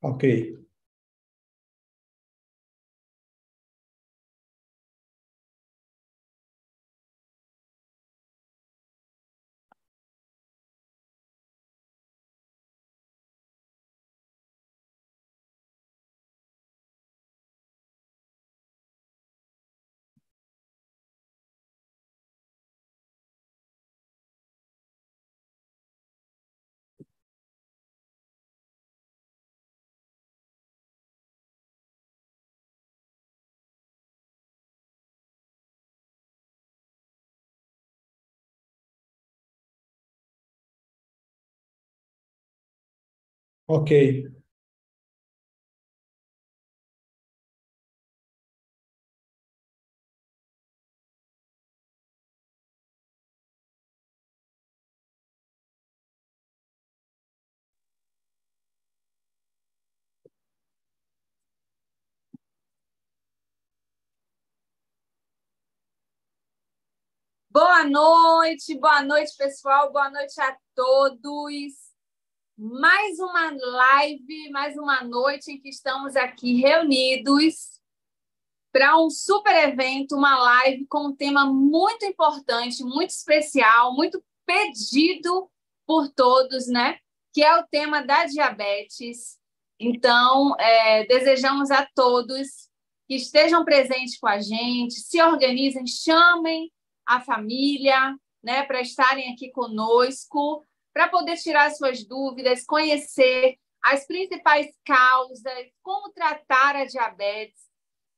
Ok. Ok. Boa noite, boa noite, pessoal, boa noite a todos. Mais uma live, mais uma noite em que estamos aqui reunidos para um super evento, uma live com um tema muito importante, muito especial, muito pedido por todos, né? Que é o tema da diabetes. Então, é, desejamos a todos que estejam presentes com a gente, se organizem, chamem a família, né, para estarem aqui conosco, para poder tirar suas dúvidas, conhecer as principais causas, como tratar a diabetes,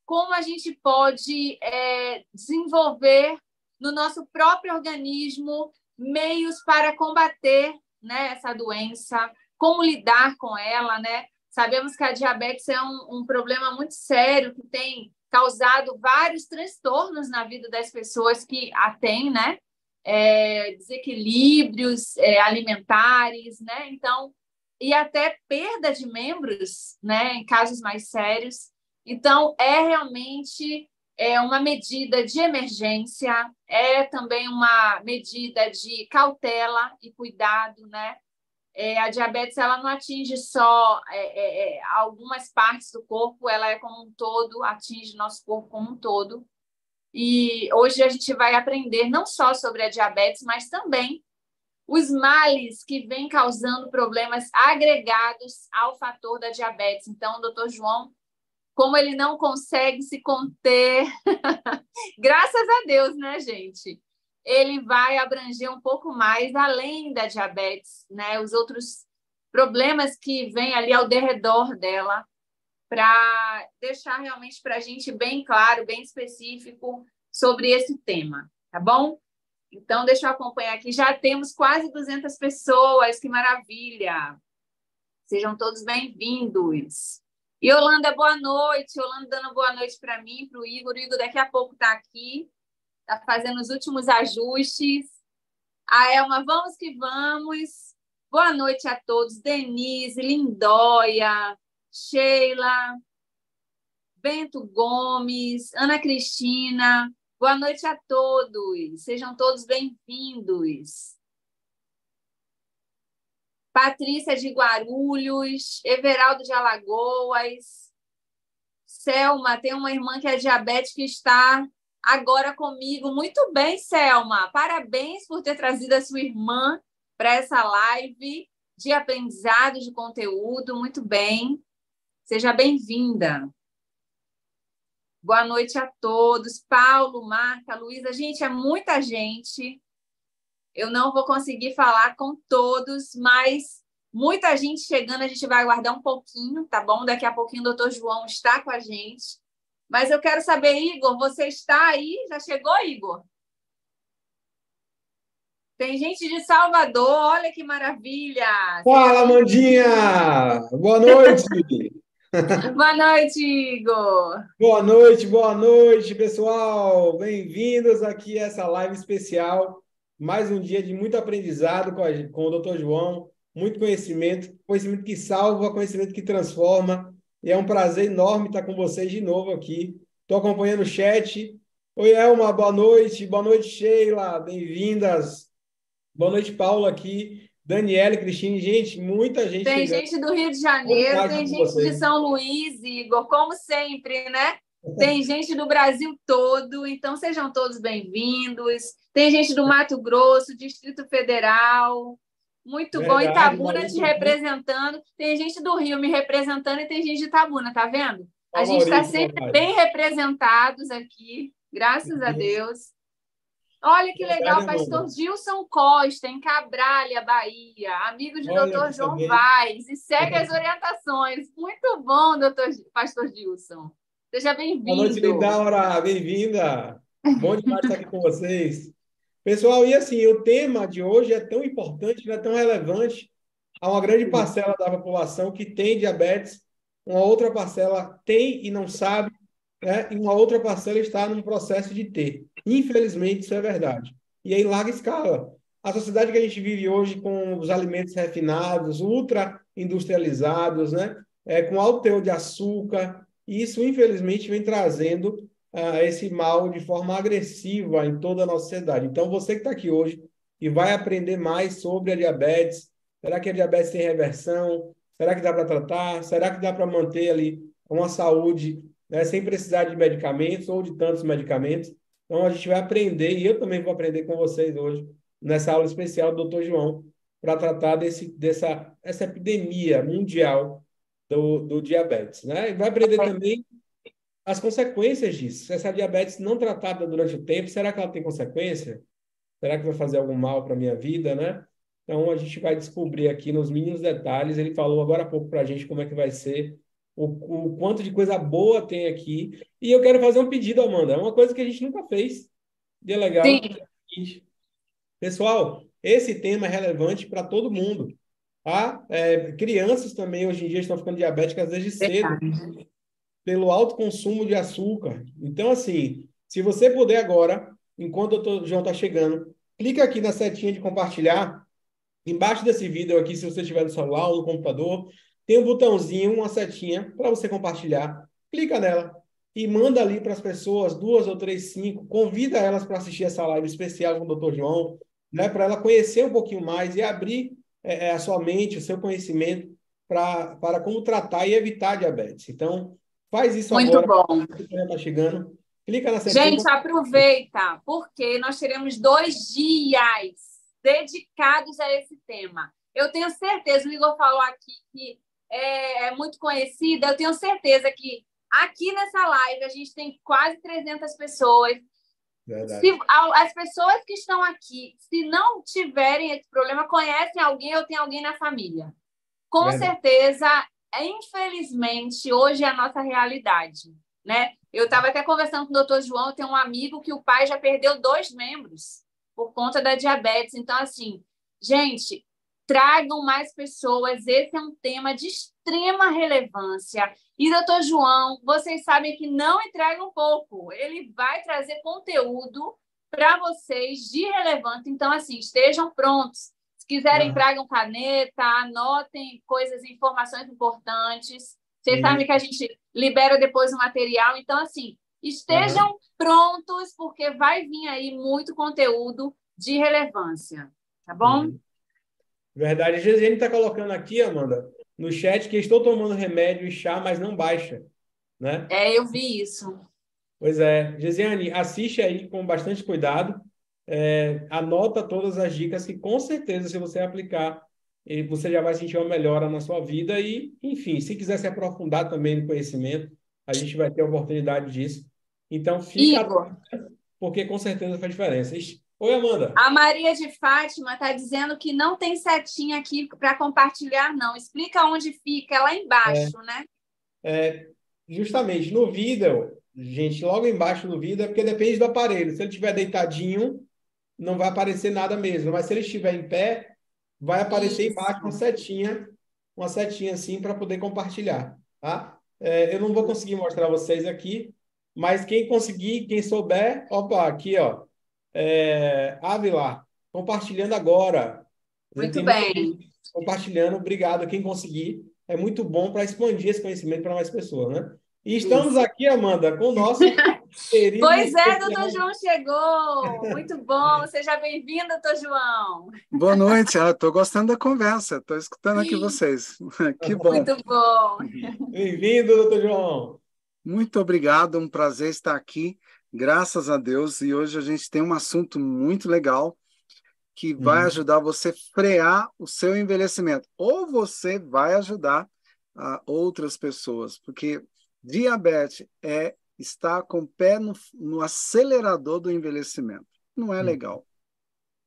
como a gente pode é, desenvolver no nosso próprio organismo meios para combater né, essa doença, como lidar com ela, né? Sabemos que a diabetes é um, um problema muito sério que tem causado vários transtornos na vida das pessoas que a têm, né? É, desequilíbrios é, alimentares, né? Então, e até perda de membros, né? Em casos mais sérios. Então, é realmente é uma medida de emergência, é também uma medida de cautela e cuidado, né? é, a diabetes ela não atinge só é, é, é, algumas partes do corpo, ela é como um todo, atinge nosso corpo como um todo. E hoje a gente vai aprender não só sobre a diabetes, mas também os males que vêm causando problemas agregados ao fator da diabetes. Então, doutor João, como ele não consegue se conter, graças a Deus, né, gente? ele vai abranger um pouco mais além da diabetes, né? Os outros problemas que vêm ali ao derredor dela, para deixar realmente para a gente bem claro, bem específico sobre esse tema, tá bom? Então, deixa eu acompanhar aqui. Já temos quase 200 pessoas, que maravilha! Sejam todos bem-vindos. Yolanda, boa noite. Yolanda dando boa noite para mim, para o Igor. O Igor daqui a pouco está aqui está fazendo os últimos ajustes. A Elma, vamos que vamos. Boa noite a todos. Denise, Lindóia, Sheila, Bento Gomes, Ana Cristina. Boa noite a todos. Sejam todos bem-vindos. Patrícia de Guarulhos, Everaldo de Alagoas, Selma, tem uma irmã que é diabética que está agora comigo. Muito bem, Selma. Parabéns por ter trazido a sua irmã para essa live de aprendizado de conteúdo. Muito bem. Seja bem-vinda. Boa noite a todos. Paulo, Marta, Luísa. Gente, é muita gente. Eu não vou conseguir falar com todos, mas muita gente chegando. A gente vai aguardar um pouquinho, tá bom? Daqui a pouquinho o doutor João está com a gente. Mas eu quero saber, Igor, você está aí? Já chegou, Igor? Tem gente de Salvador, olha que maravilha! Fala, Mandinha! Boa noite! boa noite, Igor! Boa noite, boa noite, pessoal! Bem-vindos aqui a essa live especial. Mais um dia de muito aprendizado com, a, com o Dr. João, muito conhecimento, conhecimento que salva, conhecimento que transforma. E é um prazer enorme estar com vocês de novo aqui. Estou acompanhando o chat. Oi, Elma, boa noite. Boa noite, Sheila. Bem-vindas. Boa noite, Paulo, aqui. Daniela, Cristine, gente, muita gente. Tem chegando. gente do Rio de Janeiro, tem gente vocês. de São Luís, Igor, como sempre, né? Tem gente do Brasil todo, então sejam todos bem-vindos. Tem gente do Mato Grosso, Distrito Federal. Muito Verdade, bom. Itabuna te representando. Tem gente do Rio me representando e tem gente de Itabuna, tá vendo? A gente está sempre bem representados aqui, graças a Deus. Olha que legal, pastor Gilson Costa, em Cabralha, Bahia, amigo de Olha, doutor João Vaz, e segue as orientações. Muito bom, doutor, pastor Gilson. Seja bem-vindo. Boa noite, Lindaura, bem-vinda. Bom demais estar aqui com vocês. Pessoal, e assim, o tema de hoje é tão importante, é tão relevante a uma grande parcela da população que tem diabetes, uma outra parcela tem e não sabe, né? e uma outra parcela está num processo de ter. Infelizmente, isso é verdade. E em larga escala. A sociedade que a gente vive hoje com os alimentos refinados, ultra industrializados, né? É, com alto teor de açúcar, e isso, infelizmente, vem trazendo uh, esse mal de forma agressiva em toda a nossa sociedade. Então, você que está aqui hoje e vai aprender mais sobre a diabetes, será que a diabetes tem reversão? Será que dá para tratar? Será que dá para manter ali uma saúde né, sem precisar de medicamentos ou de tantos medicamentos? Então, a gente vai aprender, e eu também vou aprender com vocês hoje, nessa aula especial do Dr. João, para tratar desse, dessa essa epidemia mundial do, do diabetes. Né? E vai aprender também as consequências disso. Essa diabetes não tratada durante o tempo, será que ela tem consequência? Será que vai fazer algum mal para a minha vida, né? Então, a gente vai descobrir aqui nos mínimos detalhes. Ele falou agora há pouco para a gente como é que vai ser o, o quanto de coisa boa tem aqui. E eu quero fazer um pedido, Amanda. É uma coisa que a gente nunca fez. E é legal. Sim. Pessoal, esse tema é relevante para todo mundo. Tá? É, crianças também, hoje em dia, estão ficando diabéticas desde cedo. Pelo alto consumo de açúcar. Então, assim, se você puder agora, enquanto o João está chegando, clica aqui na setinha de compartilhar. Embaixo desse vídeo aqui, se você estiver no celular ou no computador, tem um botãozinho, uma setinha para você compartilhar. Clica nela e manda ali para as pessoas, duas ou três, cinco, convida elas para assistir essa live especial com o Dr. João, né, para ela conhecer um pouquinho mais e abrir é, é, a sua mente, o seu conhecimento para, para como tratar e evitar diabetes. Então, faz isso Muito agora. Muito bom. Está chegando. Clica na setinha. Gente, aproveita, porque nós teremos dois dias dedicados a esse tema. Eu tenho certeza, o Igor falou aqui que é, é muito conhecida, eu tenho certeza que aqui nessa live a gente tem quase 300 pessoas. Se, as pessoas que estão aqui, se não tiverem esse problema, conhecem alguém ou tem alguém na família. Com Verdade. certeza, infelizmente, hoje é a nossa realidade. Né? Eu estava até conversando com o doutor João, tenho um amigo que o pai já perdeu dois membros por conta da diabetes. Então, assim, gente, tragam mais pessoas. Esse é um tema de extrema relevância. E, doutor João, vocês sabem que não entrega um pouco. Ele vai trazer conteúdo para vocês de relevante. Então, assim, estejam prontos. Se quiserem, uhum. tragam caneta, anotem coisas, informações importantes. Vocês uhum. sabem que a gente libera depois o material. Então, assim, estejam uhum. prontos, porque vai vir aí muito conteúdo de relevância. Tá bom? Uhum. Verdade. A Gesiane está colocando aqui, Amanda, no chat, que estou tomando remédio e chá, mas não baixa. Né? É, eu vi isso. Pois é. Gesiane, assiste aí com bastante cuidado. É, anota todas as dicas que, com certeza, se você aplicar, você já vai sentir uma melhora na sua vida. E, enfim, se quiser se aprofundar também no conhecimento, a gente vai ter a oportunidade disso. Então, fica Igor. porque com certeza faz diferença. Oi, Amanda. A Maria de Fátima está dizendo que não tem setinha aqui para compartilhar, não. Explica onde fica, é lá embaixo, é, né? É, justamente, no vídeo, gente, logo embaixo do vídeo, é porque depende do aparelho. Se ele estiver deitadinho, não vai aparecer nada mesmo. Mas se ele estiver em pé, vai aparecer Isso. embaixo uma setinha, uma setinha assim para poder compartilhar, tá? É, eu não vou conseguir mostrar vocês aqui, mas quem conseguir, quem souber, opa, aqui, ó é, Ávila, compartilhando agora. Muito bem. Compartilhando, obrigado a quem conseguir. É muito bom para expandir esse conhecimento para mais pessoas, né? E estamos Isso. aqui, Amanda, com o nosso Querido pois é, doutor João chegou. Muito bom. Seja bem-vindo, doutor João. Boa noite. Estou ah, gostando da conversa. Estou escutando aqui vocês. Que bom. Muito bom. Bem-vindo, doutor João. Muito obrigado. Um prazer estar aqui. Graças a Deus. E hoje a gente tem um assunto muito legal que vai hum. ajudar você a frear o seu envelhecimento. Ou você vai ajudar a outras pessoas, porque diabetes é estar com o pé no, no acelerador do envelhecimento. Não é hum. legal.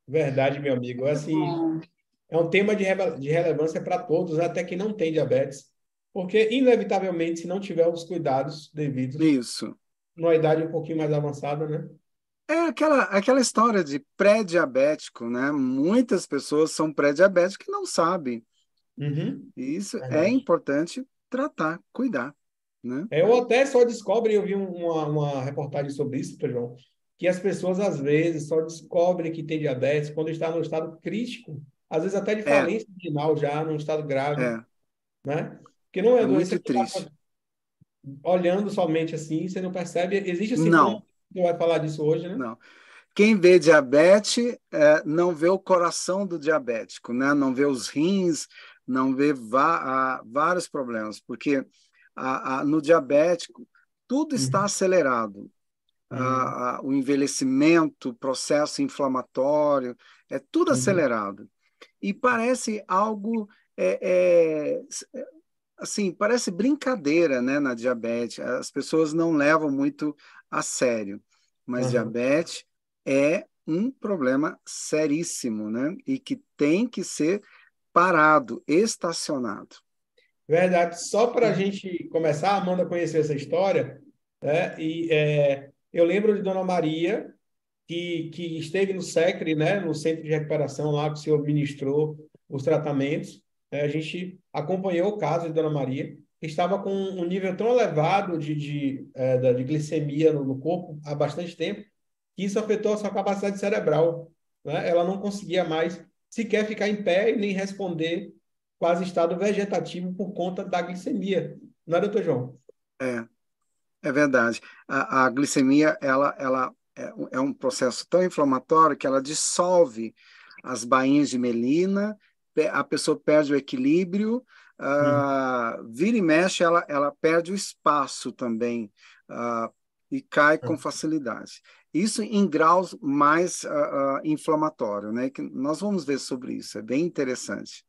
Verdade, meu amigo. Assim, é um tema de, de relevância para todos, até que não tem diabetes, porque inevitavelmente, se não tiver os cuidados devidos, isso, numa idade um pouquinho mais avançada, né? É aquela, aquela história de pré-diabético, né? Muitas pessoas são pré-diabéticos que não sabem. Uhum. E isso é importante tratar, cuidar. Né? É, eu até só descobre, eu vi uma, uma reportagem sobre isso, João, que as pessoas às vezes só descobrem que tem diabetes quando está no estado crítico, às vezes até de é. falência é. renal já, num estado grave, é. né? Porque não é, é doença muito triste. Olhando somente assim, você não percebe, existe assim, não. Você vai falar disso hoje, né? Não. Quem vê diabetes é, não vê o coração do diabético, né? Não vê os rins, não vê vários problemas, porque a, a, no diabético tudo está uhum. acelerado. Uhum. A, o envelhecimento, o processo inflamatório, é tudo uhum. acelerado. E parece algo é, é, assim, parece brincadeira, né, na diabetes. As pessoas não levam muito a sério, mas diabetes é um problema seríssimo, né, e que tem que ser parado, estacionado. Verdade. Só para a uhum. gente começar, a Amanda conhecer essa história, né? E é, eu lembro de Dona Maria, que, que esteve no SECRE, né? No centro de recuperação lá que o senhor ministrou os tratamentos. Né? A gente acompanhou o caso de Dona Maria, que estava com um nível tão elevado de, de, é, de glicemia no, no corpo há bastante tempo, que isso afetou a sua capacidade cerebral. Né? Ela não conseguia mais sequer ficar em pé e nem responder quase estado vegetativo por conta da glicemia. Não é, doutor João? É, é verdade. A, a glicemia, ela, ela é, é, um processo tão inflamatório que ela dissolve as bainhas de melina, a pessoa perde o equilíbrio, uh, vira e mexe, ela, ela perde o espaço também uh, e cai com hum. facilidade. Isso em graus mais uh, uh, inflamatório, né? Que nós vamos ver sobre isso, é bem interessante.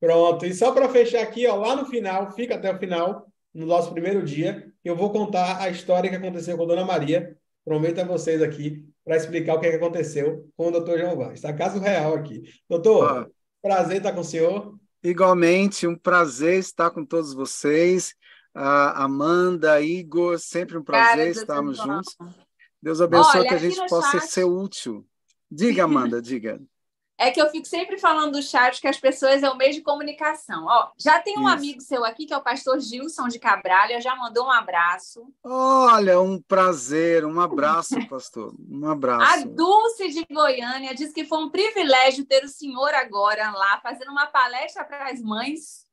Pronto, e só para fechar aqui, ó, lá no final, fica até o final, no nosso primeiro dia, eu vou contar a história que aconteceu com a Dona Maria. Prometo a vocês aqui para explicar o que, é que aconteceu com o doutor João Vaz. Está caso real aqui. Doutor, ah, prazer estar com o senhor. Igualmente, um prazer estar com todos vocês. Uh, Amanda, Igor, sempre um prazer Cara, estarmos juntos. Deus abençoe Olha, que a gente possa chat... ser útil. Diga, Amanda, diga. É que eu fico sempre falando do chat que as pessoas é o meio de comunicação. Ó, já tem um Isso. amigo seu aqui, que é o pastor Gilson de Cabralha, já mandou um abraço. Olha, um prazer, um abraço, pastor. Um abraço. A Dulce de Goiânia diz que foi um privilégio ter o senhor agora lá fazendo uma palestra para as mães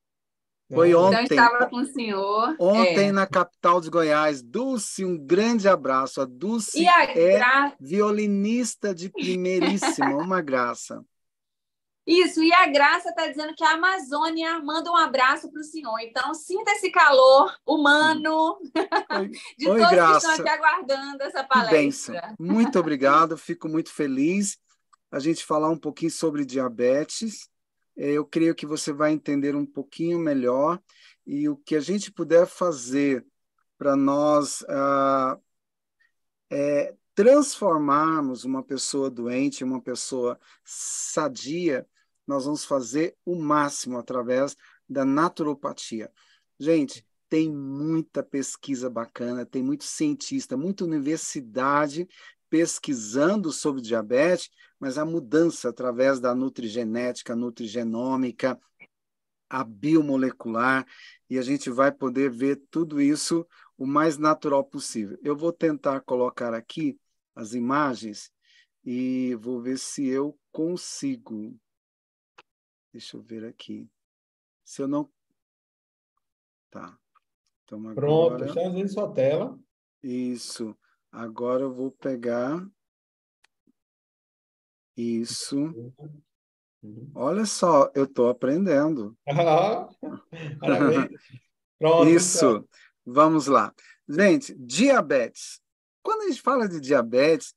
foi então, ontem. Então, estava com o senhor. Ontem, é. na capital de Goiás. Dulce, um grande abraço. A Dulce a é gra... violinista de primeiríssima, uma graça. Isso, e a Graça está dizendo que a Amazônia manda um abraço para o senhor. Então, sinta esse calor humano Oi. de Oi, todos Graça. que estão aqui aguardando essa palestra. Muito obrigado, fico muito feliz a gente falar um pouquinho sobre diabetes é, eu creio que você vai entender um pouquinho melhor e o que a gente puder fazer para nós ah, é, transformarmos uma pessoa doente em uma pessoa sadia, nós vamos fazer o máximo através da naturopatia. Gente, tem muita pesquisa bacana, tem muito cientista, muita universidade pesquisando sobre diabetes, mas a mudança através da nutrigenética, nutrigenômica, a biomolecular, e a gente vai poder ver tudo isso o mais natural possível. Eu vou tentar colocar aqui as imagens e vou ver se eu consigo. Deixa eu ver aqui. Se eu não. Tá. Então, agora... Pronto, está vendo sua tela. Isso. Agora eu vou pegar isso. Olha só, eu estou aprendendo. Pronto, isso. Então. Vamos lá. Gente, diabetes. Quando a gente fala de diabetes,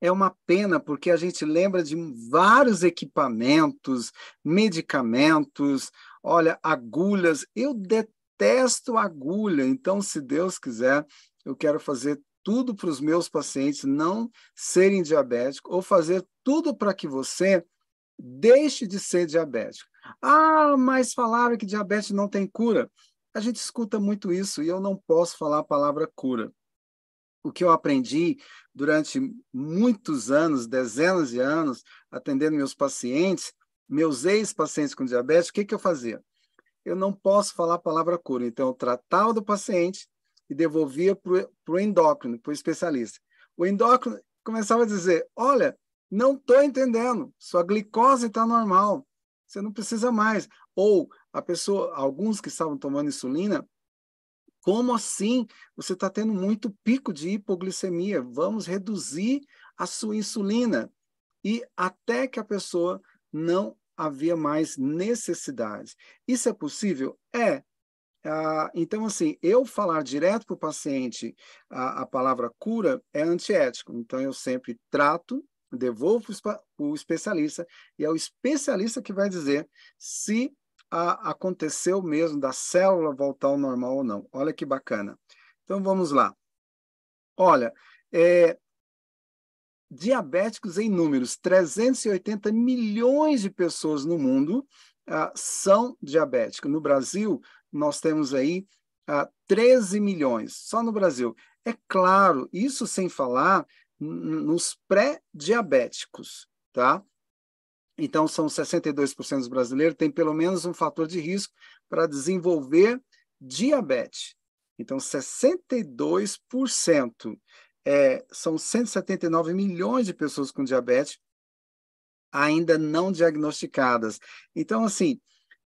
é uma pena porque a gente lembra de vários equipamentos, medicamentos, olha, agulhas. Eu detesto agulha, então, se Deus quiser, eu quero fazer tudo para os meus pacientes não serem diabéticos ou fazer tudo para que você deixe de ser diabético. Ah, mas falaram que diabetes não tem cura. A gente escuta muito isso e eu não posso falar a palavra cura. O que eu aprendi durante muitos anos, dezenas de anos, atendendo meus pacientes, meus ex-pacientes com diabetes, o que, que eu fazia? Eu não posso falar a palavra cura. Então, eu tratava do paciente e devolvia para o endócrino, para o especialista. O endócrino começava a dizer: Olha, não estou entendendo, sua glicose está normal, você não precisa mais. Ou a pessoa, alguns que estavam tomando insulina, como assim? Você está tendo muito pico de hipoglicemia. Vamos reduzir a sua insulina. E até que a pessoa não havia mais necessidade. Isso é possível? É. Ah, então, assim, eu falar direto para o paciente a, a palavra cura é antiético. Então, eu sempre trato, devolvo para o especialista, e é o especialista que vai dizer se a, aconteceu mesmo da célula voltar ao normal ou não. Olha que bacana. Então, vamos lá. Olha, é, diabéticos em números, 380 milhões de pessoas no mundo ah, são diabéticos. No Brasil, nós temos aí ah, 13 milhões, só no Brasil. É claro, isso sem falar nos pré-diabéticos, tá? Então, são 62% dos brasileiros têm pelo menos um fator de risco para desenvolver diabetes. Então, 62% é, são 179 milhões de pessoas com diabetes ainda não diagnosticadas. Então, assim,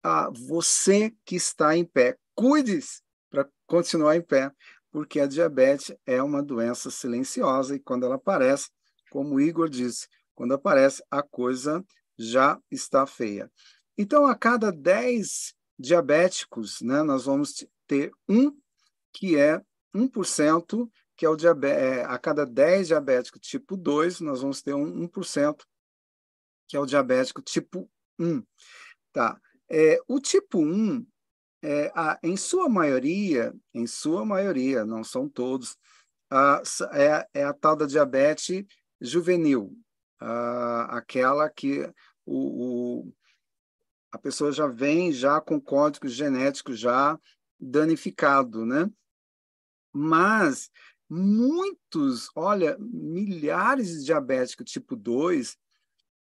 a você que está em pé, cuide-se para continuar em pé, porque a diabetes é uma doença silenciosa e quando ela aparece, como o Igor disse, quando aparece, a coisa já está feia. Então, a cada 10 diabéticos, né, nós vamos ter um que é 1%, que é o diabetes, é, a cada 10 diabéticos tipo 2, nós vamos ter um 1%, que é o diabético tipo 1. Tá. É, o tipo 1, é, a, em sua maioria, em sua maioria, não são todos, a, é, é a tal da diabetes juvenil, a, aquela que o, o, a pessoa já vem já com código genético já danificado, né? Mas muitos, olha, milhares de diabéticos tipo 2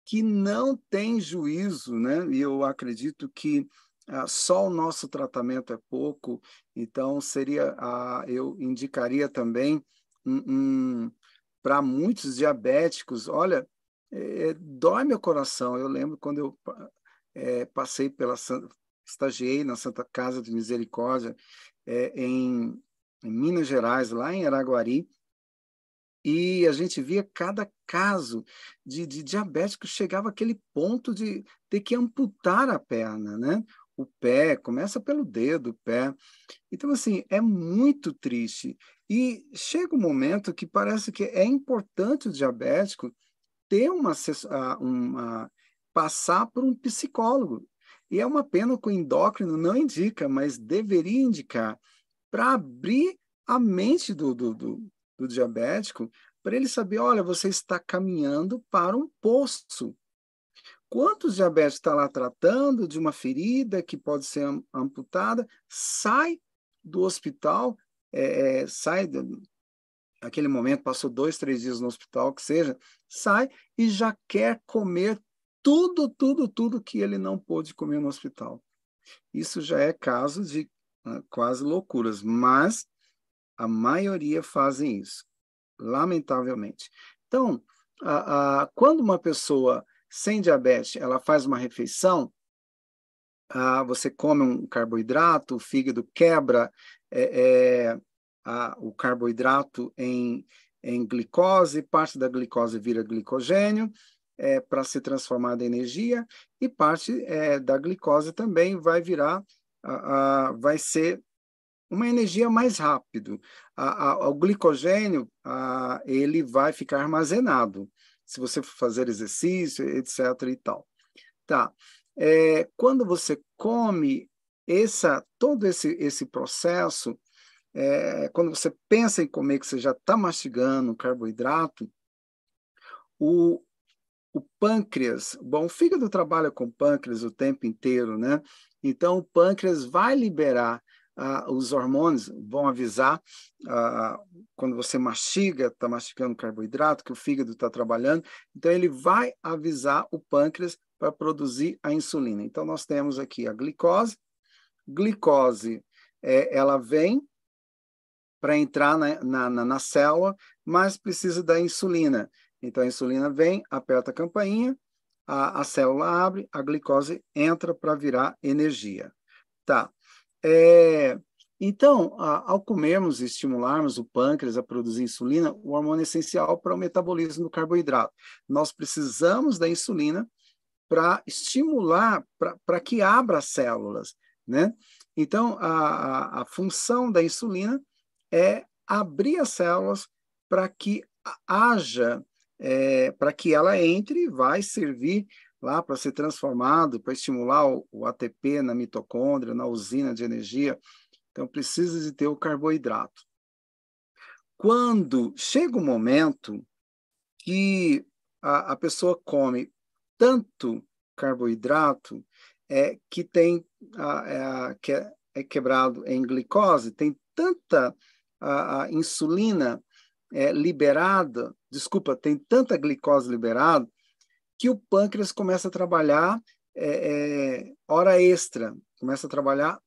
que não têm juízo, né? E eu acredito que ah, só o nosso tratamento é pouco, então seria, ah, eu indicaria também um, um para muitos diabéticos, olha, é, dói meu coração. Eu lembro quando eu é, passei pela estagiei na Santa Casa de Misericórdia é, em, em Minas Gerais, lá em Araguari, e a gente via cada caso de, de diabético chegava àquele ponto de ter que amputar a perna, né? O pé, começa pelo dedo, o pé. Então, assim, é muito triste. E chega um momento que parece que é importante o diabético ter uma, uma passar por um psicólogo. E é uma pena que o endócrino não indica, mas deveria indicar para abrir a mente do, do, do, do diabético para ele saber, olha, você está caminhando para um poço. Quantos diabéticos está lá tratando de uma ferida que pode ser amputada, sai do hospital, é, é, sai do, aquele momento, passou dois, três dias no hospital, que seja, sai e já quer comer tudo, tudo, tudo que ele não pôde comer no hospital. Isso já é caso de uh, quase loucuras, mas a maioria fazem isso, lamentavelmente. Então, a, a, quando uma pessoa sem diabetes ela faz uma refeição, a, você come um carboidrato, o fígado quebra é, é, a, o carboidrato em, em glicose, parte da glicose vira glicogênio, é, para ser transformada em energia, e parte é, da glicose também vai virar, a, a, vai ser uma energia mais rápido. A, o glicogênio ele vai ficar armazenado se você for fazer exercício, etc. e tal. Tá. É, quando você come essa, todo esse, esse processo, é, quando você pensa em comer, que você já está mastigando carboidrato, o, o pâncreas, bom, o fígado trabalha com pâncreas o tempo inteiro, né? Então, o pâncreas vai liberar ah, os hormônios, vão avisar ah, quando você mastiga, está mastigando carboidrato, que o fígado está trabalhando, então ele vai avisar o pâncreas para produzir a insulina. Então, nós temos aqui a glicose. Glicose, é, ela vem para entrar na, na, na, célula, mas precisa da insulina. Então, a insulina vem, aperta a campainha, a, a célula abre, a glicose entra para virar energia. Tá. É, então, a, ao comermos e estimularmos o pâncreas a produzir insulina, o hormônio é essencial para o metabolismo do carboidrato. Nós precisamos da insulina para estimular, para que abra as células, né? Então, a, a, a função da insulina é abrir as células para que haja, é, para que ela entre e vai servir lá para ser transformado, para estimular o, o, ATP na mitocôndria, na usina de energia. Então, precisa de ter o carboidrato. Quando chega o momento que a, a pessoa come tanto carboidrato é, que tem é, que é, é, quebrado em glicose, tem tanta a, a insulina é, liberada, desculpa, tem tanta glicose liberada que o pâncreas começa a trabalhar é, é, hora extra, começa a trabalhar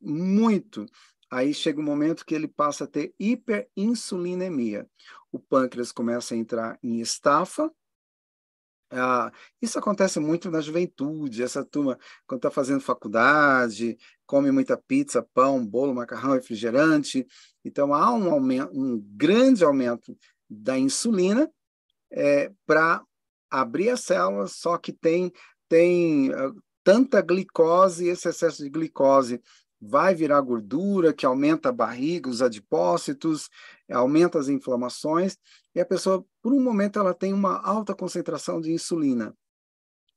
muito. Aí chega um momento que ele passa a ter hiperinsulinemia. O pâncreas começa a entrar em estafa, ah, isso acontece muito na juventude, essa turma, quando está fazendo faculdade, come muita pizza, pão, bolo, macarrão, refrigerante. Então, há um, aumento, um grande aumento da insulina é, para abrir as células, só que tem, tem uh, tanta glicose, esse excesso de glicose vai virar gordura, que aumenta a barriga, os adipócitos, aumenta as inflamações, e a pessoa, por um momento, ela tem uma alta concentração de insulina.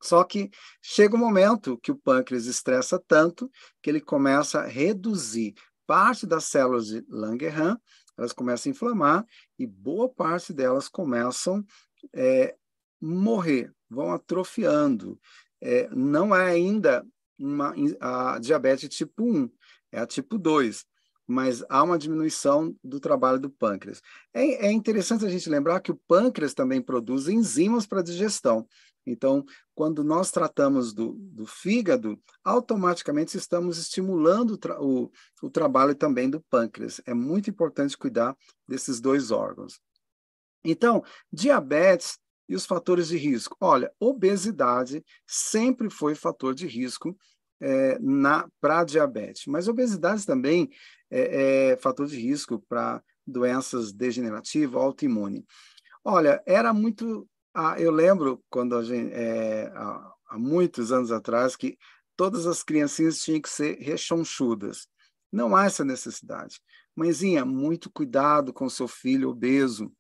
Só que chega um momento que o pâncreas estressa tanto que ele começa a reduzir parte das células de Langerhans, elas começam a inflamar e boa parte delas começam a é, morrer, vão atrofiando. É, não é ainda uma, a diabetes tipo 1, é a tipo 2, mas há uma diminuição do trabalho do pâncreas. É, é interessante a gente lembrar que o pâncreas também produz enzimas para digestão. Então, quando nós tratamos do, do fígado, automaticamente estamos estimulando o, o, trabalho também do pâncreas. É muito importante cuidar desses dois órgãos. Então, diabetes e os fatores de risco. Olha, obesidade sempre foi fator de risco é, para diabetes, mas obesidade também é, é fator de risco para doenças degenerativas, autoimune. Olha, era muito. Ah, eu lembro quando a gente, é, há, há muitos anos atrás que todas as criancinhas tinham que ser rechonchudas. Não há essa necessidade. Mãezinha, muito cuidado com seu filho obeso,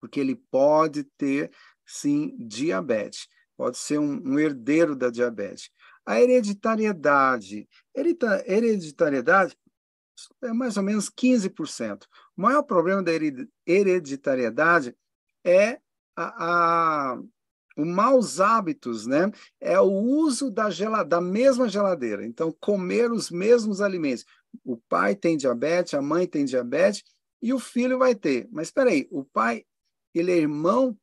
porque ele pode ter, sim, diabetes. Pode ser um, um herdeiro da diabetes. A hereditariedade. Hereditariedade é mais ou menos 15%. O maior problema da hereditariedade é a, a, o maus hábitos, né? É o uso da, da mesma geladeira. Então, comer os mesmos alimentos. O pai tem diabetes, a mãe tem diabetes e o filho vai ter. Mas espera aí, o pai, ele é irmão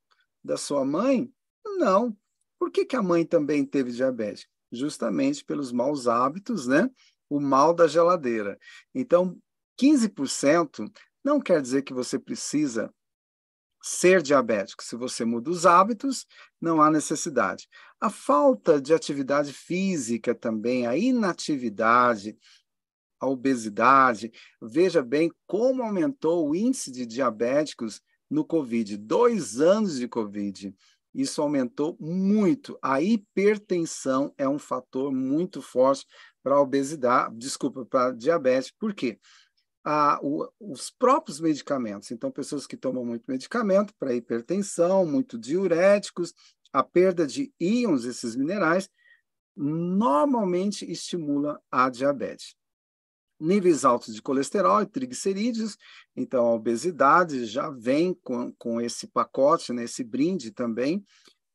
da sua mãe? Não. Por que, que a mãe também teve diabetes? justamente pelos maus hábitos, né? O mal da geladeira. Então, 15% não quer dizer que você precisa ser diabético. Se você muda os hábitos, não há necessidade. A falta de atividade física também, a inatividade, a obesidade. Veja bem como aumentou o índice de diabéticos no Covid. Dois anos de Covid. Isso aumentou muito. A hipertensão é um fator muito forte para obesidade, desculpa, para diabetes. Por quê? Ah, o, os próprios medicamentos. Então, pessoas que tomam muito medicamento para hipertensão, muito diuréticos, a perda de íons, esses minerais, normalmente estimula a diabetes. Níveis altos de colesterol e triglicerídeos, então a obesidade já vem com, com esse pacote, né, esse brinde também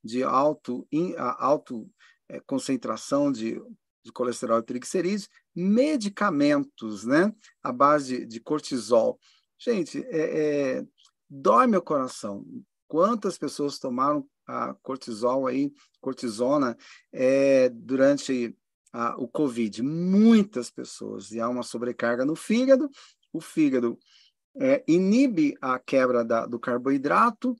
de alto, in, alto é, concentração de, de colesterol e triglicerídeos, medicamentos, né, à base de, de cortisol. Gente, é, é, dói meu coração. Quantas pessoas tomaram a cortisol aí, cortisona, é, durante a, o Covid. Muitas pessoas, e há uma sobrecarga no fígado, o fígado é, inibe a quebra da, do carboidrato,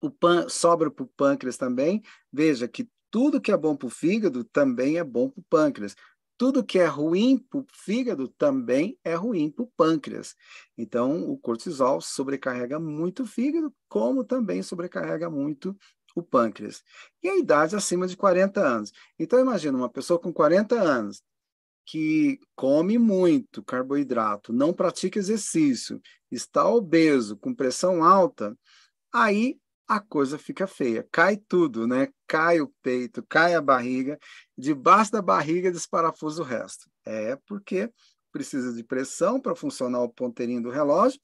o pan, sobra para o pâncreas também. Veja que tudo que é bom para o fígado também é bom para o pâncreas. Tudo que é ruim para o fígado também é ruim para o pâncreas. Então, o cortisol sobrecarrega muito o fígado, como também sobrecarrega muito o pâncreas. E a idade acima de 40 anos. Então, imagina uma pessoa com 40 anos que come muito carboidrato, não pratica exercício, está obeso, com pressão alta, aí a coisa fica feia. Cai tudo, né? Cai o peito, cai a barriga, debaixo da barriga desparafusa o resto. É porque precisa de pressão para funcionar o ponteirinho do relógio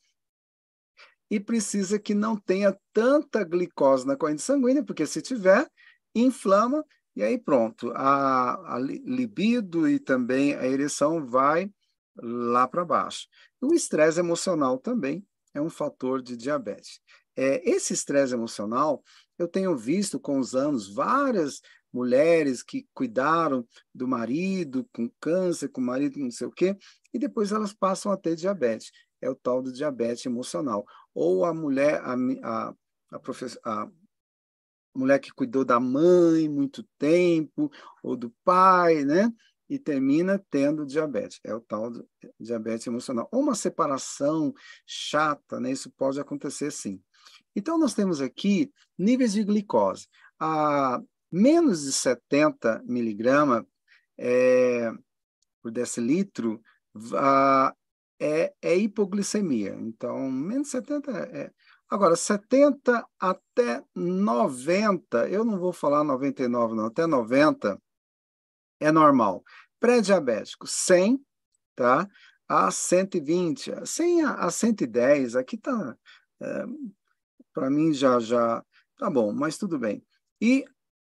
e precisa que não tenha tanta glicose na corrente sanguínea, porque se tiver, inflama e aí pronto, a, a libido e também a ereção vai lá para baixo. O estresse emocional também é um fator de diabetes. É, esse estresse emocional, eu tenho visto com os anos várias mulheres que cuidaram do marido com câncer, com o marido não sei o quê, e depois elas passam a ter diabetes. É o tal do diabetes emocional. Ou a mulher, a, a, a, professor, a mulher que cuidou da mãe muito tempo, ou do pai, né? E termina tendo diabetes. É o tal do diabetes emocional. Ou uma separação chata, né? Isso pode acontecer sim. Então, nós temos aqui níveis de glicose. A menos de 70 miligramas é, por decilitro a, é, é, hipoglicemia. Então, menos de 70 é. Agora, 70 até 90, eu não vou falar 99, não, até 90 é normal. Pré-diabético, 100, tá? A 120, 100 a 110, aqui tá. É, para mim já já tá bom, mas tudo bem. E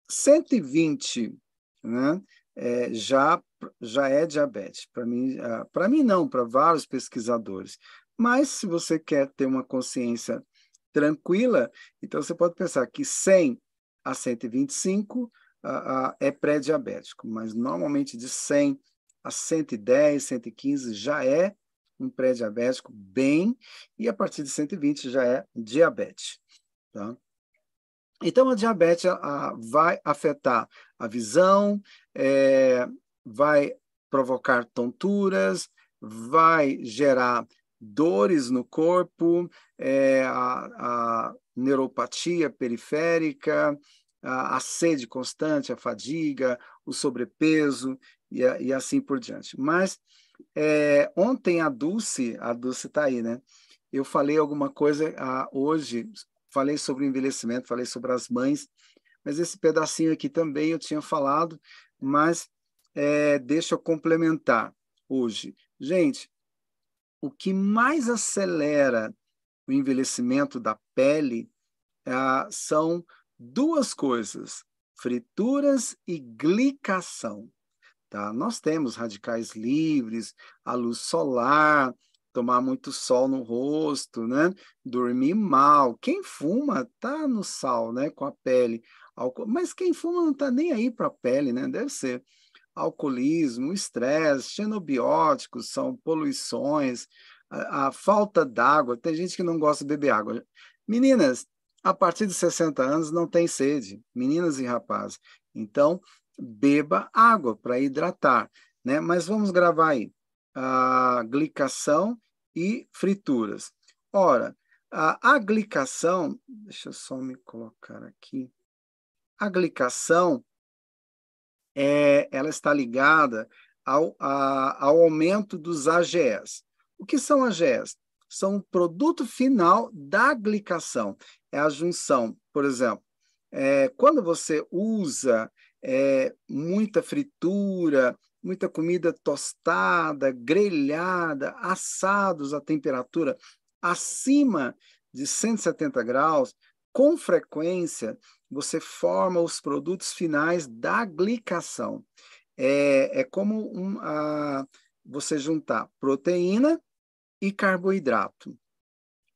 120, né? É, já já é diabetes. Para mim, uh, para mim não, para vários pesquisadores. Mas se você quer ter uma consciência tranquila, então você pode pensar que 100 a 125 uh, uh, é pré-diabético, mas normalmente de 100 a 110, 115 já é um pré-diabético bem, e a partir de 120 já é diabetes. Tá? Então, a diabetes a, vai afetar a visão, é, vai provocar tonturas, vai gerar dores no corpo, é, a, a, neuropatia periférica, a, a, sede constante, a fadiga, o sobrepeso e, e assim por diante. Mas é, ontem a Dulce, a Dulce está aí, né? Eu falei alguma coisa ah, hoje, falei sobre o envelhecimento, falei sobre as mães, mas esse pedacinho aqui também eu tinha falado, mas é, deixa eu complementar hoje. Gente, o que mais acelera o envelhecimento da pele ah, são duas coisas: frituras e glicação. Tá? Nós temos radicais livres, a luz solar, tomar muito sol no rosto, né? Dormir mal. Quem fuma tá no sal, né? Com a pele. Mas quem fuma não tá nem aí para a pele, né? Deve ser alcoolismo, estresse, xenobióticos, são poluições, a, a falta d'água. Tem gente que não gosta de beber água. Meninas, a partir de 60 anos não tem sede, meninas e rapazes. Então, beba água para hidratar, né? Mas vamos gravar aí. a glicação e frituras. Ora, a, a glicação, deixa eu só me colocar aqui. A glicação é, ela está ligada ao, a, ao aumento dos AGEs. O que são AGEs? São o produto final da glicação. É a junção, por exemplo, é, quando você usa é, muita fritura, muita comida tostada, grelhada, assados à temperatura acima de 170 graus, com frequência você forma os produtos finais da glicação. É, é como um, a, você juntar proteína e carboidrato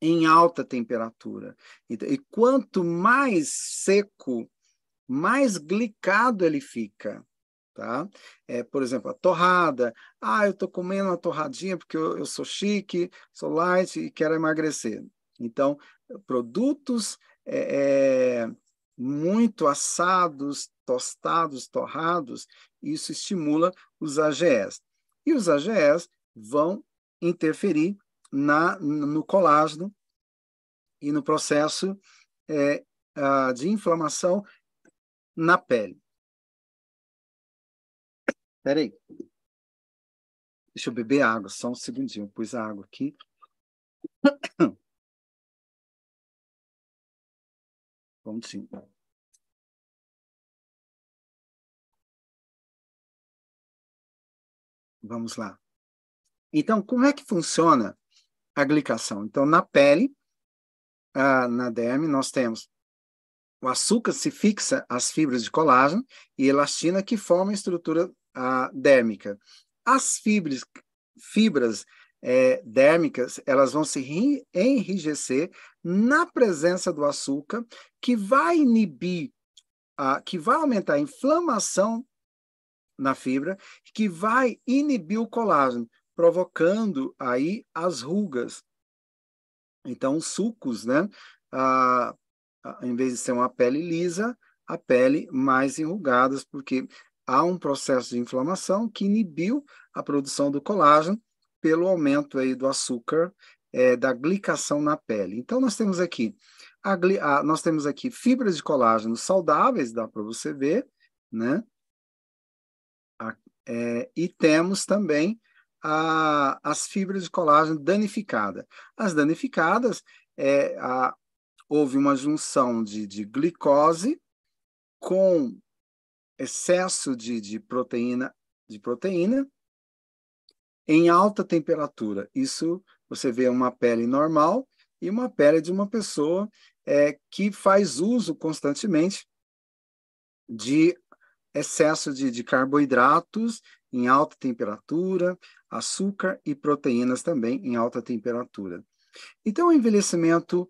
em alta temperatura. E, e quanto mais seco, mais glicado ele fica. Tá? É, por exemplo, a torrada. Ah, eu estou comendo uma torradinha porque eu, eu sou chique, sou light e quero emagrecer. Então, produtos é, é, muito assados, tostados, torrados, isso estimula os AGEs. E os AGEs vão interferir na, no colágeno e no processo é, de inflamação na pele. Espera aí. Deixa eu beber água, só um segundinho. pus a água aqui. Sim. Vamos lá. Então, como é que funciona a glicação? Então, na pele, ah, na derme, nós temos o açúcar se fixa às fibras de colágeno e elastina que formam a estrutura a dérmica. As fibras, fibras é, dérmicas, elas vão se enrijecer na presença do açúcar, que vai inibir, a, que vai aumentar a inflamação na fibra, que vai inibir o colágeno, provocando aí as rugas. Então, os sucos, né? Ah, em vez de ser uma pele lisa, a pele mais enrugadas, porque há um processo de inflamação que inibiu a produção do colágeno pelo aumento aí do açúcar é, da glicação na pele. Então nós temos aqui a, a, nós temos aqui fibras de colágeno saudáveis, dá para você ver, né? A, é, e temos também as fibras de colágeno danificadas. As danificadas é, a, houve uma junção de, de glicose com excesso de, de proteína de proteína em alta temperatura. Isso você vê uma pele normal e uma pele de uma pessoa é, que faz uso constantemente de excesso de, de carboidratos em alta temperatura, açúcar e proteínas também em alta temperatura. Então, o envelhecimento,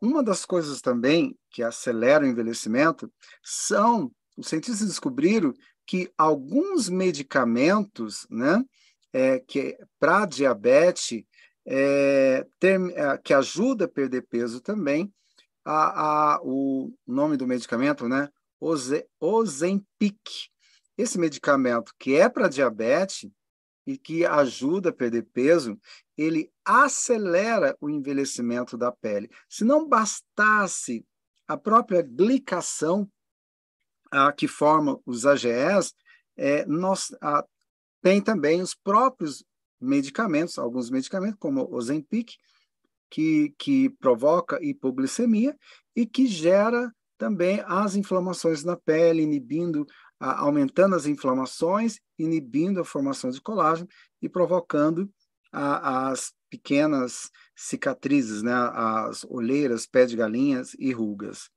uma das coisas também que acelera o envelhecimento são os cientistas descobriram que alguns medicamentos, né, é, que para diabetes, é, ter, é, que ajuda a perder peso também, a, a, o nome do medicamento, né, Oze, Ozempic. Esse medicamento que é para diabetes e que ajuda a perder peso, ele acelera o envelhecimento da pele. Se não bastasse a própria glicação ah, que formam os AGEs, é, nós, ah, tem também os próprios medicamentos, alguns medicamentos, como o Ozempic, que, que provoca hipoglicemia e que gera também as inflamações na pele, inibindo, aumentando as inflamações, inibindo a formação de colágeno e provocando as pequenas cicatrizes, né, as olheiras, pé de galinhas e rugas.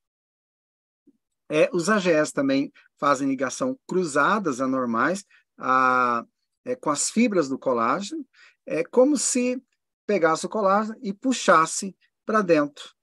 É, os AGS também fazem ligação cruzadas anormais a, é, com as fibras do colágeno, é como se pegasse o colágeno e puxasse para dentro,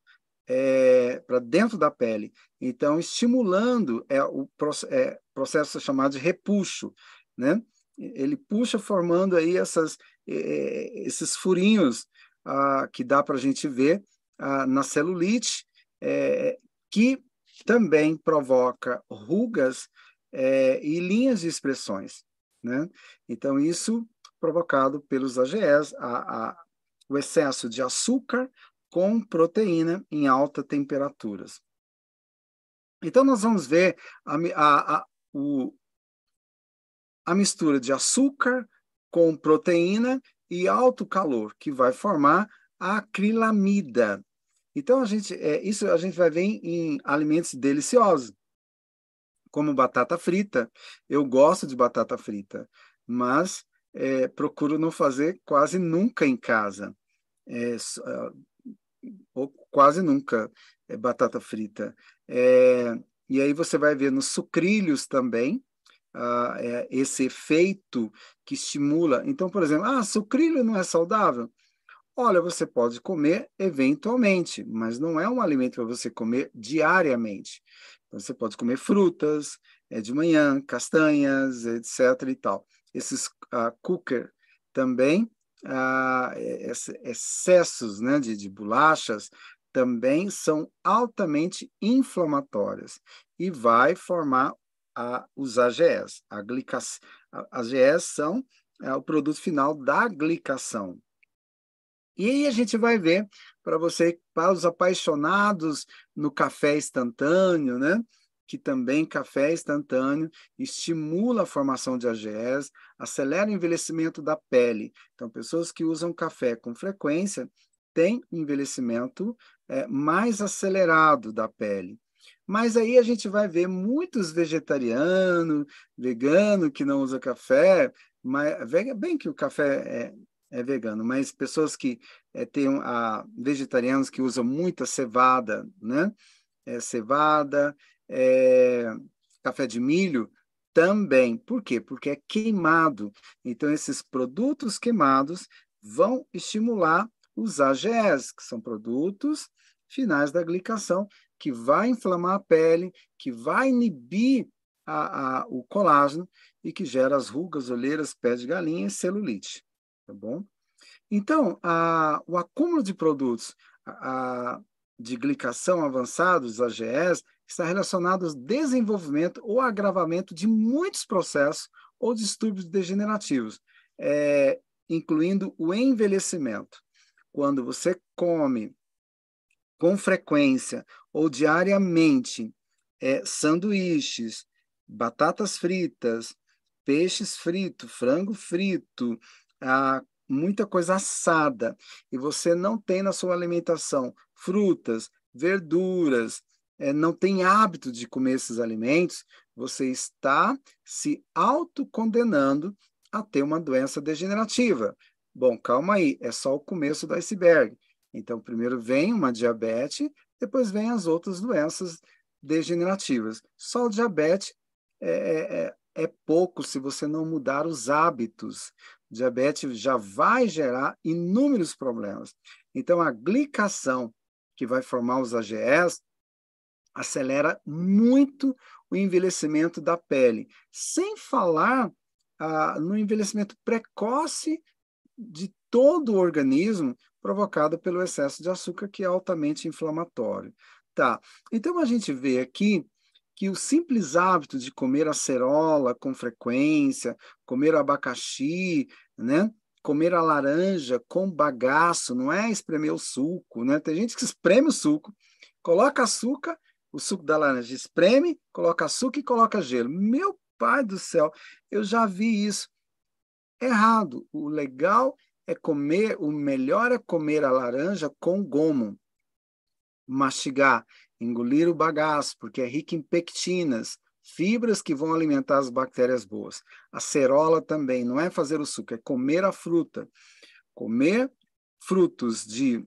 é, para dentro da pele. Então, estimulando é, o é, processo chamado de repuxo, né? Ele puxa formando aí essas, é, esses furinhos ah, que dá para a gente ver ah, na celulite, é, que também provoca rugas é, e linhas de expressões. Né? Então, isso provocado pelos AGEs, a, a, o excesso de açúcar com proteína em altas temperaturas. Então, nós vamos ver a, o, a mistura de açúcar com proteína e alto calor, que vai formar a acrilamida. Então, a gente, é, isso a gente vai ver em, alimentos deliciosos, como batata frita. Eu gosto de batata frita, mas é, procuro não fazer quase nunca em casa. É, ou quase nunca é batata frita. É, e aí você vai ver nos sucrilhos também ah, é, esse efeito que estimula. Então, por exemplo, ah, sucrilho não é saudável? Olha, você pode comer eventualmente, mas não é um alimento para você comer diariamente. Então, você pode comer frutas é, de manhã, castanhas, etc. e tal. Esses uh, cooker também, uh, excessos né, de, de bolachas, também são altamente inflamatórias e vai formar a, os AGEs. A glica, as AGEs são é, o produto final da glicação. E aí a gente vai ver para você, para os apaixonados no café instantâneo, né? que também café instantâneo estimula a formação de AGEs, acelera o envelhecimento da pele. Então, pessoas que usam café com frequência têm envelhecimento é, mais acelerado da pele. Mas aí a gente vai ver muitos vegetarianos, vegano que não usa café, mas bem que o café é, é vegano, mas pessoas que é, têm a, vegetarianos que usam muita cevada, né? É, cevada, é, café de milho também. Por quê? Porque é queimado. Então, esses produtos queimados vão estimular os AGEs, que são produtos finais da glicação, que vai inflamar a pele, que vai inibir a, a, o colágeno e que gera as rugas, olheiras, pés de galinha e celulite. Tá bom? Então, a, o acúmulo de produtos de glicação avançados, AGEs, está relacionado ao desenvolvimento ou agravamento de muitos processos ou distúrbios degenerativos, é, incluindo o envelhecimento. Quando você come com frequência ou diariamente é, sanduíches, batatas fritas, peixes fritos, frango frito, muita coisa assada, e você não tem na sua alimentação frutas, verduras, é, não tem hábito de comer esses alimentos, você está se autocondenando a ter uma doença degenerativa. Bom, calma aí, é só o começo do iceberg. Então, primeiro vem uma diabetes, depois vem as outras doenças degenerativas. Só o diabetes é, é, é, é pouco se você não mudar os hábitos. O diabetes já vai gerar inúmeros problemas. Então, a glicação que vai formar os AGEs acelera muito o envelhecimento da pele, sem falar ah, no envelhecimento precoce de todo o organismo, provocada pelo excesso de açúcar, que é altamente inflamatório. Tá. Então a gente vê aqui que o simples hábito de comer acerola com frequência, comer abacaxi, né? Comer a laranja com bagaço, não é espremer o suco, né? Tem gente que espreme o suco, coloca açúcar, o suco da laranja espreme, coloca açúcar e coloca gelo. Meu pai do céu, eu já vi isso. Errado. O legal é comer, o melhor é comer a laranja com gomo. Mastigar, engolir o bagaço, porque é rico em pectinas, fibras que vão alimentar as bactérias boas. A cerola também, não é fazer o suco, é comer a fruta. Comer frutos de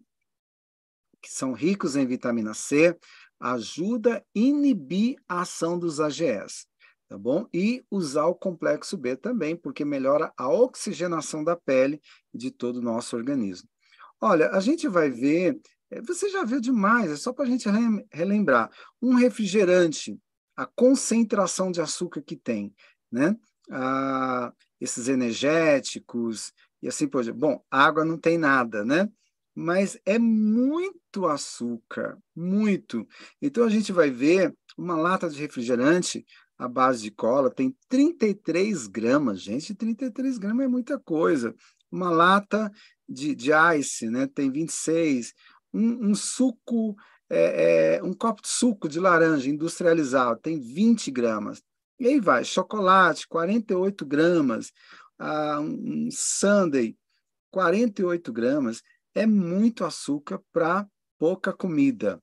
que são ricos em vitamina C ajuda a inibir a ação dos AGEs tá bom? E usar o complexo B também, porque melhora a oxigenação da pele e de todo o nosso organismo. Olha, a gente vai ver, eh, você já viu demais, é só para a gente relembrar. Um refrigerante, a concentração de açúcar que tem, né? Ah, esses energéticos e assim por diante. Bom, água não tem nada, né? Mas é muito açúcar, muito. Então a gente vai ver uma lata de refrigerante à base de cola tem 33 gramas. Gente, 33 gramas é muita coisa. Uma lata de, de ice né, tem 26. Um, um suco, é, é, um copo de suco de laranja industrializado tem 20 gramas. E aí vai, chocolate, 48 gramas. Ah, um sundae, 48 gramas. É muito açúcar para pouca comida.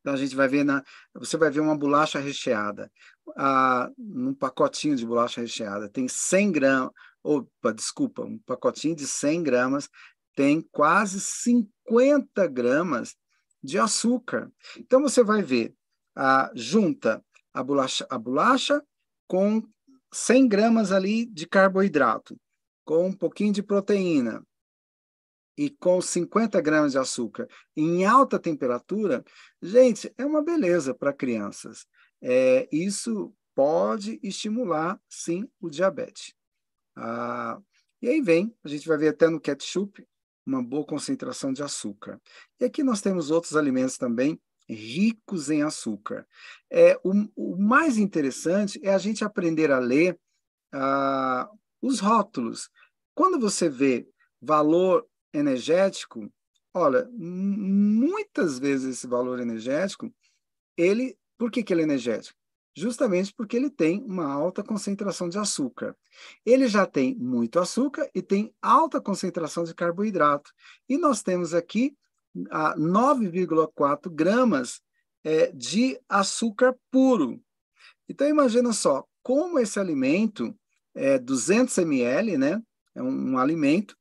Então a gente vai ver na, você vai ver uma bolacha recheada, ah, num pacotinho de bolacha recheada tem 100 gramas, opa, desculpa, um pacotinho de 100 gramas tem quase 50 gramas de açúcar. Então você vai ver, ah, junta a bolacha, a bolacha com 100 gramas ali de carboidrato, com um pouquinho de proteína, e com 50 gramas de açúcar em alta temperatura, gente, é uma beleza para crianças. É, isso pode estimular, sim, o diabetes. Ah, e aí vem, a gente vai ver até no ketchup, uma boa concentração de açúcar. E aqui nós temos outros alimentos também ricos em açúcar. É, o, o mais interessante é a gente aprender a ler ah, os rótulos. Quando você vê valor energético, olha, muitas vezes esse valor energético, ele, por que, que ele é energético? Justamente porque ele tem uma alta concentração de açúcar. Ele já tem muito açúcar e tem alta concentração de carboidrato. E nós temos aqui 9,4 gramas é, de açúcar puro. Então, imagina só, como esse alimento é 200 ml, né? É um, um alimento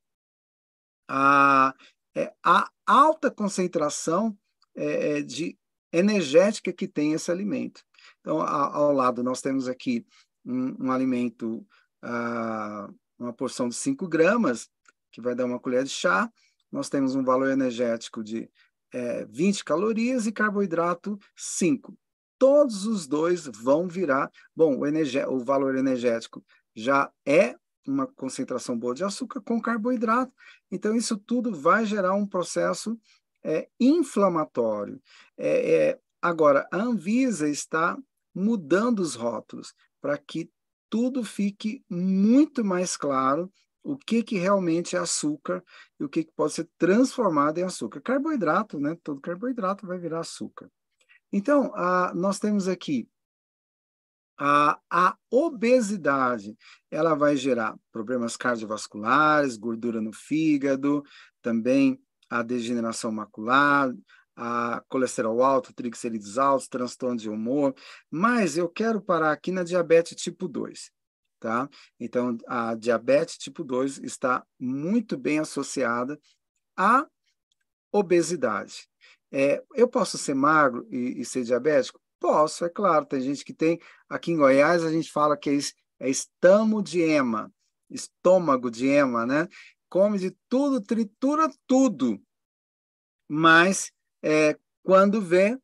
a, é, a alta concentração é, é, de energética que tem esse alimento. Então, a, ao lado, nós temos aqui um, um alimento, a, uma porção de 5 gramas, que vai dar uma colher de chá. Nós temos um valor energético de é, 20 calorias e carboidrato 5. Todos os dois vão virar. Bom, o, o valor energético já é uma concentração boa de açúcar com carboidrato. Então, isso tudo vai gerar um processo é, inflamatório. É, é, agora, a Anvisa está mudando os rótulos para que tudo fique muito mais claro o que, que realmente é açúcar e o que, que pode ser transformado em açúcar. Carboidrato, né? Todo carboidrato vai virar açúcar. Então, a, nós temos aqui a, a obesidade ela vai gerar problemas cardiovasculares, gordura no fígado, também a degeneração macular, a colesterol alto, triglicerídeos altos, transtorno de humor, mas eu quero parar aqui na diabetes tipo 2, tá? Então, a diabetes tipo 2 está muito bem associada à obesidade. É, eu posso ser magro e, e ser diabético? Posso, é claro. Tem gente que tem. Aqui em Goiás, a gente fala que é, é estamo de ema, estômago de ema, né? Come de tudo, tritura tudo. Mas é, quando vê,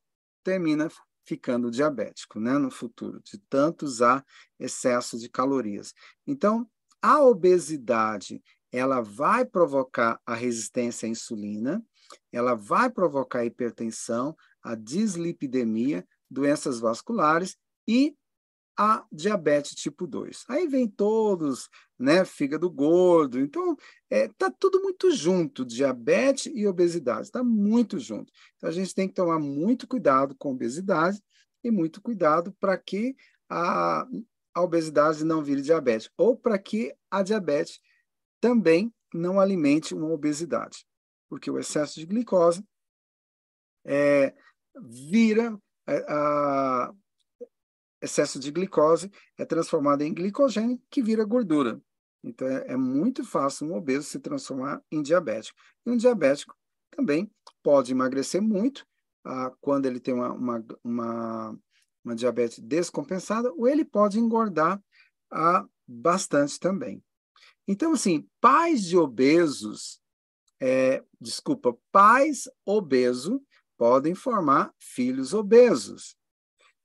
termina ficando diabético, né? No futuro, de tanto usar excesso de calorias. Então, a obesidade ela vai provocar a resistência à insulina, ela vai provocar a hipertensão, a dislipidemia, doenças vasculares e a diabetes tipo 2. Aí vem todos, né, fígado gordo. Então, é, tá tudo muito junto, diabetes e obesidade, está muito junto. Então, a gente tem que tomar muito cuidado com a obesidade e muito cuidado para que a, a obesidade não vire diabetes, ou para que a diabetes também não alimente uma obesidade, porque o excesso de glicose é, vira é, a, excesso de glicose é transformado em glicogênio, que vira gordura. Então, é, é, muito fácil um obeso se transformar em diabético. E um diabético também pode emagrecer muito ah, quando ele tem uma, uma, uma, uma, diabetes descompensada, ou ele pode engordar ah, bastante também. Então, assim, pais de obesos, é, desculpa, pais obeso podem formar filhos obesos.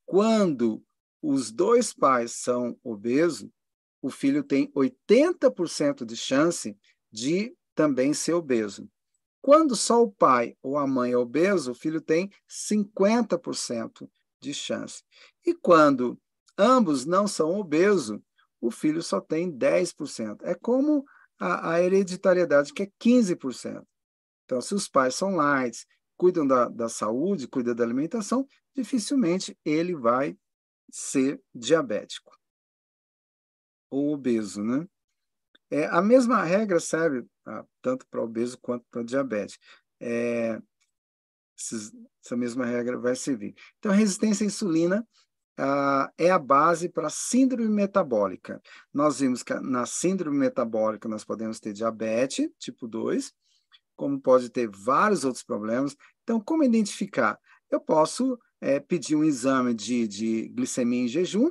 Quando os dois pais são obesos, o filho tem 80% de chance de também ser obeso. Quando só o pai ou a mãe é obeso, o filho tem 50% de chance. E quando ambos não são obesos, o filho só tem 10%. É como a, a hereditariedade, que é 15%. Então, se os pais são light, cuidam da, da saúde, cuidam da alimentação, dificilmente ele vai ser diabético ou obeso, né? É, a mesma regra serve tá? tanto para obeso quanto para diabetes. É, essa mesma regra vai servir. Então, a resistência à insulina ah, é a base para a síndrome metabólica. Nós vimos que na síndrome metabólica nós podemos ter diabetes tipo 2, como pode ter vários outros problemas. Então, como identificar? Eu posso é, pedir um exame de, de glicemia em jejum,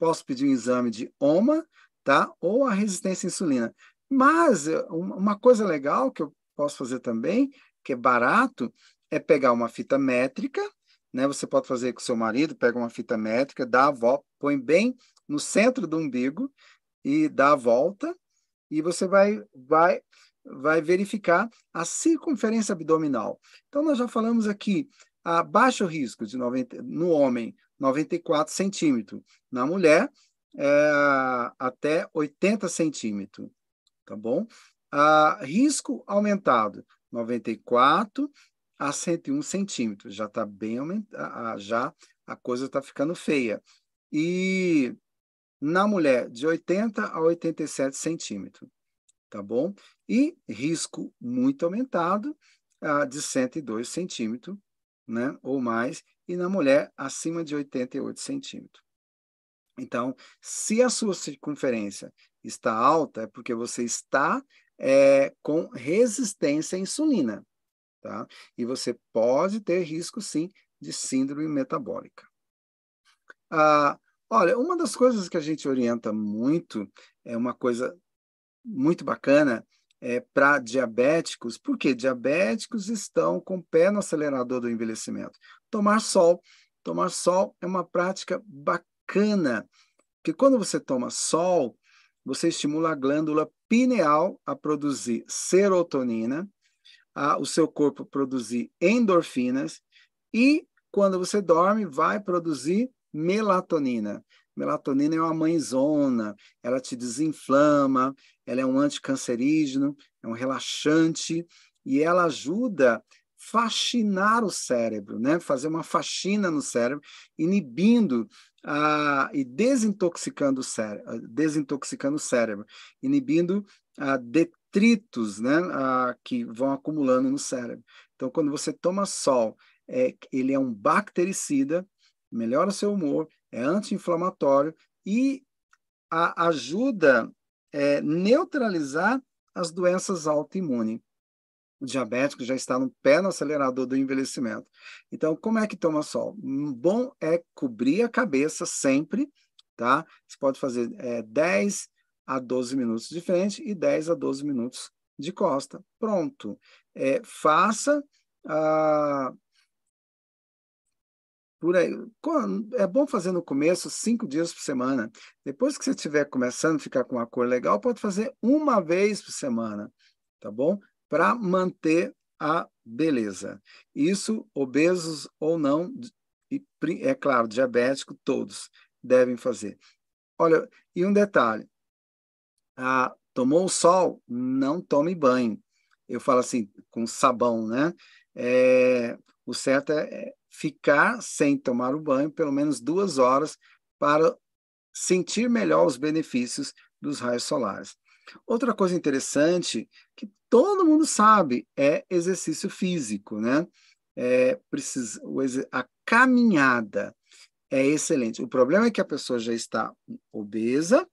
posso pedir um exame de OMA, tá? Ou a resistência à insulina. Mas uma coisa legal que eu posso fazer também, que é barato, é pegar uma fita métrica, né? Você pode fazer com seu marido, pega uma fita métrica, dá a volta, põe bem no centro do umbigo e dá a volta, e você vai, vai, vai verificar a circunferência abdominal. Então, nós já falamos aqui, a baixo risco de 90, no homem, 94 centímetros, na mulher, é, até 80 centímetros, tá bom? A risco aumentado, 94 a 101 centímetros. Já está bem aumentado, já a coisa está ficando feia. E na mulher, de 80 a 87 centímetros, tá bom? E risco muito aumentado, ah, de 102 centímetros, né, ou mais, e na mulher, acima de 88 centímetros. Então, se a sua circunferência está alta, é porque você está é, com resistência à insulina tá? E você pode ter risco, sim, de síndrome metabólica. Ah, olha, uma das coisas que a gente orienta muito, é uma coisa muito bacana, é para diabéticos, porque diabéticos estão com o pé no acelerador do envelhecimento. Tomar sol. Tomar sol é uma prática bacana, porque quando você toma sol, você estimula a glândula pineal a produzir serotonina, a, o seu corpo produzir endorfinas e quando você dorme vai produzir melatonina. Melatonina é uma mãezona, ela te desinflama, ela é um anticancerígeno, é um relaxante e ela ajuda fascinar o cérebro, né? Fazer uma faxina no cérebro, inibindo ah, e desintoxicando o cérebro, desintoxicando o cérebro, inibindo a detritos né, a, que vão acumulando no cérebro. Então, quando você toma sol, é, ele é um bactericida, melhora o seu humor, é anti-inflamatório e ajuda a é, neutralizar as doenças autoimunes. Diabético já está no pé no acelerador do envelhecimento. Então, como é que toma sol? Bom é cobrir a cabeça sempre, tá? Você pode fazer é, 10 a 12 minutos de frente e 10 a 12 minutos de costa. Pronto. É, faça ah, por aí. É bom fazer no começo cinco dias por semana. Depois que você estiver começando a ficar com uma cor legal, pode fazer uma vez por semana, tá bom? Para manter a beleza. Isso, obesos ou não, e é claro, diabético, todos devem fazer. Olha, e um detalhe: ah, tomou o sol, não tome banho. Eu falo assim, com sabão, né? É, o certo é ficar sem tomar o banho pelo menos duas horas para sentir melhor os benefícios dos raios solares. Outra coisa interessante que todo mundo sabe é exercício físico, né? É, precisa, a caminhada é excelente. O problema é que a pessoa já está obesa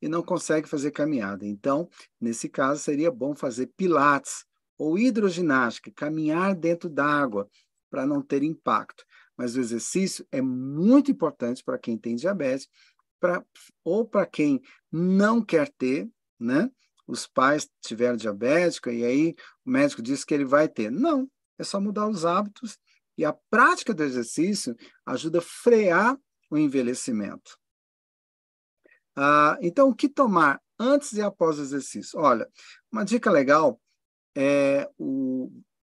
e não consegue fazer caminhada. Então, nesse caso, seria bom fazer pilates ou hidroginástica, caminhar dentro d'água para não ter impacto. Mas o exercício é muito importante para quem tem diabetes, pra, ou para quem não quer ter, né? Os pais tiveram diabética e aí o médico disse que ele vai ter. Não, é só mudar os hábitos e a prática do exercício ajuda a frear o envelhecimento. Ah, então, o que tomar antes e após o exercício? Olha, uma dica legal é o,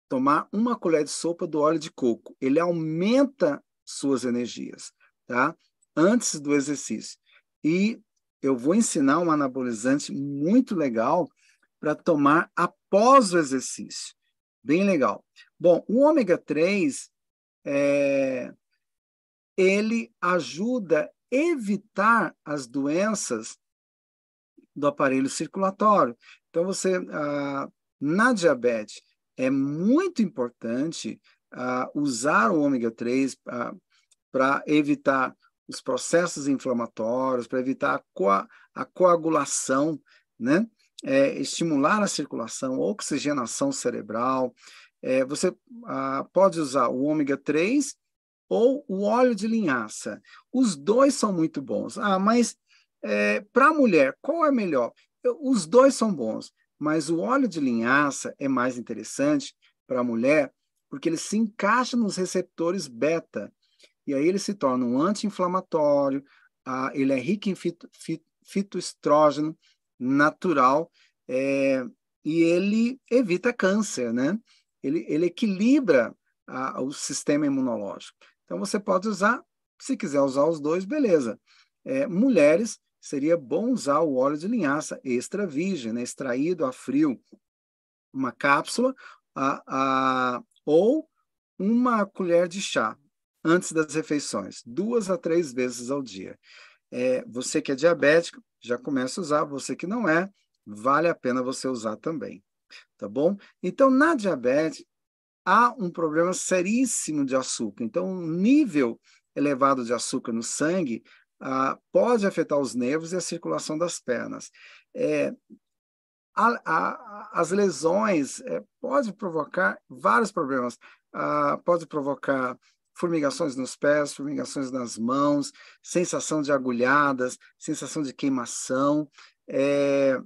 tomar uma colher de sopa do óleo de coco. Ele aumenta suas energias, tá? Antes do exercício. E eu vou ensinar um anabolizante muito legal para tomar após o exercício. Bem legal. Bom, o ômega 3 é, ele ajuda a evitar as doenças do aparelho circulatório. Então, você, ah, na diabetes, é muito importante ah, usar o ômega 3 ah, para evitar os processos inflamatórios, para evitar a, coa a coagulação, né? É, estimular a circulação, oxigenação cerebral. É, você ah, pode usar o ômega 3 ou o óleo de linhaça. Os dois são muito bons. Ah, mas é, para a mulher, qual é melhor? Os dois são bons, mas o óleo de linhaça é mais interessante para a mulher porque ele se encaixa nos receptores beta. E aí ele se torna um anti-inflamatório, ah, ele é rico em fito, fito, fitoestrógeno natural é, e ele evita câncer, né? Ele, ele equilibra o sistema imunológico. Então você pode usar, se quiser usar os dois, beleza. É, mulheres, seria bom usar o óleo de linhaça extra virgem, né? extraído a frio, uma cápsula a, ou uma colher de chá antes das refeições, duas a três vezes ao dia. É, você que é diabético, já começa a usar. Você que não é, vale a pena você usar também. Tá bom? Então, na diabetes, há um problema seríssimo de açúcar. Então, um nível elevado de açúcar no sangue ah, pode afetar os nervos e a circulação das pernas. É, a, a, as lesões é, pode provocar vários problemas. Ah, pode provocar formigações nos pés, formigações nas mãos, sensação de agulhadas, sensação de queimação, é,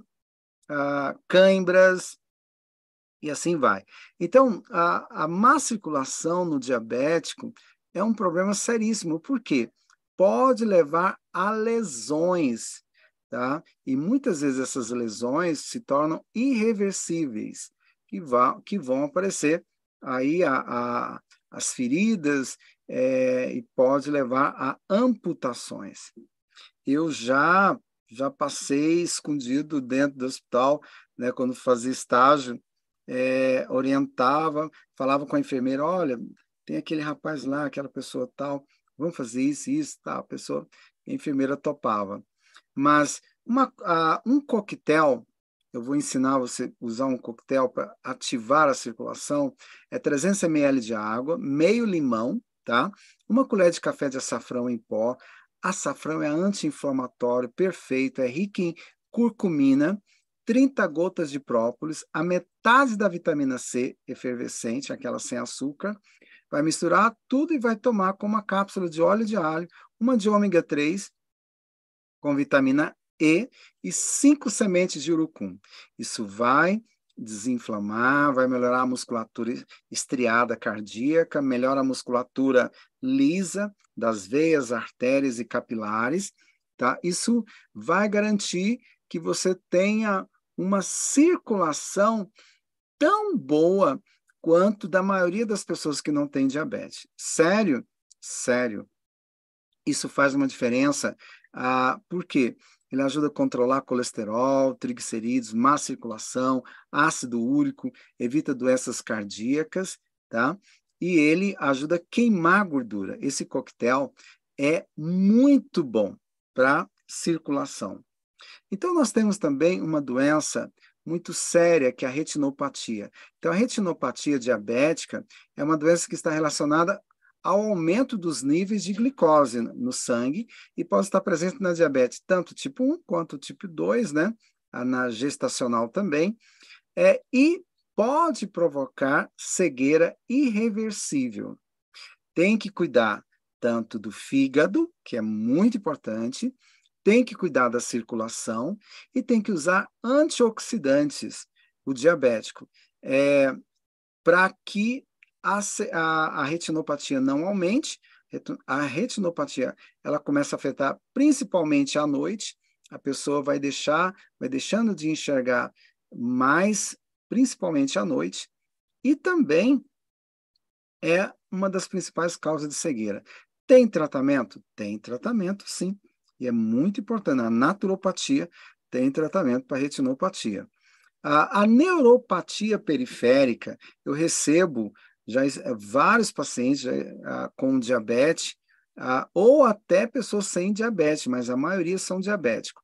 ah, cãibras, e assim vai. Então, a, a má circulação no diabético é um problema seríssimo, por quê? Pode levar a lesões, tá? E muitas vezes essas lesões se tornam irreversíveis, que, vá, que vão aparecer aí a, a as feridas é, e pode levar a amputações. Eu já já passei escondido dentro do hospital, né, quando fazia estágio, é, orientava, falava com a enfermeira, olha, tem aquele rapaz lá, aquela pessoa tal, vamos fazer isso, isso, tal, a pessoa, a enfermeira topava. Mas uma, uh, um coquetel eu vou ensinar você a usar um coquetel para ativar a circulação, é 300 ml de água, meio limão, tá? Uma colher de café de açafrão em pó. Açafrão é anti-inflamatório, perfeito, é rico em curcumina, 30 gotas de própolis, a metade da vitamina C efervescente, aquela sem açúcar. Vai misturar tudo e vai tomar com uma cápsula de óleo de alho, uma de ômega 3 com vitamina e, e cinco sementes de urucum. Isso vai desinflamar, vai melhorar a musculatura estriada cardíaca, melhora a musculatura lisa das veias, artérias e capilares, tá? Isso vai garantir que você tenha uma circulação tão boa quanto da maioria das pessoas que não têm diabetes. Sério? Sério. Isso faz uma diferença. Ah, por quê? Ele ajuda a controlar colesterol, triglicerídeos, má circulação, ácido úrico, evita doenças cardíacas, tá? E ele ajuda a queimar gordura. Esse coquetel é muito bom para circulação. Então, nós temos também uma doença muito séria, que é a retinopatia. Então, a retinopatia diabética é uma doença que está relacionada ao aumento dos níveis de glicose no sangue e pode estar presente na diabetes, tanto tipo 1 quanto tipo 2, né? Na gestacional também. É, e pode provocar cegueira irreversível. Tem que cuidar tanto do fígado, que é muito importante, tem que cuidar da circulação e tem que usar antioxidantes, o diabético, é, para que a, a, a retinopatia não aumente, a retinopatia ela começa a afetar principalmente à noite, a pessoa vai deixar, vai deixando de enxergar mais, principalmente à noite, e também é uma das principais causas de cegueira. Tem tratamento? Tem tratamento, sim. E é muito importante. A naturopatia tem tratamento para retinopatia. A, a, neuropatia periférica, eu recebo já vários pacientes já, a, com diabetes, a, ou até pessoas sem diabetes, mas a maioria são diabéticos.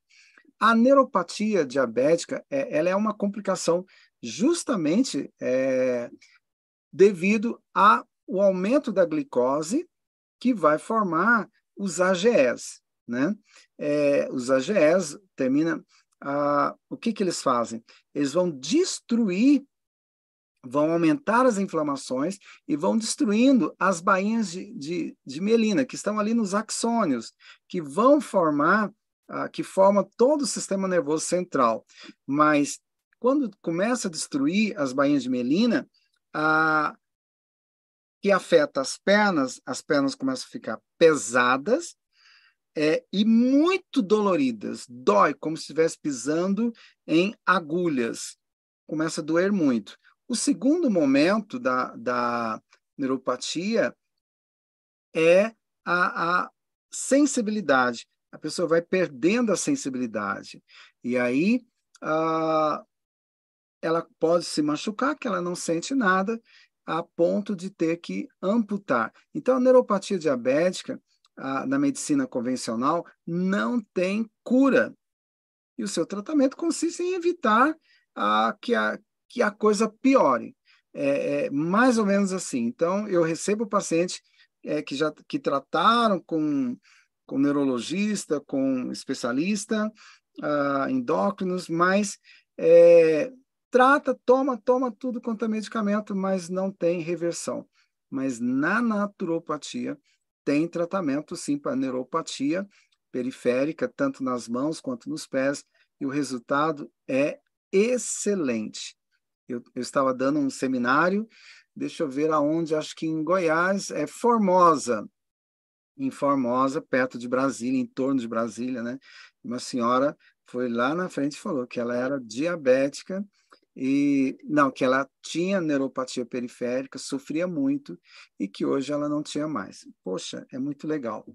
A neuropatia diabética, é, ela é uma complicação justamente é, devido ao aumento da glicose que vai formar os AGEs, né? É, os AGEs termina ah, o que que eles fazem? Eles vão destruir, vão aumentar as inflamações e vão destruindo as bainhas de, de, de mielina que estão ali nos axônios, que vão formar, ah, que forma todo o sistema nervoso central. Mas quando começa a destruir as bainhas de mielina, que afeta as pernas, as pernas começam a ficar pesadas é, e muito doloridas. Dói, como se estivesse pisando em agulhas. Começa a doer muito. O segundo momento da, da neuropatia é a, a sensibilidade. A pessoa vai perdendo a sensibilidade. E aí a, ela pode se machucar, que ela não sente nada, a ponto de ter que amputar. Então, a neuropatia diabética a, na medicina convencional não tem cura. E o seu tratamento consiste em evitar a, que, a, que a coisa piore. É, é mais ou menos assim. Então, eu recebo pacientes é, que já que trataram com, com neurologista, com especialista, uh, endócrinos, mas é, trata, toma, toma tudo quanto é medicamento, mas não tem reversão. Mas na naturopatia, tem tratamento sim para neuropatia periférica, tanto nas mãos quanto nos pés, e o resultado é excelente. Eu, eu estava dando um seminário, deixa eu ver aonde, acho que em Goiás, é Formosa, em Formosa, perto de Brasília, em torno de Brasília, né? Uma senhora foi lá na frente e falou que ela era diabética e não que ela tinha neuropatia periférica, sofria muito e que hoje ela não tinha mais. Poxa, é muito legal.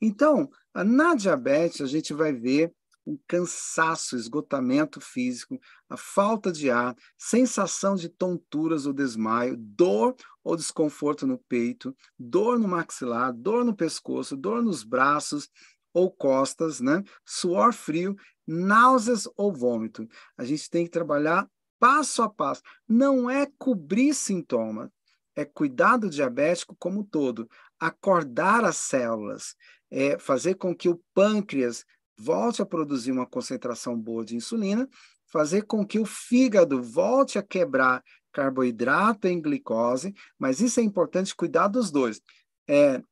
Então, na diabetes a gente vai ver um cansaço, esgotamento físico, a falta de ar, sensação de tonturas ou desmaio, dor ou desconforto no peito, dor no maxilar, dor no pescoço, dor nos braços ou costas, né? Suor frio, náuseas ou vômito. A gente tem que trabalhar passo a passo. Não é cobrir sintoma, é cuidar do diabético como um todo, acordar as células, é fazer com que o pâncreas volte a produzir uma concentração boa de insulina, fazer com que o fígado volte a quebrar carboidrato em glicose, mas isso é importante cuidar dos dois. É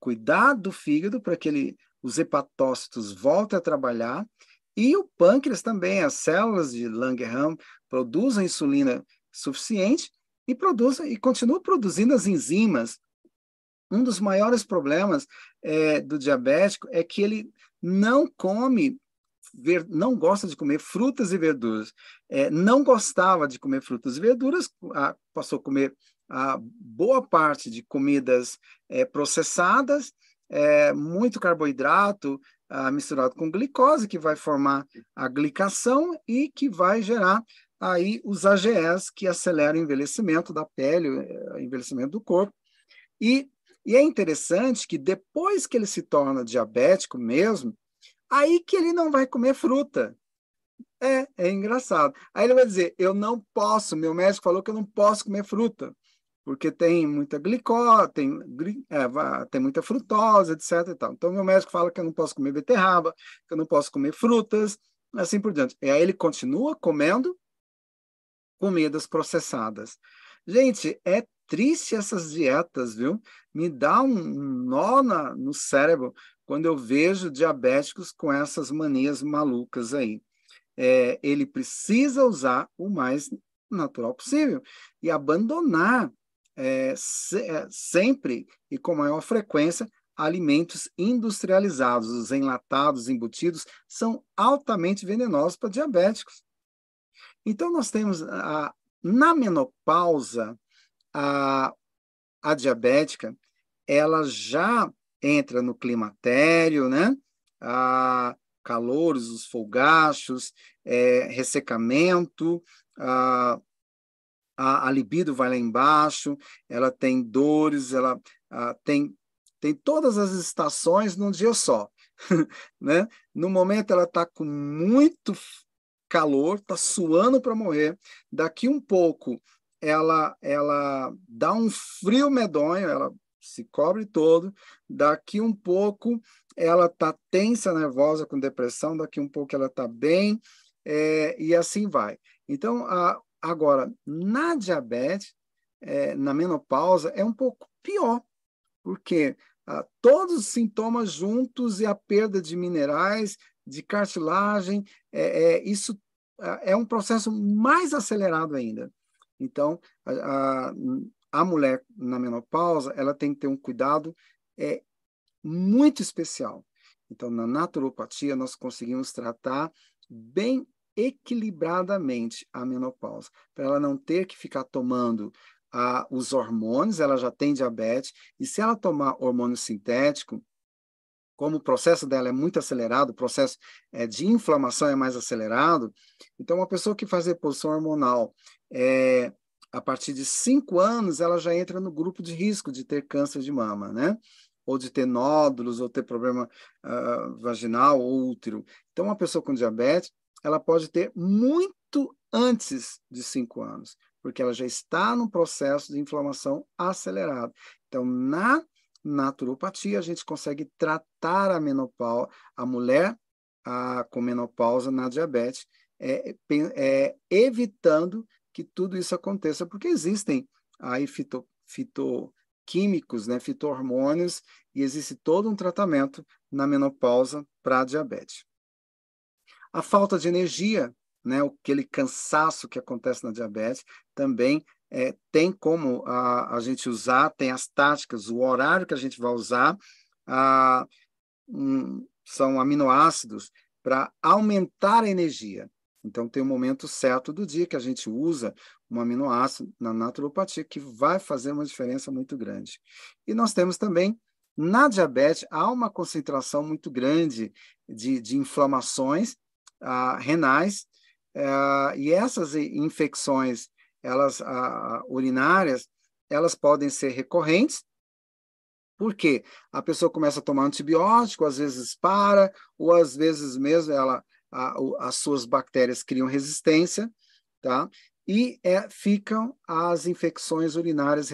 cuidar do fígado para que ele, os hepatócitos voltem a trabalhar e o pâncreas também, as células de Langerhans produzem insulina suficiente e produzem e continuam produzindo as enzimas. Um dos maiores problemas é, do diabético é que ele não come, ver, não gosta de comer frutas e verduras. É, não gostava de comer frutas e verduras, a, passou a comer a boa parte de comidas é, processadas, é, muito carboidrato, ah, misturado com glicose, que vai formar a glicação e que vai gerar aí os AGEs, que aceleram o envelhecimento da pele, o eh, envelhecimento do corpo. E, e é interessante que depois que ele se torna diabético mesmo, aí que ele não vai comer fruta. É, é engraçado. Aí ele vai dizer: Eu não posso, meu médico falou que eu não posso comer fruta porque tem muita glicose, tem, é, tem muita frutose, etc. E tal. Então, meu médico fala que eu não posso comer beterraba, que eu não posso comer frutas, assim por diante. E aí ele continua comendo comidas processadas. Gente, é triste essas dietas, viu? Me dá um nó na, no cérebro quando eu vejo diabéticos com essas manias malucas aí. É, ele precisa usar o mais natural possível e abandonar é, se, é, sempre e com maior frequência alimentos industrializados, os enlatados, embutidos, são altamente venenosos para diabéticos. Então, nós temos, a, na menopausa, a, a diabética, ela já entra no climatério, né? A calores, os folgachos, é, ressecamento, a, a, a, libido vai lá embaixo, ela tem dores, ela a, tem, tem todas as estações num dia só. né? No momento ela está com muito calor, está suando para morrer. Daqui um pouco ela ela dá um frio medonho, ela se cobre todo. Daqui um pouco ela está tensa, nervosa, com depressão. Daqui um pouco ela está bem é, e assim vai. Então, a, agora na diabetes, é, na menopausa é um pouco pior, porque ah, todos os sintomas juntos e a perda de minerais, de cartilagem, é, é isso ah, é um processo mais acelerado ainda. Então, a, a, mulher na menopausa, ela tem que ter um cuidado é, muito especial. Então, na naturopatia, nós conseguimos tratar bem equilibradamente a menopausa, para ela não ter que ficar tomando a, os hormônios, ela já tem diabetes, e se ela tomar hormônio sintético, como o processo dela é muito acelerado, o processo é, de inflamação é mais acelerado, então uma pessoa que faz reposição hormonal é, a partir de cinco anos, ela já entra no grupo de risco de ter câncer de mama, né? Ou de ter nódulos, ou ter problema uh, vaginal ou útero. Então, uma pessoa com diabetes, ela pode ter muito antes de cinco anos porque ela já está no processo de inflamação acelerado. Então, na naturopatia, a gente consegue tratar a menopausa, a mulher a, com menopausa na diabetes, é, é, evitando que tudo isso aconteça, porque existem aí fito, fitoquímicos, né, fitohormônios, e existe todo um tratamento na menopausa para diabetes. A falta de energia né, aquele cansaço que acontece na diabetes, também é, tem como a, a gente usar, tem as táticas, o horário que a gente vai usar, a, um, são aminoácidos para aumentar a energia. Então, tem um momento certo do dia que a gente usa um aminoácido na naturopatia que vai fazer uma diferença muito grande. E nós temos também, na diabetes, há uma concentração muito grande de, de inflamações ah, renais Uh, e essas infecções, elas uh, urinárias, elas podem ser recorrentes, porque a pessoa começa a tomar antibiótico, às vezes para, ou às vezes mesmo ela, a, as suas bactérias criam resistência, tá? E é, ficam as infecções urinárias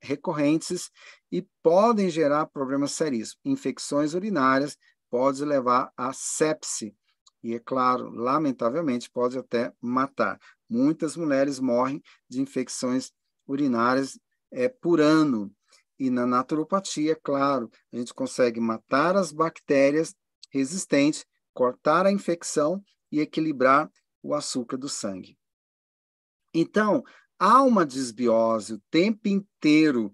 recorrentes e podem gerar problemas sérios. Infecções urinárias podem levar a sepse, e, é claro, lamentavelmente, pode até matar. Muitas mulheres morrem de infecções urinárias é, por ano. E na naturopatia, claro, a gente consegue matar as bactérias resistentes, cortar a infecção e equilibrar o açúcar do sangue. Então, há uma desbiose o tempo inteiro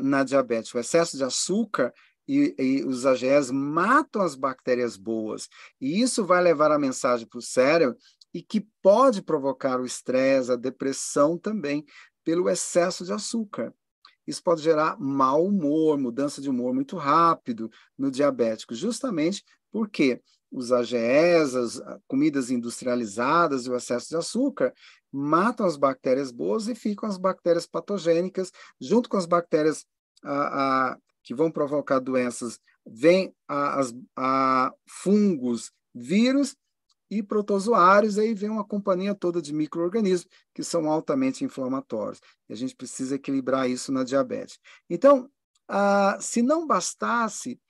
na diabetes. O excesso de açúcar e, e os AGEs matam as bactérias boas. E isso vai levar a mensagem para o cérebro e que pode provocar o estresse, a depressão também, pelo excesso de açúcar. Isso pode gerar mau humor, mudança de humor muito rápido no diabético, justamente porque os AGEs, as comidas industrializadas e o excesso de açúcar matam as bactérias boas e ficam as bactérias patogênicas, junto com as bactérias a, a, que vão provocar doenças, vem a, fungos, vírus e protozoários, aí vem uma companhia toda de micro-organismos que são altamente inflamatórios. E a gente precisa equilibrar isso na diabetes. Então, ah, se não bastasse,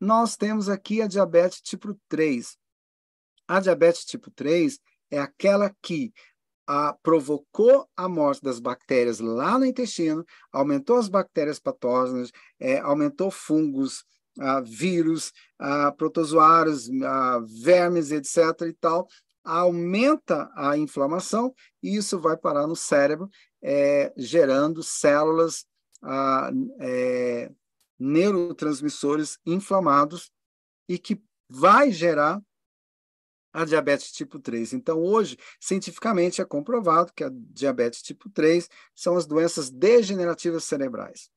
nós temos aqui a diabetes tipo 3. A diabetes tipo 3 é aquela que a, provocou a morte das bactérias lá no intestino, aumentou as bactérias patógenas, é, aumentou fungos, vírus, protozoários, vermes, etc. e tal, aumenta a inflamação e isso vai parar no cérebro, é, gerando células é, neurotransmissores inflamados e que vai gerar a diabetes tipo 3. Então, hoje, cientificamente é comprovado que a diabetes tipo 3 são as doenças degenerativas cerebrais.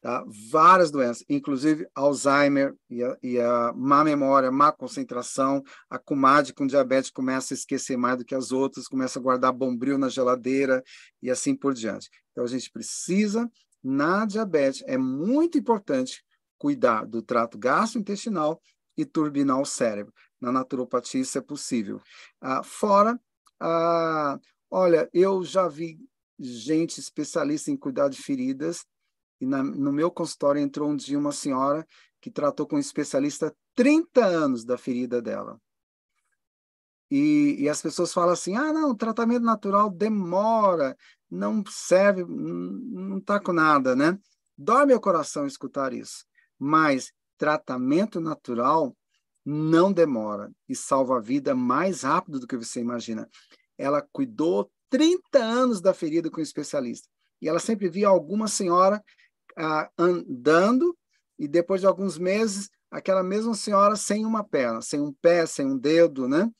Tá? Várias doenças, inclusive Alzheimer e a, e a, má memória, má concentração, a comadre com diabetes começa a esquecer mais do que as outras, começa a guardar bombril na geladeira e assim por diante. Então, a gente precisa, na diabetes, é muito importante cuidar do trato gastrointestinal e turbinar o cérebro. Na naturopatia isso é possível. Ah, fora, ah, olha, eu já vi gente especialista em cuidar de feridas e na, no meu consultório entrou um dia uma senhora que tratou com um especialista 30 anos da ferida dela. E, e, as pessoas falam assim: ah, não, tratamento natural demora, não serve, não está com nada, né? Dói meu coração escutar isso. Mas tratamento natural não demora e salva a vida mais rápido do que você imagina. Ela cuidou 30 anos da ferida com o especialista. E ela sempre via alguma senhora andando e depois de alguns meses aquela mesma senhora sem uma perna, sem um pé, sem um dedo, né?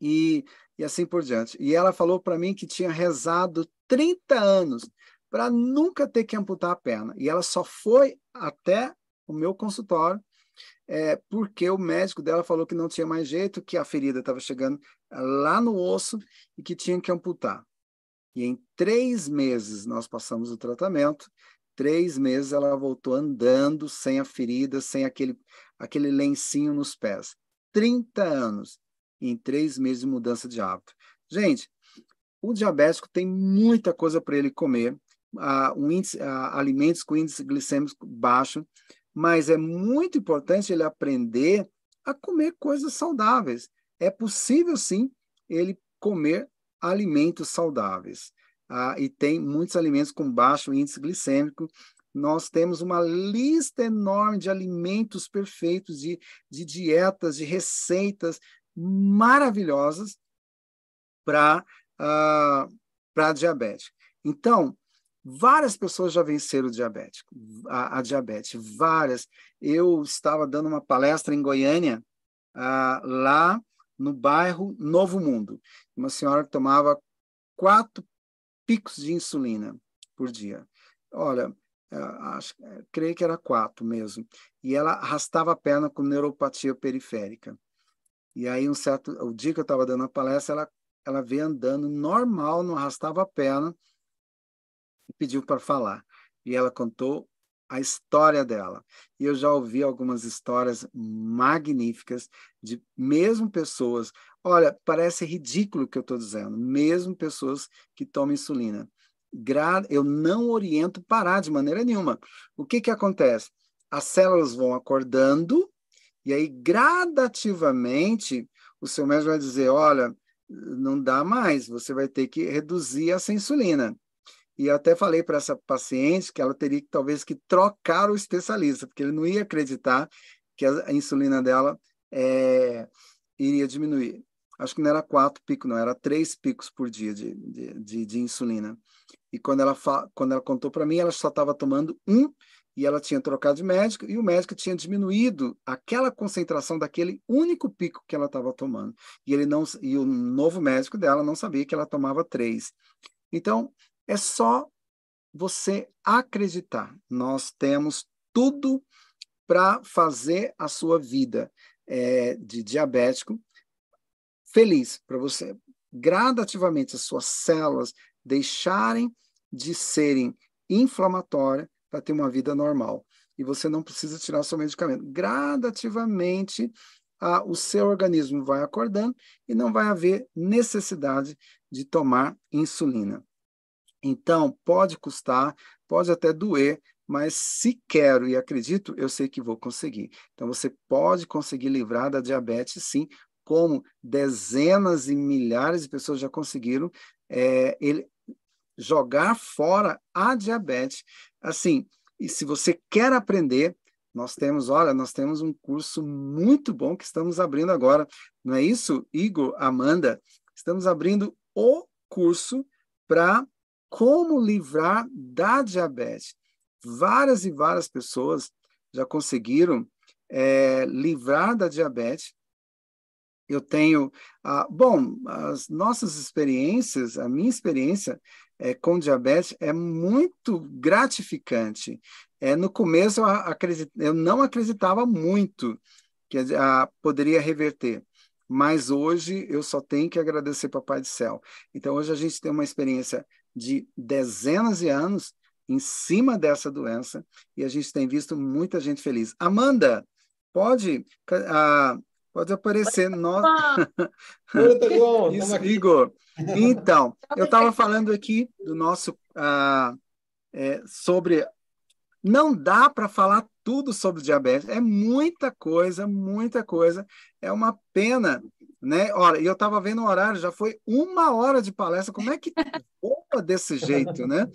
E, e assim por diante. E ela falou para mim que tinha rezado 30 anos para nunca ter que amputar a perna. E ela só foi até o meu consultório é, porque o médico dela falou que não tinha mais jeito, que a ferida estava chegando lá no osso e que tinha que amputar. E em três meses nós passamos o tratamento três meses ela voltou andando sem a ferida, sem aquele, aquele lencinho nos pés. 30 anos em três meses de mudança de hábito. Gente, o diabético tem muita coisa para ele comer, uh, um índice, uh, alimentos com índice glicêmico baixo, mas é muito importante ele aprender a comer coisas saudáveis. É possível, sim, ele comer alimentos saudáveis ah, e tem muitos alimentos com baixo índice glicêmico. Nós temos uma lista enorme de alimentos perfeitos, de, de dietas, de receitas maravilhosas para ah, para diabetes. Então, várias pessoas já venceram o diabético, a, a, diabetes, várias. Eu estava dando uma palestra em Goiânia, ah, lá no bairro Novo Mundo. Uma senhora que tomava quatro picos de insulina por dia. Olha, é, acho, é, creio que era quatro mesmo. E ela arrastava a perna com neuropatia periférica. E aí, um certo, o dia que eu estava dando a palestra, ela, ela veio andando normal, não arrastava a perna, e pediu para falar. E ela contou a história dela. E eu já ouvi algumas histórias magníficas de mesmo pessoas. Olha, parece ridículo o que eu estou dizendo, mesmo pessoas que tomam insulina. Eu não oriento parar de maneira nenhuma. O que, que acontece? As células vão acordando, e aí gradativamente o seu médico vai dizer: olha, não dá mais, você vai ter que reduzir essa insulina. E até falei para essa paciente que ela teria que talvez que trocar o especialista, porque ele não ia acreditar que a, insulina dela é, iria diminuir. Acho que não era quatro picos, não, era três picos por dia de, de, de, de insulina. E quando ela, quando ela contou para mim, ela só estava tomando um e ela tinha trocado de médico e o médico tinha diminuído aquela concentração daquele único pico que ela estava tomando. E ele não e o novo médico dela não sabia que ela tomava três. Então, é só você acreditar. Nós temos tudo para fazer a sua vida é, de diabético feliz, para você gradativamente as suas células deixarem de serem inflamatórias para ter uma vida normal. E você não precisa tirar seu medicamento. Gradativamente, a, o seu organismo vai acordando e não vai haver necessidade de tomar insulina. Então, pode custar, pode até doer, mas se quero e acredito, eu sei que vou conseguir. Então, você pode conseguir livrar da diabetes, sim, como dezenas e milhares de pessoas já conseguiram é, ele, jogar fora a diabetes. Assim, e se você quer aprender, nós temos, olha, nós temos um curso muito bom que estamos abrindo agora. Não é isso, Igor, Amanda? Estamos abrindo o curso para como livrar da diabetes. Várias e várias pessoas já conseguiram é, livrar da diabetes. Eu tenho, ah, bom, as nossas experiências, a minha experiência é, com diabetes é muito gratificante. É, no começo eu, acredit, eu não acreditava muito que a, poderia reverter, mas hoje eu só tenho que agradecer Papai do Céu. Então hoje a gente tem uma experiência de dezenas de anos em cima dessa doença e a gente tem visto muita gente feliz. Amanda, pode uh, pode aparecer nós. Isso, Igor. Então, eu estava falando aqui do nosso uh, é, sobre não dá para falar tudo sobre diabetes, é muita coisa, muita coisa. É uma pena, né? Olha, eu estava vendo o horário, já foi uma hora de palestra. Como é que voa desse jeito, né?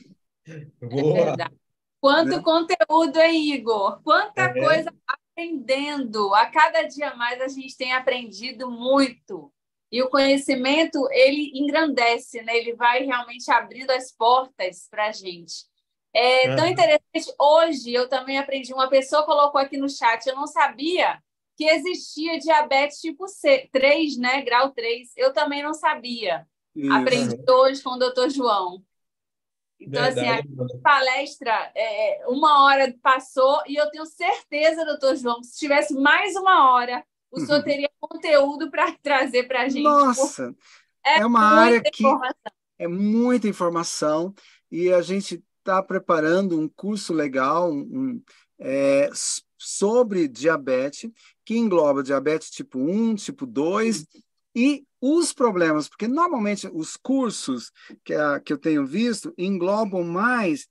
Boa. É Quanto né? conteúdo, hein, Igor? Quanta é. coisa aprendendo. A cada dia mais a gente tem aprendido muito. E o conhecimento, ele engrandece, né? Ele vai realmente abrindo as portas para a gente. É uhum. tão interessante. Hoje eu também aprendi. Uma pessoa colocou aqui no chat, eu não sabia que existia diabetes tipo C, 3, né? Grau 3. Eu também não sabia. Isso. Aprendi hoje com o doutor João. Então, assim, Verdade. assim, a palestra, é, uma hora passou e eu tenho certeza, doutor João, que se tivesse mais uma hora, o senhor uhum. teria conteúdo para trazer para a gente. Nossa! É, é uma área que é muita informação e a gente está preparando um curso legal um, é, sobre diabetes, que engloba diabetes tipo 1, tipo 2 e os problemas, porque normalmente os cursos que, a, que eu tenho visto englobam mais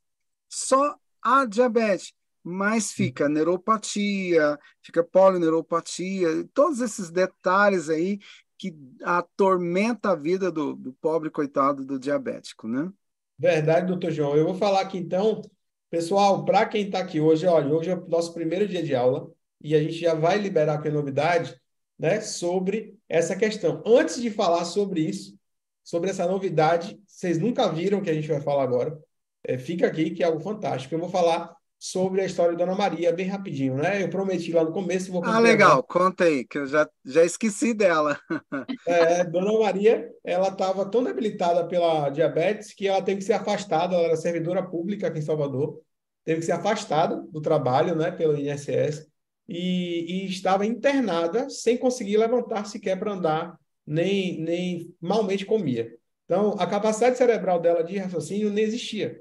só a diabetes, mas fica neuropatia, fica polineuropatia, todos esses detalhes aí que atormenta a vida do, do pobre coitado do diabético, né? Verdade, doutor João. Eu vou falar aqui então, pessoal, para quem está aqui hoje, olha, hoje é o nosso primeiro dia de aula e a gente já vai liberar aqui a novidade né, sobre essa questão. Antes de falar sobre isso, sobre essa novidade, vocês nunca viram o que a gente vai falar agora. É, fica aqui que é algo fantástico. Eu vou falar sobre a história da Dona Maria, bem rapidinho, né? Eu prometi lá no começo. Vou ah, legal, conta aí, que eu já, já esqueci dela. é, Dona Maria, ela estava tão debilitada pela diabetes que ela teve que ser afastada, ela era servidora pública aqui em Salvador, teve que ser afastada do trabalho, né, pelo INSS, e, e estava internada sem conseguir levantar sequer para andar, nem, nem malmente comia. Então, a capacidade cerebral dela de raciocínio não existia,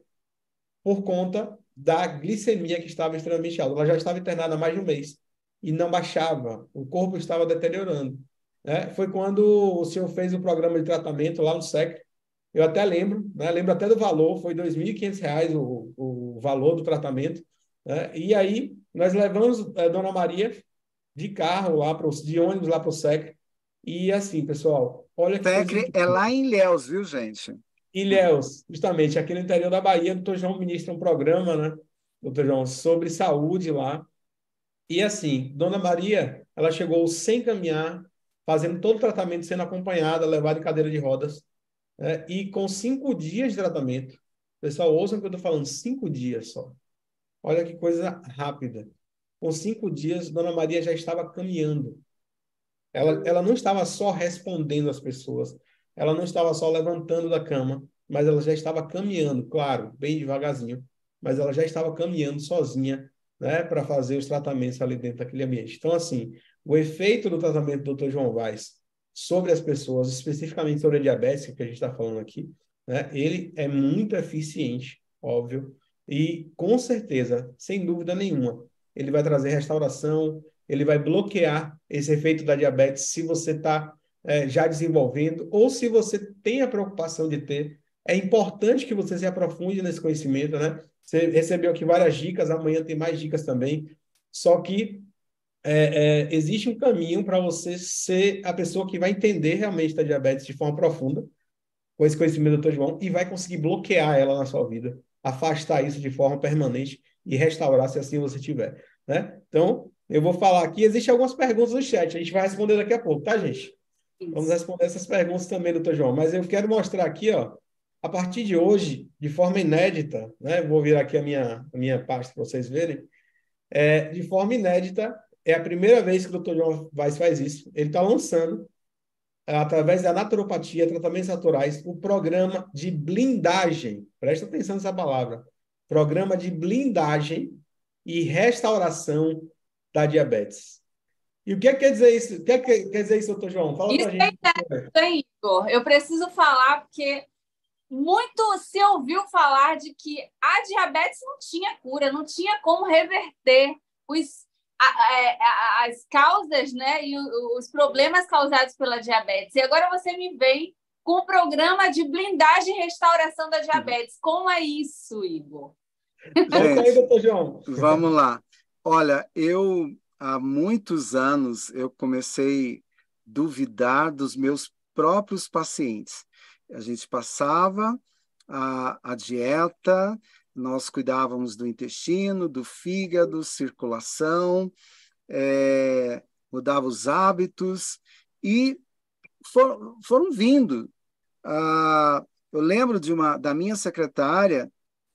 por conta da glicemia que estava extremamente alta. Ela já estava internada há mais de um mês e não baixava, o corpo estava deteriorando. Né? Foi quando o senhor fez o programa de tratamento lá no SEC. Eu até lembro, né? lembro até do valor, foi R$ 2.500 o, o valor do tratamento. Né? E aí nós levamos a Dona Maria de carro lá, pro, de ônibus lá para o SEC. E assim, pessoal, olha que. SEC é lá em Ilhéus, viu, gente? Ilhéus, justamente, aqui no interior da Bahia, o doutor João ministra um programa, né, doutor João, sobre saúde lá. E assim, Dona Maria, ela chegou sem caminhar, fazendo todo o tratamento, sendo acompanhada, levada em cadeira de rodas, né, e com cinco dias de tratamento. Pessoal, ouçam o que eu estou falando, cinco dias só. Olha que coisa rápida. Com cinco dias, Dona Maria já estava caminhando. Ela, ela não estava só respondendo às pessoas, ela não estava só levantando da cama, mas ela já estava caminhando, claro, bem devagarzinho, mas ela já estava caminhando sozinha, né, para fazer os tratamentos ali dentro daquele ambiente. Então, assim, o efeito do tratamento do Dr. João Vaz sobre as pessoas, especificamente sobre a diabetes, que a gente está falando aqui, né, ele é muito eficiente, óbvio, e com certeza, sem dúvida nenhuma, ele vai trazer restauração, ele vai bloquear esse efeito da diabetes se você está é, já desenvolvendo, ou se você tem a preocupação de ter, é importante que você se aprofunde nesse conhecimento, né? Você recebeu aqui várias dicas, amanhã tem mais dicas também. Só que é, é, existe um caminho para você ser a pessoa que vai entender realmente da diabetes de forma profunda, com esse conhecimento do Dr. João, e vai conseguir bloquear ela na sua vida, afastar isso de forma permanente e restaurar se assim você tiver. Né? Então, eu vou falar aqui, existem algumas perguntas no chat, a gente vai responder daqui a pouco, tá, gente? Vamos responder essas perguntas também, doutor João. Mas eu quero mostrar aqui, ó, a partir de hoje, de forma inédita, né? Vou virar aqui a minha, a minha pasta para vocês verem. É, de forma inédita, é a primeira vez que o doutor João Vaz faz isso. Ele está lançando, através da naturopatia, tratamentos naturais, o programa de blindagem. Presta atenção nessa palavra. Programa de blindagem e restauração da diabetes. E o que, é que quer dizer isso? O que, é que quer dizer isso, doutor João? Fala isso pra gente. É Igor. Eu preciso falar porque muito se ouviu falar de que a diabetes não tinha cura, não tinha como reverter os, é, as causas né, e os problemas causados pela diabetes. E agora você me vem com o programa de blindagem e restauração da diabetes. Como é isso, Igor? Gente, vamos lá. Olha, eu há muitos anos eu comecei a duvidar dos meus próprios pacientes. A gente passava a, a dieta, nós cuidávamos do intestino, do fígado, circulação, é, mudava os hábitos e for, foram vindo. Ah, eu lembro de uma da minha secretária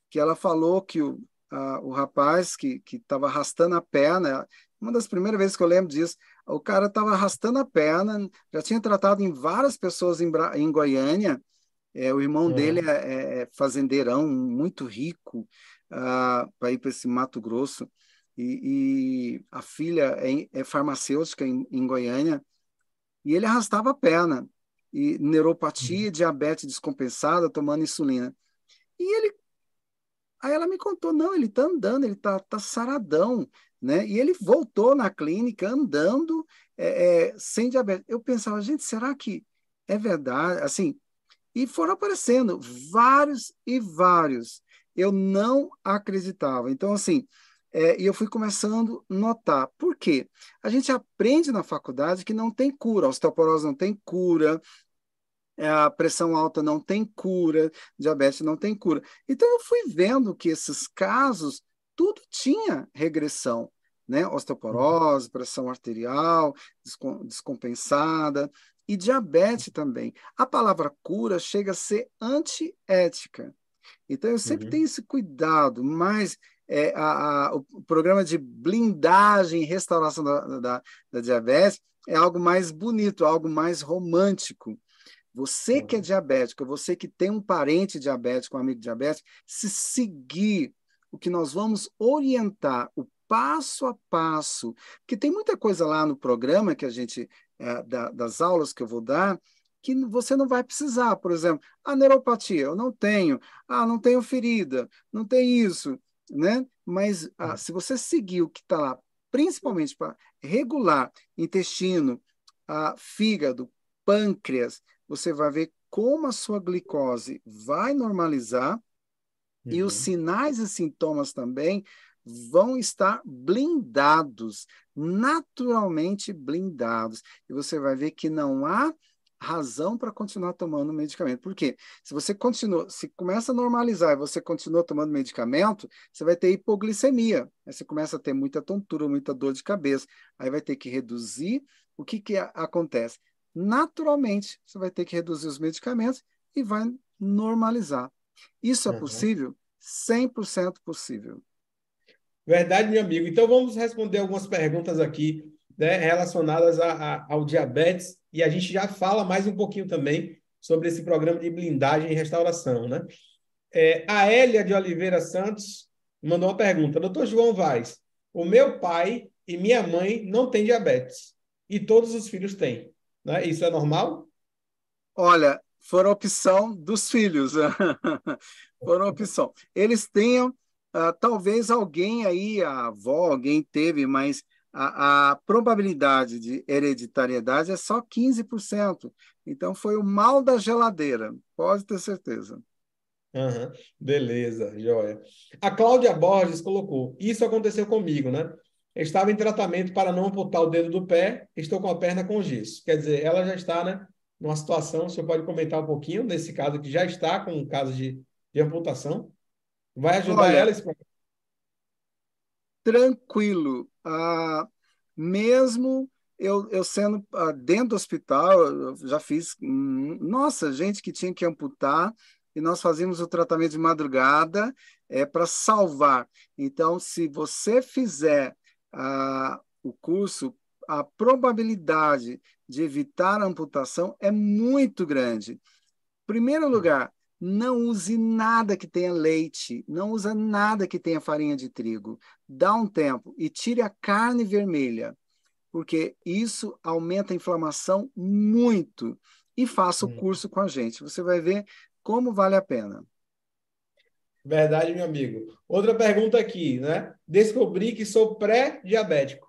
que ela falou que o, ah, o rapaz que estava arrastando a perna, uma das primeiras vezes que eu lembro disso, o cara estava arrastando a perna, já tinha tratado em várias pessoas em, em Goiânia, é, o irmão é. dele é, é, é, fazendeirão, muito rico, ah, para ir para esse Mato Grosso, e, e a filha é, é farmacêutica em, em Goiânia, e ele arrastava a perna, e neuropatia, uhum. diabetes descompensada, tomando insulina. E ele. Aí ela me contou: não, ele está andando, ele está tá saradão, né? E ele voltou na clínica andando é, é, sem diabetes. Eu pensava, gente, será que é verdade? Assim, e foram aparecendo vários e vários. Eu não acreditava. Então, assim, é, e eu fui começando a notar. Por quê? A gente aprende na faculdade que não tem cura, a osteoporose não tem cura, é, a pressão alta não tem cura, diabetes não tem cura. Então eu fui vendo que esses casos tudo tinha regressão, né? Osteoporose, pressão arterial descompensada e diabetes também. A palavra cura chega a ser antiética. Então eu sempre uhum. tenho esse cuidado, mas é, a, a, o programa de blindagem e restauração da, da, da, diabetes é algo mais bonito, algo mais romântico. Você que é uhum. diabético, você que tem um parente diabético, um amigo diabético, se seguir o que nós vamos orientar, o passo a passo, porque tem muita coisa lá no programa que a gente, é, da, das aulas que eu vou dar, que você não vai precisar. Por exemplo, a neuropatia, eu não tenho. Ah, não tenho ferida, não tem isso né? Mas ah, hum. se você seguir o que está lá, principalmente para regular intestino, ah, fígado, pâncreas, você vai ver como a sua glicose vai normalizar uhum. e os uhum. sinais e sintomas também vão estar blindados, naturalmente blindados. E você vai ver que não há razão para continuar tomando medicamento. Por quê? Se você continua, se começa a normalizar e você continua tomando medicamento, você vai ter hipoglicemia. Aí você começa a ter muita tontura, muita dor de cabeça. Aí vai ter que reduzir. O que, que acontece? Naturalmente, você vai ter que reduzir os medicamentos e vai normalizar. Isso é uhum. possível? 100% possível. Verdade, meu amigo. Então vamos responder algumas perguntas aqui né, relacionadas a, a, ao diabetes e a gente já fala mais um pouquinho também sobre esse programa de blindagem e restauração, né? É, a Hélia de Oliveira Santos mandou uma pergunta. Doutor João Vaz, o meu pai e minha mãe não têm diabetes e todos os filhos têm. Né? Isso é normal? Olha, foram opção dos filhos. foram opção. Eles tenham, uh, talvez alguém aí, a avó, alguém teve, mas a, a, probabilidade de hereditariedade é só 15%. Então, foi o mal da geladeira, pode ter certeza. Uhum, beleza, joia. A Cláudia Borges colocou: Isso aconteceu comigo, né? Estava em tratamento para não amputar o dedo do pé, estou com a perna com gesso. Quer dizer, ela já está, né? Numa situação, o senhor pode comentar um pouquinho desse caso que já está com um caso de, de amputação? Vai ajudar Olha, ela esse tranquilo. Ah, mesmo eu, eu sendo ah, dentro do hospital, eu já fiz, hum, nossa, gente que tinha que amputar, e nós fazíamos o tratamento de madrugada é, para salvar. Então, se você fizer ah, o curso, a probabilidade de evitar a amputação é muito grande. Primeiro lugar, Não use nada que tenha leite, não usa nada que tenha farinha de trigo. Dá um tempo e tire a carne vermelha, porque isso aumenta a inflamação muito. E faça o hum. curso com a gente. Você vai ver como vale a pena. Verdade, meu amigo. Outra pergunta aqui, né? Descobri que sou pré-diabético.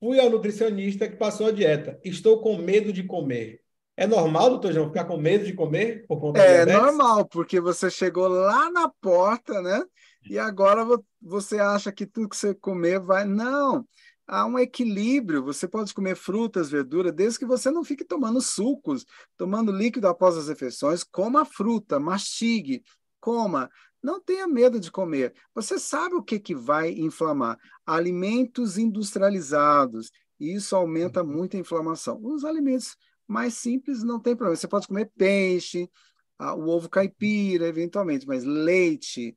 Fui ao nutricionista que passou a dieta. Estou com medo de comer. É normal, doutor João, ficar com medo de comer por conta É normal, porque você chegou lá na porta, né? E agora você acha que tudo que você comer vai. Não, há um equilíbrio. Você pode comer frutas, verduras, desde que você não fique tomando sucos, tomando líquido após as refeições. Coma fruta, mastigue, coma. Não tenha medo de comer. Você sabe o que, que vai inflamar? Alimentos industrializados. Isso aumenta uhum. muito a inflamação. Os alimentos mais simples não tem problema. Você pode comer peixe, o ovo caipira, eventualmente, mas leite,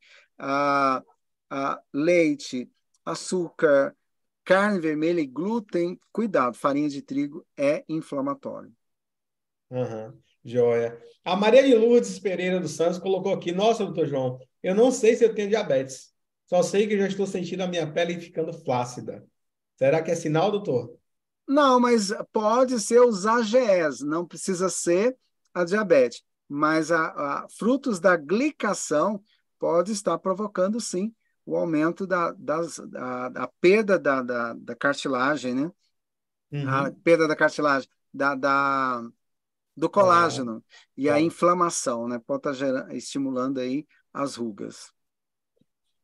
leite, açúcar, carne vermelha e glúten, cuidado, farinha de trigo é inflamatório. Uhum, joia. A Maria de Lourdes Pereira dos Santos colocou aqui: Nossa, doutor João, eu não sei se eu tenho diabetes. Só sei que já estou sentindo a minha pele ficando flácida. Será que é sinal, doutor? Não, mas pode ser os AGEs, não precisa ser a diabetes. Mas a, a frutos da glicação pode estar provocando, sim, o aumento da, das, da, da perda da, da, da, cartilagem, né? Uhum. A perda da cartilagem, da, da do colágeno ah, e a inflamação, né? Pode estar estimulando aí as rugas.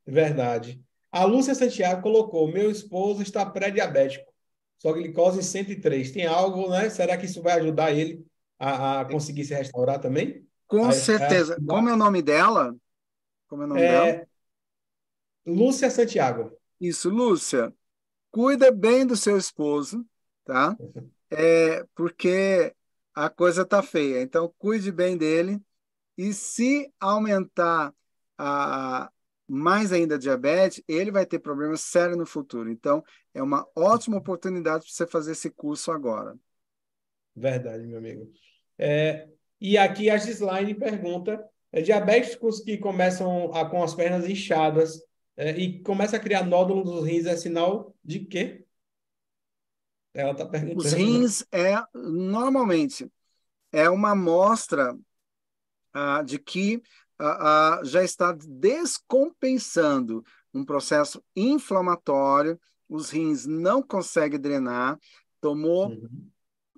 Verdade. A Lúcia Santiago colocou: meu esposo está pré-diabético sua glicose 103. Tem algo, né? Será que isso vai ajudar ele a, a conseguir se restaurar também? Com a, certeza. A... Como é o nome dela? Como é o nome é... dela? Lúcia Santiago. Isso, Lúcia. Cuida bem do seu esposo, tá? É, porque a coisa tá feia. Então, cuide bem dele. E se aumentar a, mais ainda diabetes, ele vai ter problemas sérios no futuro. Então, é uma ótima oportunidade para você fazer esse curso agora. Verdade, meu amigo. É, e aqui a Gislaine pergunta: é, diabéticos que começam a, com as pernas inchadas é, e começa a criar nódulos dos rins é sinal de quê? Ela está perguntando. Os rins é normalmente é uma amostra ah, de que já está descompensando um processo inflamatório, os rins não conseguem drenar, tomou. Uhum.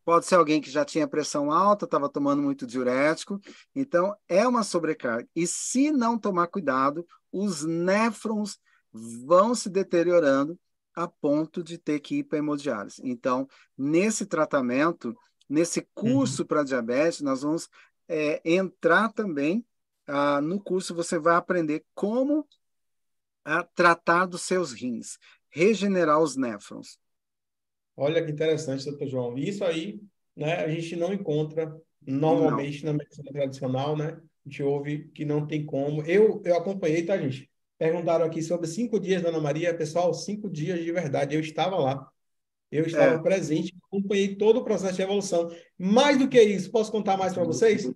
Pode ser alguém que já tinha pressão alta, estava tomando muito diurético, então é uma sobrecarga. E se não tomar cuidado, os néfrons vão se deteriorando a ponto de ter que ir para hemodiálise. Então, nesse tratamento, nesse curso uhum. para diabetes, nós vamos é, entrar também ah, no curso você vai aprender como ah, tratar dos seus rins, regenerar os néfrons. Olha que interessante, doutor João. Isso aí, né, a gente não encontra normalmente não. na medicina tradicional, né? A gente ouve que não tem como. Eu, eu acompanhei, tá, gente? Perguntaram aqui sobre cinco dias da Ana Maria. Pessoal, cinco dias de verdade. Eu estava lá. Eu estava é. presente, acompanhei todo o processo de evolução. Mais do que isso, posso contar mais para vocês?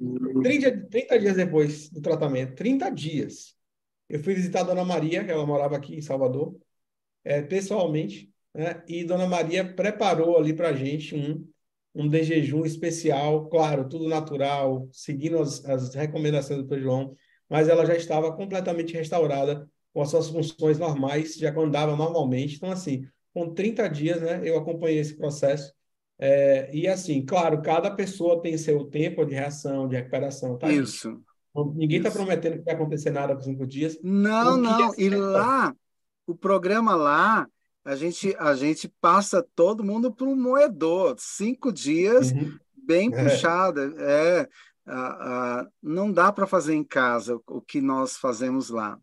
30, 30 dias depois do tratamento, 30 dias, eu fui visitar a Dona Maria, que ela morava aqui em Salvador, é, pessoalmente, né? e Dona Maria preparou ali para a gente um, um de jejum especial, claro, tudo natural, seguindo as, as recomendações do Dr. João, mas ela já estava completamente restaurada com as suas funções normais, já andava normalmente. Então, assim, com 30 dias, né, eu acompanhei esse processo. É, e assim, claro, cada pessoa tem seu tempo de reação, de recuperação, tá? Isso. Então, ninguém está prometendo que vai acontecer nada por cinco dias. Não, não. É e lá, o programa lá, a gente, a gente passa todo mundo para um moedor. Cinco dias, uhum. bem é. puxada. É, não dá para fazer em casa o que nós fazemos lá.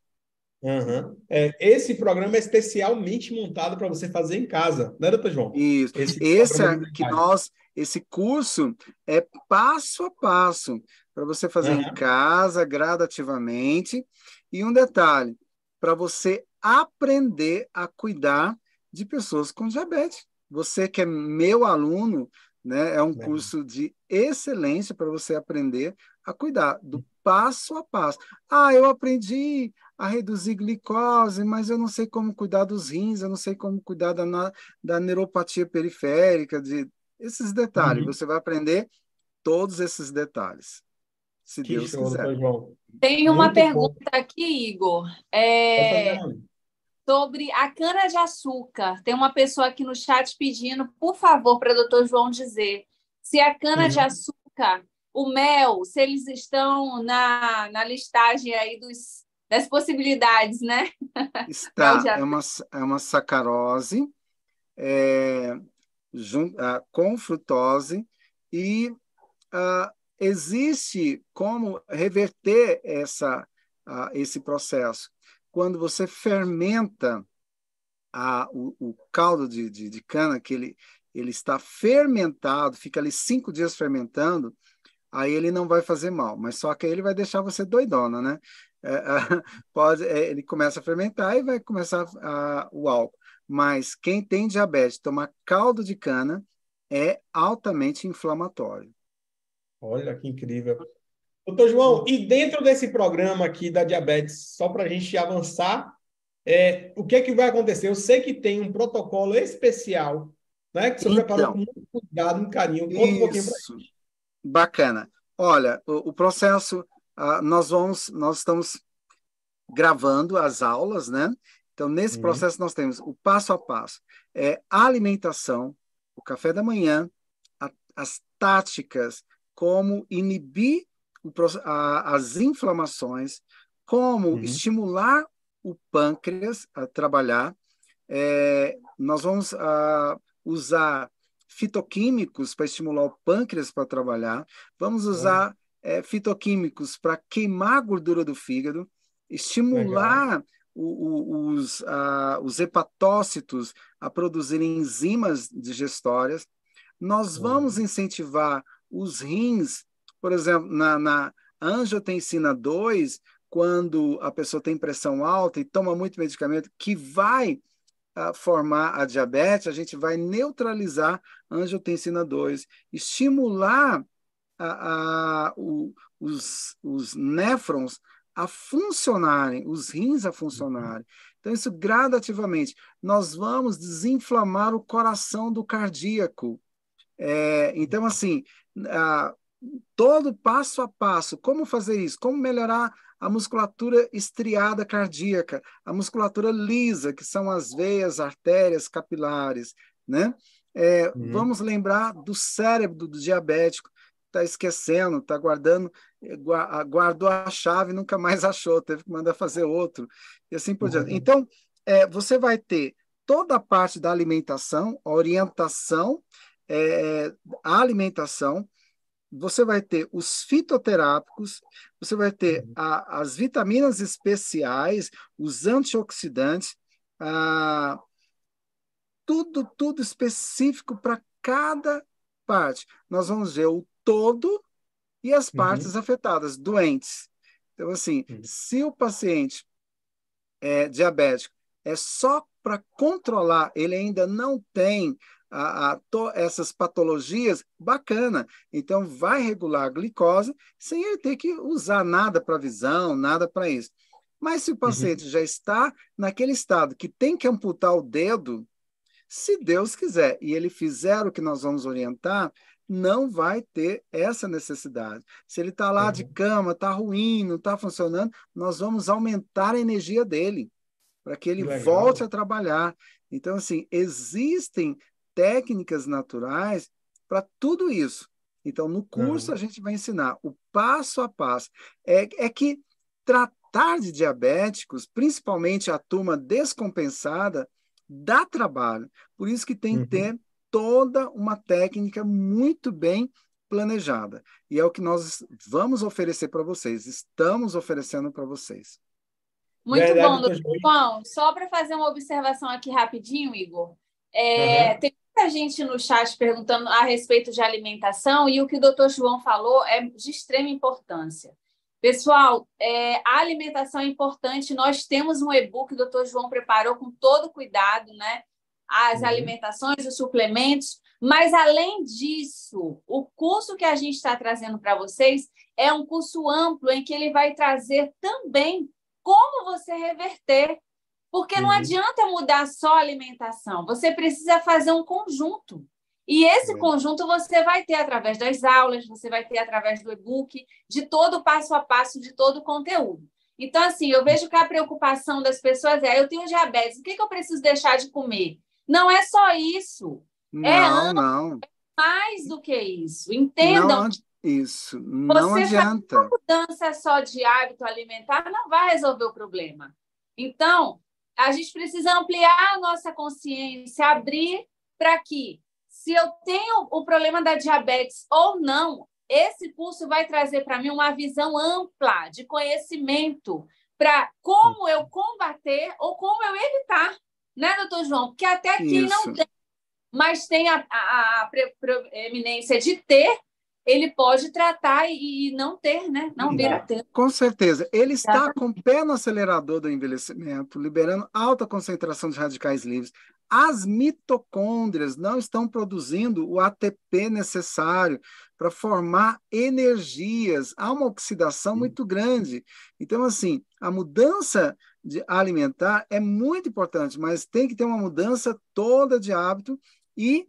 Uhum. É, esse programa é especialmente montado para você fazer em casa, né, doutor João? Isso. Esse, é que nós, esse curso é passo a passo para você fazer uhum. em casa, gradativamente. E um detalhe, para você aprender a cuidar de pessoas com diabetes. Você que é meu aluno, né, é um curso de excelência para você aprender a cuidar do passo a passo. Ah, eu aprendi a reduzir glicose, mas eu não sei como cuidar dos rins, eu não sei como cuidar da, da neuropatia periférica, de esses detalhes. Uhum. Você vai aprender todos esses detalhes, se que Deus show, quiser. Tem uma Muito pergunta bom. aqui, Igor. É sobre a cana-de-açúcar. Tem uma pessoa aqui no chat pedindo, por favor, para o doutor João dizer se a cana-de-açúcar, o mel, se eles estão na, na listagem aí dos, das possibilidades, né? Está, é uma, é uma sacarose é, uh, com frutose e uh, existe como reverter essa, uh, esse processo quando você fermenta a, o, o caldo de, de, de, cana, que ele, ele está fermentado, fica ali cinco dias fermentando, aí ele não vai fazer mal, mas só que aí ele vai deixar você doidona, né? É, pode, é, ele começa a fermentar e vai começar a, o álcool. Mas quem tem diabetes, tomar caldo de cana é altamente inflamatório. Olha que incrível. Doutor João, e dentro desse programa aqui da diabetes, só para a gente avançar, é, o que é que vai acontecer? Eu sei que tem um protocolo especial, né? Que você então, preparou com muito cuidado, um carinho. Conta um pouquinho para gente. Bacana. Olha, o, o processo, uh, nós vamos, nós estamos gravando as aulas, né? Então, nesse uhum. processo, nós temos o passo a passo. É a alimentação, o café da manhã, a, as táticas, como inibir o, a, as inflamações, como uhum. estimular o pâncreas a trabalhar. É, nós vamos a, usar fitoquímicos para estimular o pâncreas para trabalhar. Vamos usar é, fitoquímicos para queimar a gordura do fígado, estimular o, o, os, a, os hepatócitos a produzirem enzimas digestórias. Nós vamos incentivar os rins por exemplo, na, na angiotensina 2, quando a pessoa tem pressão alta e toma muito medicamento que vai formar a diabetes, a gente vai neutralizar angiotensina 2, estimular a, a, o, os, os néfrons a funcionarem, os rins a funcionarem. Então, isso gradativamente. Nós vamos desinflamar o coração do cardíaco. É, então, assim, a, todo passo a passo. Como fazer isso? Como melhorar a musculatura estriada cardíaca, a musculatura lisa, que são as veias, artérias, capilares, né? É, uhum. Vamos lembrar do cérebro do diabético, está esquecendo, está guardando, eh, guardou a chave, nunca mais achou, teve que mandar fazer outro, e assim por diante. Uhum. Então, é, você vai ter toda a parte da alimentação, orientação, é, a alimentação, você vai ter os fitoterápicos, você vai ter uhum. a, as vitaminas especiais, os antioxidantes, a, tudo, tudo específico para cada parte. Nós vamos ver o todo e as uhum. partes uhum. afetadas, doentes. Então, assim, uhum. se o paciente é diabético é só para controlar, ele ainda não tem a, a to, essas patologias, bacana. Então, vai regular a glicose sem ele ter que usar nada para visão, nada para isso. Mas se o uhum. paciente uhum. já está naquele estado que tem que amputar o dedo, se Deus quiser, e ele fizer o que nós vamos orientar, não vai ter essa necessidade. Se ele está lá uhum. de cama, está ruim, não está funcionando, nós vamos aumentar a energia dele para que ele volte a trabalhar. Então, assim, existem técnicas naturais para tudo isso. Então, no curso, uhum. a gente vai ensinar o passo a passo. É, é que tratar de diabéticos, principalmente a turma descompensada, dá trabalho. Por isso que tem uhum. que ter toda uma técnica muito bem planejada. E é o que nós vamos oferecer para vocês, estamos oferecendo para vocês. Muito Verdade, bom, doutor João. Só para fazer uma observação aqui rapidinho, Igor. É, uhum. Tem muita gente no chat perguntando a respeito de alimentação e o que o doutor João falou é de extrema importância. Pessoal, é, a alimentação é importante. Nós temos um e-book que o doutor João preparou com todo cuidado, né? As uhum. alimentações, os suplementos. Mas, além disso, o curso que a gente está trazendo para vocês é um curso amplo em que ele vai trazer também como você reverter. Porque não uhum. adianta mudar só a alimentação, você precisa fazer um conjunto. E esse é. conjunto você vai ter através das aulas, você vai ter através do e-book, de todo o passo a passo, de todo o conteúdo. Então, assim, eu vejo que a preocupação das pessoas é: eu tenho diabetes, o que, que eu preciso deixar de comer? Não é só isso. É não, é não. mais do que isso. Entendam. Não, isso. Não você adianta. Uma mudança só de hábito alimentar não vai resolver o problema. Então, a gente precisa ampliar a nossa consciência, abrir para que se eu tenho o problema da diabetes ou não, esse curso vai trazer para mim uma visão ampla de conhecimento para como eu combater ou como eu evitar, né, doutor João? Porque até quem não tem, mas tem a, a, a preeminência de ter, ele pode tratar e não ter, né? Não vir a ter. Com certeza. Ele está com o pé no acelerador do envelhecimento, liberando alta concentração de radicais livres. As mitocôndrias não estão produzindo o ATP necessário para formar energias. Há uma oxidação muito grande. Então, assim, a mudança de alimentar é muito importante, mas tem que ter uma mudança toda de hábito e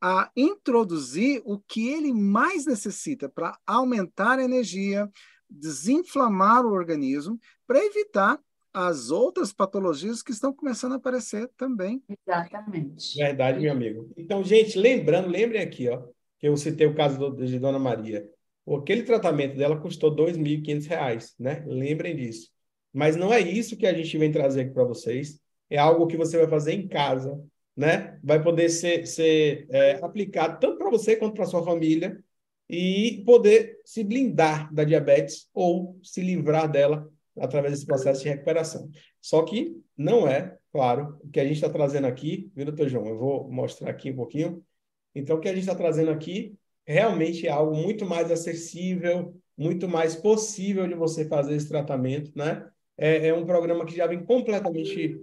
a introduzir o que ele mais necessita para aumentar a energia, desinflamar o organismo, para evitar as outras patologias que estão começando a aparecer também. Exatamente. Verdade, meu amigo. Então, gente, lembrando, lembrem aqui, ó, que eu citei o caso de Dona Maria. Aquele tratamento dela custou R$ 2.500, né? Lembrem disso. Mas não é isso que a gente vem trazer aqui para vocês. É algo que você vai fazer em casa, né? Vai poder ser, ser é, aplicado tanto para você quanto para sua família e poder se blindar da diabetes ou se livrar dela através desse processo de recuperação. Só que não é, claro, o que a gente está trazendo aqui, viu, doutor João? Eu vou mostrar aqui um pouquinho. Então, o que a gente está trazendo aqui realmente é algo muito mais acessível, muito mais possível de você fazer esse tratamento, né? É, é um programa que já vem completamente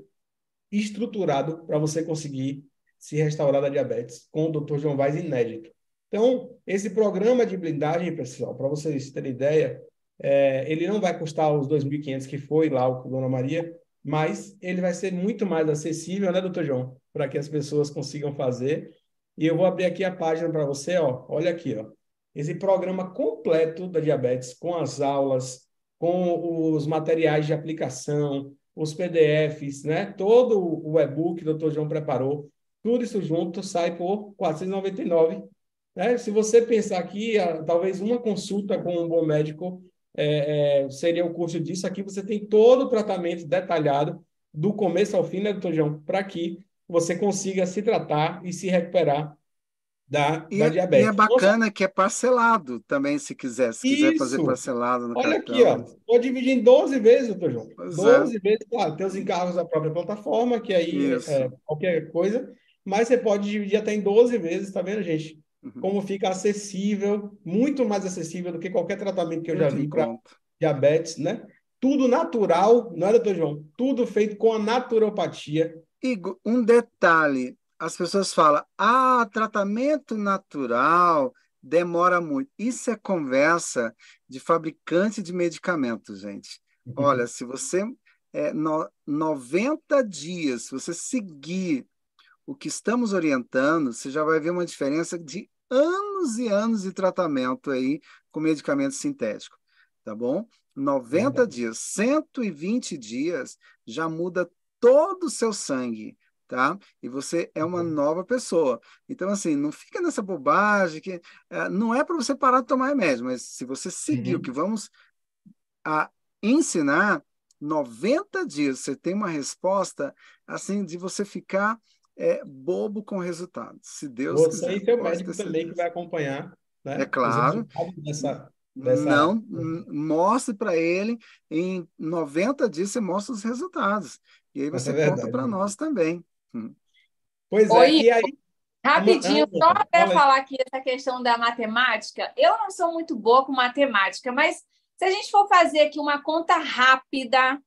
estruturado para você conseguir se restaurar da diabetes com o Dr. João Vaz inédito. Então, esse programa de blindagem, pessoal, para vocês terem ideia, é, ele não vai custar os 2.500 que foi lá o Dona Maria, mas ele vai ser muito mais acessível, né, doutor João? Para que as pessoas consigam fazer. E eu vou abrir aqui a página para você, ó. Olha aqui, ó. Esse programa completo da diabetes, com as aulas, com os materiais de aplicação, os PDFs, né? Todo o e-book que o doutor João preparou, tudo isso junto sai por R$ 499. Né? Se você pensar aqui, talvez uma consulta com um bom médico é, é, seria o curso disso. Aqui você tem todo o tratamento detalhado, do começo ao fim, né, doutor João? Para que você consiga se tratar e se recuperar da, e, da diabetes. E é bacana que é parcelado também, se quiser. Se quiser fazer parcelado no Olha cartão. aqui, ó. Pode dividir em 12 vezes, doutor João. Pois 12 é. vezes, claro, tem os encargos da própria plataforma, que aí é qualquer coisa, mas você pode dividir até em 12 vezes, tá vendo, gente? Uhum. Como fica acessível, muito mais acessível do que qualquer tratamento que eu muito já vi para diabetes, né? Tudo natural, não é, doutor João? Tudo feito com a naturopatia. Igor, um detalhe: as pessoas falam, ah, tratamento natural demora muito. Isso é conversa de fabricante de medicamentos, gente. Uhum. Olha, se você. É, no, 90 dias, se você seguir o que estamos orientando, você já vai ver uma diferença de anos e anos de tratamento aí com medicamento sintético, tá bom? 90 dias, 120 dias já muda todo o seu sangue, tá? E você é uma uhum. nova pessoa. Então, assim, não fica nessa bobagem que é, não é para você parar de tomar remédio, mas se você seguir uhum. o que vamos a ensinar, 90 dias você tem uma resposta assim de você ficar é bobo com resultados. Se Deus Você quiser. Você e seu médico também que vai acompanhar. Né? É claro. Dessa, dessa... Não, mostre para ele, em 90 dias você mostra os resultados. E aí você é conta para nós também. Pois é, Oi, aí. Rapidinho, só para falar aqui essa questão da matemática. Eu não sou muito boa com matemática, mas se a gente for fazer aqui uma conta rápida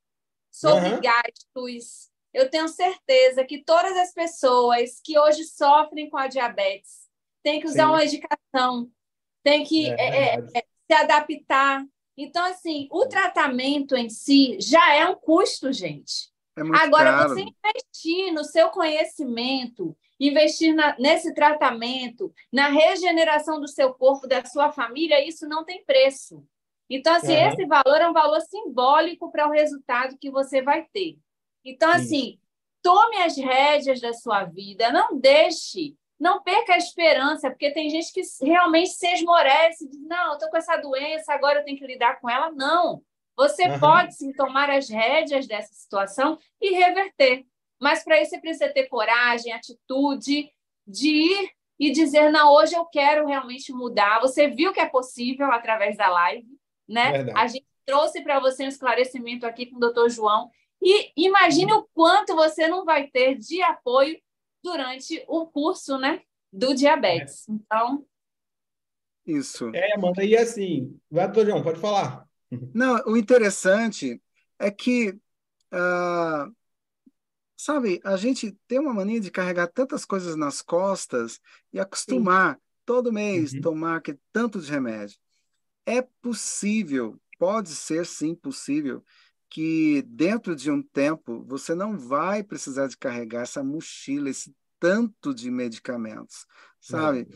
sobre uhum. gastos, eu tenho certeza que todas as pessoas que hoje sofrem com a diabetes tem que usar Sim. uma medicação, tem que é, é, é, se adaptar. Então, assim, o tratamento em si já é um custo, gente. É Agora, caro. você investir no seu conhecimento, investir na, nesse tratamento, na regeneração do seu corpo, da sua família, isso não tem preço. Então, assim, uhum. esse valor é um valor simbólico para o resultado que você vai ter. Então, assim, tome as rédeas da sua vida, não deixe, não perca a esperança, porque tem gente que realmente se esmorece, diz, não, eu estou com essa doença, agora eu tenho que lidar com ela. Não, você uhum. pode sim tomar as rédeas dessa situação e reverter. Mas para isso você precisa ter coragem, atitude de ir e dizer: não, hoje eu quero realmente mudar. Você viu que é possível através da live, né? Verdade. A gente trouxe para você um esclarecimento aqui com o doutor João. E imagine o quanto você não vai ter de apoio durante o curso, né? Do diabetes. É. Então. Isso. É, Amanda, e assim, vai, doutor João, pode falar. Não, o interessante é que, uh, sabe, a gente tem uma mania de carregar tantas coisas nas costas e acostumar Sim. todo mês uhum. tomar que, tanto de remédio. É possível, pode ser sim possível, que dentro de um tempo você não vai precisar de carregar essa mochila, esse tanto de medicamentos, sabe?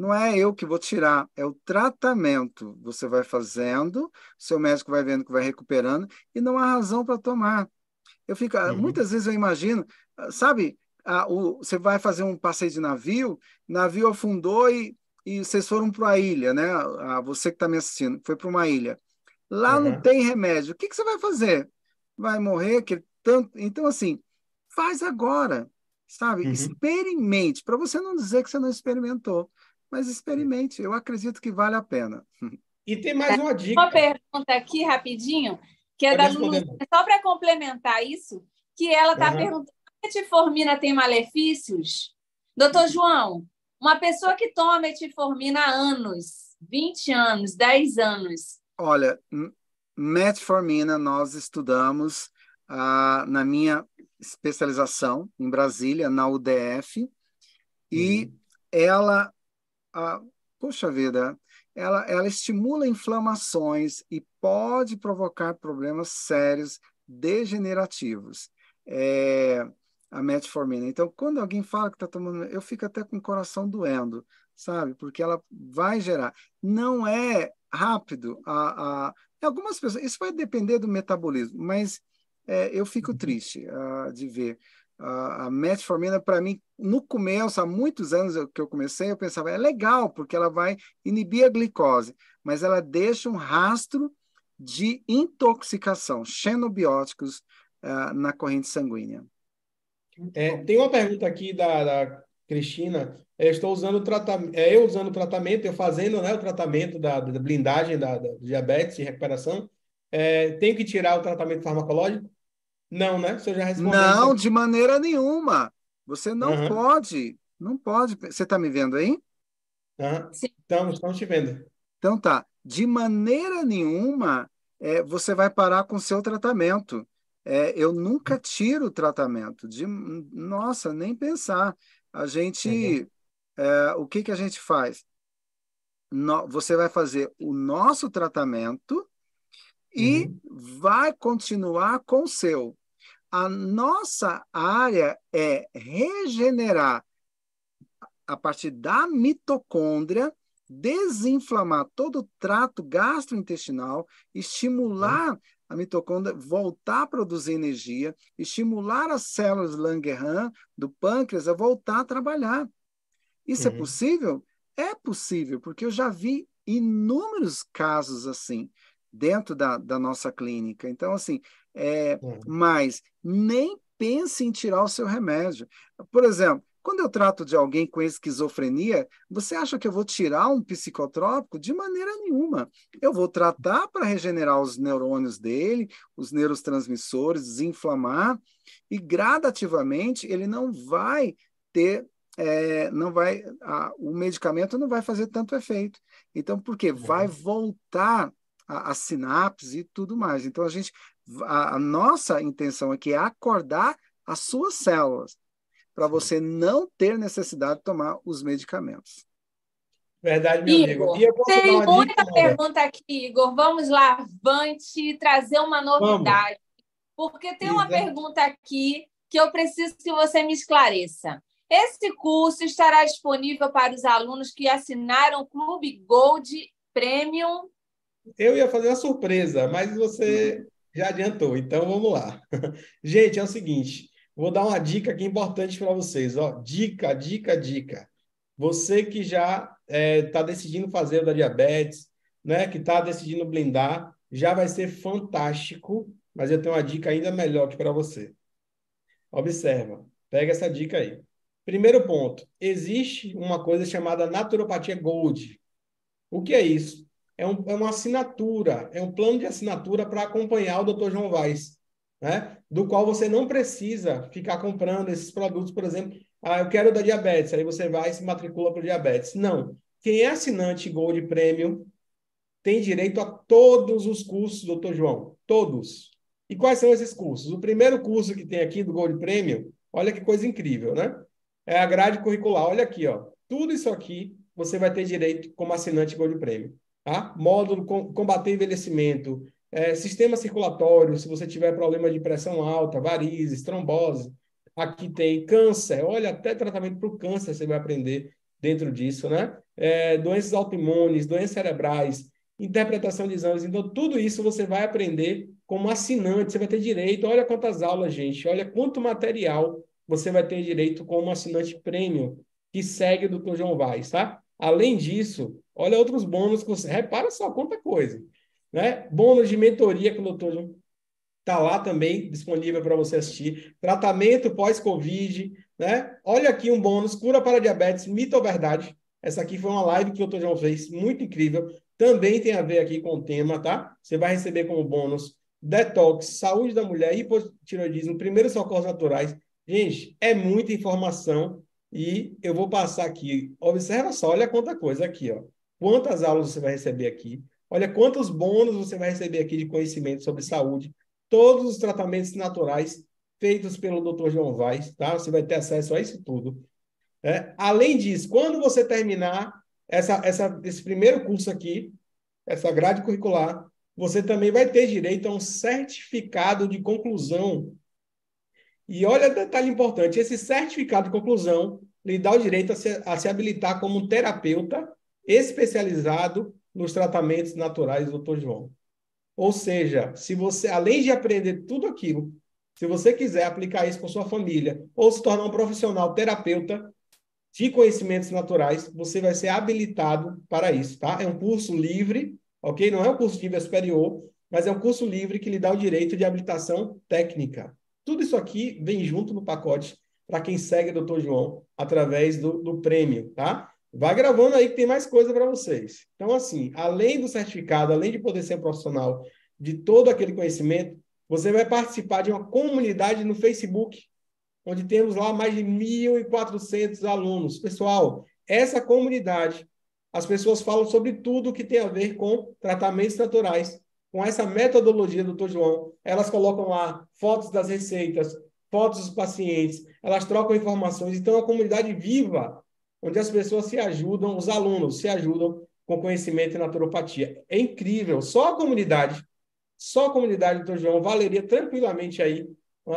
Não é eu que vou tirar, é o tratamento. Você vai fazendo, seu médico vai vendo que vai recuperando e não há razão para tomar. Eu fico, uhum. muitas vezes eu imagino, sabe, a, o, você vai fazer um passeio de navio, navio afundou e, e vocês foram para a ilha, né? A, você que está me assistindo, foi para uma ilha. Lá uhum. não tem remédio. O que, que você vai fazer? Vai morrer? Que tanto... Então, assim, faz agora, sabe? Uhum. Experimente, para você não dizer que você não experimentou mas experimente, eu acredito que vale a pena. E tem mais uma dica. Uma pergunta aqui rapidinho, que é Pode da Lúcia, só para complementar isso, que ela está uhum. perguntando: metformina tem malefícios? Doutor João, uma pessoa que toma metformina há anos, 20 anos, 10 anos. Olha, metformina nós estudamos ah, na minha especialização em Brasília, na UDF, e uhum. ela a, puxa vida, ela, ela estimula inflamações e pode provocar problemas sérios degenerativos. É, a metformina. Então, quando alguém fala que está tomando, eu fico até com o coração doendo, sabe? Porque ela vai gerar. Não é rápido. A, a, algumas pessoas, isso vai depender do metabolismo, mas é, eu fico uhum. triste uh, de ver a metformina, para mim, no começo, há muitos anos que eu comecei, eu pensava, é legal, porque ela vai inibir a glicose, mas ela deixa um rastro de intoxicação, xenobióticos uh, na corrente sanguínea. É, tem uma pergunta aqui da, da Cristina. Eu estou usando tratamento, é, eu usando o tratamento, eu fazendo né, o tratamento da, da blindagem da, da diabetes e recuperação. É, tenho que tirar o tratamento farmacológico? Não, né? Você já respondeu. Não, de maneira nenhuma. Você não uhum. pode. Não pode. Você está me vendo aí? Uhum. Estamos, estamos te vendo. Então tá. De maneira nenhuma é, você vai parar com o seu tratamento. É, eu nunca tiro o tratamento. De, nossa, nem pensar. A gente. Uhum. É, o que, que a gente faz? No, você vai fazer o nosso tratamento e uhum. vai continuar com o seu a nossa área é regenerar a partir da mitocôndria, desinflamar todo o trato gastrointestinal, estimular a mitocôndria voltar a produzir energia, estimular as células Langerhans do pâncreas a voltar a trabalhar. Isso é uhum. é possível? É possível, porque eu já vi inúmeros casos assim dentro da, da nossa clínica. Então, assim, é, uhum. mas nem pense em tirar o seu remédio. Por exemplo, quando eu trato de alguém com esquizofrenia, você acha que eu vou tirar um psicotrópico? De maneira nenhuma. Eu vou tratar para regenerar os neurônios dele, os neurotransmissores, desinflamar, e gradativamente ele não vai ter, é, não vai, a, o medicamento não vai fazer tanto efeito. Então, por quê? Vai uhum. voltar a, a sinapse e tudo mais. Então, a gente, a, a nossa intenção aqui é acordar as suas células para você não ter necessidade de tomar os medicamentos. Verdade, meu Igor, amigo. tem muita dica, pergunta aqui, Igor. Vamos lá, avante, trazer uma novidade. Vamos. Porque tem uma pergunta aqui que eu preciso que você me esclareça. Esse curso estará disponível para os alunos que assinaram o Clube Gold Premium? Eu ia fazer uma surpresa, mas você já adiantou, então vamos lá. Gente, é o seguinte, vou dar uma dica aqui importante para vocês. Ó. Dica, dica, dica. Você que já está é, tá decidindo fazer o da diabetes, né, que está decidindo blindar, já vai ser fantástico, mas eu tenho uma dica ainda melhor aqui para você. Observa, pega essa dica aí. Primeiro ponto, existe uma coisa chamada naturopatia Gold. O que é isso? É, um, é uma assinatura, é um plano de assinatura para acompanhar o Dr. João Vaz, né? do qual você não precisa ficar comprando esses produtos, por exemplo, ah, eu quero da diabetes, aí você vai e se matricula para diabetes. Não. Quem é assinante Gold Premium tem direito a todos os cursos, doutor João. Todos. E quais são esses cursos? O primeiro curso que tem aqui do Gold Premium, olha que coisa incrível, né? É a grade curricular. Olha aqui, ó. Tudo isso aqui você vai ter direito como assinante Gold Premium. Tá? Módulo combater envelhecimento, é, sistema circulatório, se você tiver problema de pressão alta, varizes, trombose, Aqui tem câncer, olha, até tratamento para o câncer você vai aprender dentro disso, né? É, doenças autoimunes, doenças cerebrais, interpretação de exames. Então, tudo isso você vai aprender como assinante, você vai ter direito. Olha quantas aulas, gente, olha quanto material você vai ter direito como assinante prêmio que segue o Dr. João Vaz, tá? Além disso, olha outros bônus que você. Repara só quanta coisa. Né? Bônus de mentoria que o doutor Está lá também disponível para você assistir. Tratamento pós-Covid, né? Olha aqui um bônus, cura para diabetes, mito ou verdade. Essa aqui foi uma live que o Dr. João fez, muito incrível. Também tem a ver aqui com o tema, tá? Você vai receber como bônus detox, saúde da mulher, hipotiroidismo, primeiros socorros naturais. Gente, é muita informação e eu vou passar aqui. Observa só, olha quanta coisa aqui, ó. Quantas aulas você vai receber aqui? Olha quantos bônus você vai receber aqui de conhecimento sobre saúde, todos os tratamentos naturais feitos pelo Dr. João Vaz, tá? Você vai ter acesso a isso tudo. É, além disso, quando você terminar essa, essa, esse primeiro curso aqui, essa grade curricular, você também vai ter direito a um certificado de conclusão. E olha detalhe importante: esse certificado de conclusão lhe dá o direito a se, a se habilitar como terapeuta especializado nos tratamentos naturais do Dr. João. Ou seja, se você, além de aprender tudo aquilo, se você quiser aplicar isso com sua família ou se tornar um profissional terapeuta de conhecimentos naturais, você vai ser habilitado para isso, tá? É um curso livre, ok? Não é um curso de nível superior, mas é um curso livre que lhe dá o direito de habilitação técnica. Tudo isso aqui vem junto no pacote para quem segue o Dr. João através do, do prêmio, tá? Vai gravando aí que tem mais coisa para vocês. Então, assim, além do certificado, além de poder ser um profissional de todo aquele conhecimento, você vai participar de uma comunidade no Facebook, onde temos lá mais de 1.400 alunos. Pessoal, essa comunidade, as pessoas falam sobre tudo que tem a ver com tratamentos naturais. Com essa metodologia do Dr. João, elas colocam lá fotos das receitas, fotos dos pacientes, elas trocam informações. Então, é uma comunidade viva onde as pessoas se ajudam, os alunos se ajudam com conhecimento em naturopatia. É incrível. Só a comunidade, só a comunidade do João valeria tranquilamente aí